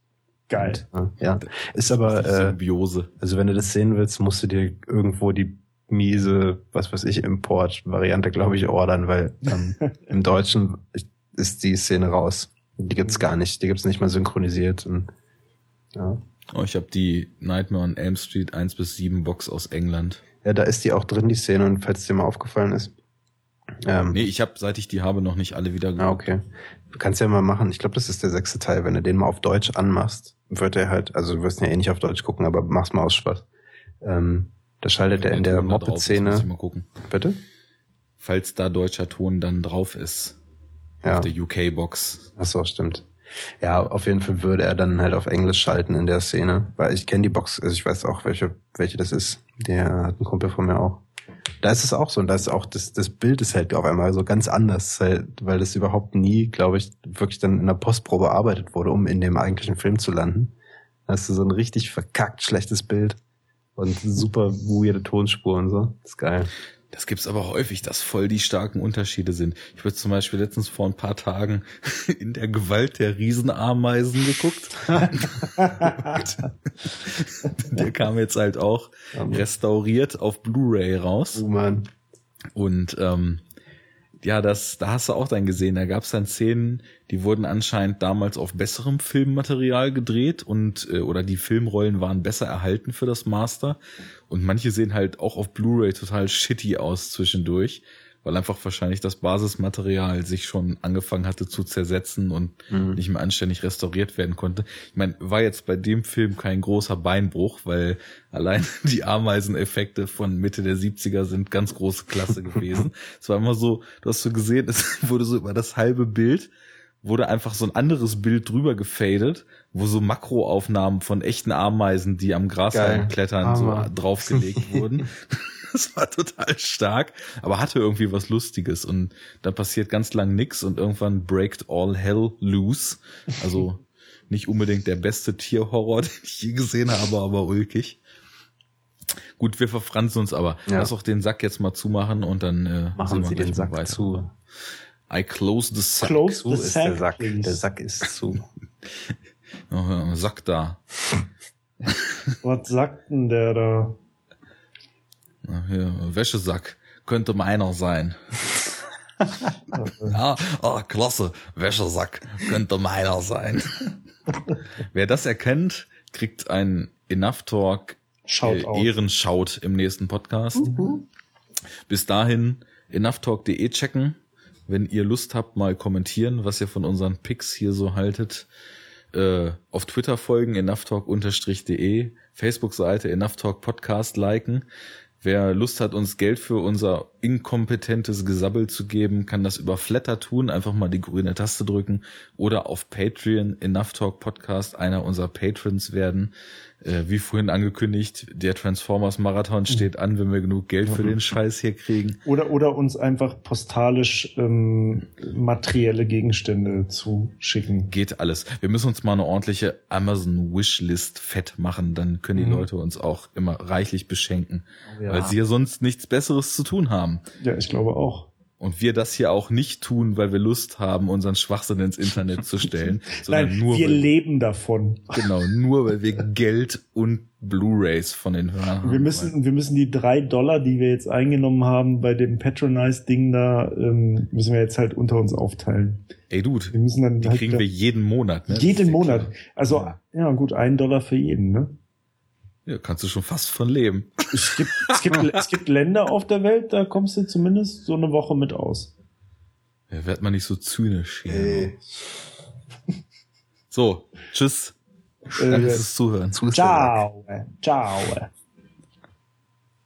Geil.
Und, ja, ist aber
äh, Symbiose.
Also wenn du das sehen willst, musst du dir irgendwo die miese, was weiß ich, Import-Variante, glaube ich, ordern, weil ähm, (laughs) im Deutschen ist die Szene raus. Die gibt's gar nicht. Die gibt's nicht mal synchronisiert. Und, ja.
Oh, ich habe die Nightmare on Elm Street 1 bis 7 Box aus England.
Ja, da ist die auch drin, die Szene, und falls dir mal aufgefallen ist.
Ähm, nee, ich habe, seit ich die habe, noch nicht alle wieder.
Ah, okay. Du kannst ja mal machen, ich glaube, das ist der sechste Teil, wenn du den mal auf Deutsch anmachst, wird er halt, also du wirst ihn ja eh nicht auf Deutsch gucken, aber mach's mal aus Spaß. Ähm, da schaltet er in der Moped-Szene. Bitte?
Falls da deutscher Ton dann drauf ist. Ja. Auf der UK-Box.
Ach so, stimmt. Ja, auf jeden Fall würde er dann halt auf Englisch schalten in der Szene, weil ich kenne die Box, also ich weiß auch, welche, welche das ist. Der hat ein Kumpel von mir auch. Da ist es auch so und da ist auch das, das Bild ist halt auf einmal so ganz anders, halt, weil das überhaupt nie, glaube ich, wirklich dann in der Postprobe bearbeitet wurde, um in dem eigentlichen Film zu landen. Da hast du so ein richtig verkackt schlechtes Bild und super weirde Tonspuren so. Das ist geil.
Das gibt's aber häufig, dass voll die starken Unterschiede sind. Ich habe zum Beispiel letztens vor ein paar Tagen (laughs) in der Gewalt der Riesenameisen geguckt. (laughs) (laughs) der kam jetzt halt auch restauriert auf Blu-ray raus.
Oh Mann.
Und ähm, ja, das, da hast du auch dann gesehen, da gab es dann Szenen, die wurden anscheinend damals auf besserem Filmmaterial gedreht und äh, oder die Filmrollen waren besser erhalten für das Master. Und manche sehen halt auch auf Blu-ray total shitty aus zwischendurch weil einfach wahrscheinlich das Basismaterial sich schon angefangen hatte zu zersetzen und mhm. nicht mehr anständig restauriert werden konnte. Ich meine, war jetzt bei dem Film kein großer Beinbruch, weil allein (laughs) die Ameiseneffekte von Mitte der 70er sind ganz große Klasse (laughs) gewesen. es war immer so, du hast so gesehen, es (laughs) wurde so über das halbe Bild wurde einfach so ein anderes Bild drüber gefadet, wo so Makroaufnahmen von echten Ameisen, die am Gras klettern, so draufgelegt wurden. (laughs) Das war total stark, aber hatte irgendwie was Lustiges und da passiert ganz lang nix und irgendwann breakt all hell loose. Also (laughs) nicht unbedingt der beste Tierhorror, (laughs) den ich je gesehen habe, aber ulkig. Gut, wir verfranzen uns aber. Ja. Lass auch den Sack jetzt mal zumachen und dann äh,
machen Sie den Sack weiter. zu.
I close the sack.
Close
the ist sack, der Sack. Please. Der Sack ist zu.
oh, Sack da.
Was sagt denn der da?
Hier, Wäschesack könnte meiner sein. (laughs) ja, oh, klasse, Wäschesack könnte meiner sein. (laughs) Wer das erkennt, kriegt ein Enough Talk äh, Ehrenschaut im nächsten Podcast. Mhm. Bis dahin enoughtalk.de checken. Wenn ihr Lust habt, mal kommentieren, was ihr von unseren Picks hier so haltet. Äh, auf Twitter folgen, enoughtalk-de, Facebook-Seite enoughtalk Podcast liken. Wer Lust hat, uns Geld für unser inkompetentes Gesabbel zu geben, kann das über Flatter tun, einfach mal die grüne Taste drücken oder auf Patreon Enough Talk Podcast einer unserer Patrons werden. Äh, wie vorhin angekündigt, der Transformers Marathon steht an, wenn wir genug Geld für den Scheiß hier kriegen.
Oder, oder uns einfach postalisch ähm, materielle Gegenstände zu schicken.
Geht alles. Wir müssen uns mal eine ordentliche Amazon Wishlist fett machen, dann können die mhm. Leute uns auch immer reichlich beschenken, ja. weil sie ja sonst nichts Besseres zu tun haben.
Ja, ich glaube auch.
Und wir das hier auch nicht tun, weil wir Lust haben, unseren Schwachsinn ins Internet zu stellen, (laughs) sondern Nein, nur
wir weil, leben davon. (laughs)
Genau, nur weil wir Geld und Blu-rays von den Hörern
haben. Wir müssen, wir müssen die drei Dollar, die wir jetzt eingenommen haben bei dem Patronize-Ding da, ähm, müssen wir jetzt halt unter uns aufteilen.
Ey, Dude, wir müssen dann die halt kriegen wir jeden Monat,
ne? Jeden Monat. Also, ja. ja, gut, ein Dollar für jeden, ne?
Ja, kannst du schon fast von leben.
Es gibt, es gibt, es gibt Länder auf der Welt, da kommst du zumindest so eine Woche mit aus.
Ja, werd mal nicht so zynisch hier. Hey. So, tschüss. Äh, Danke fürs Zuhören.
Ciao. Ciao.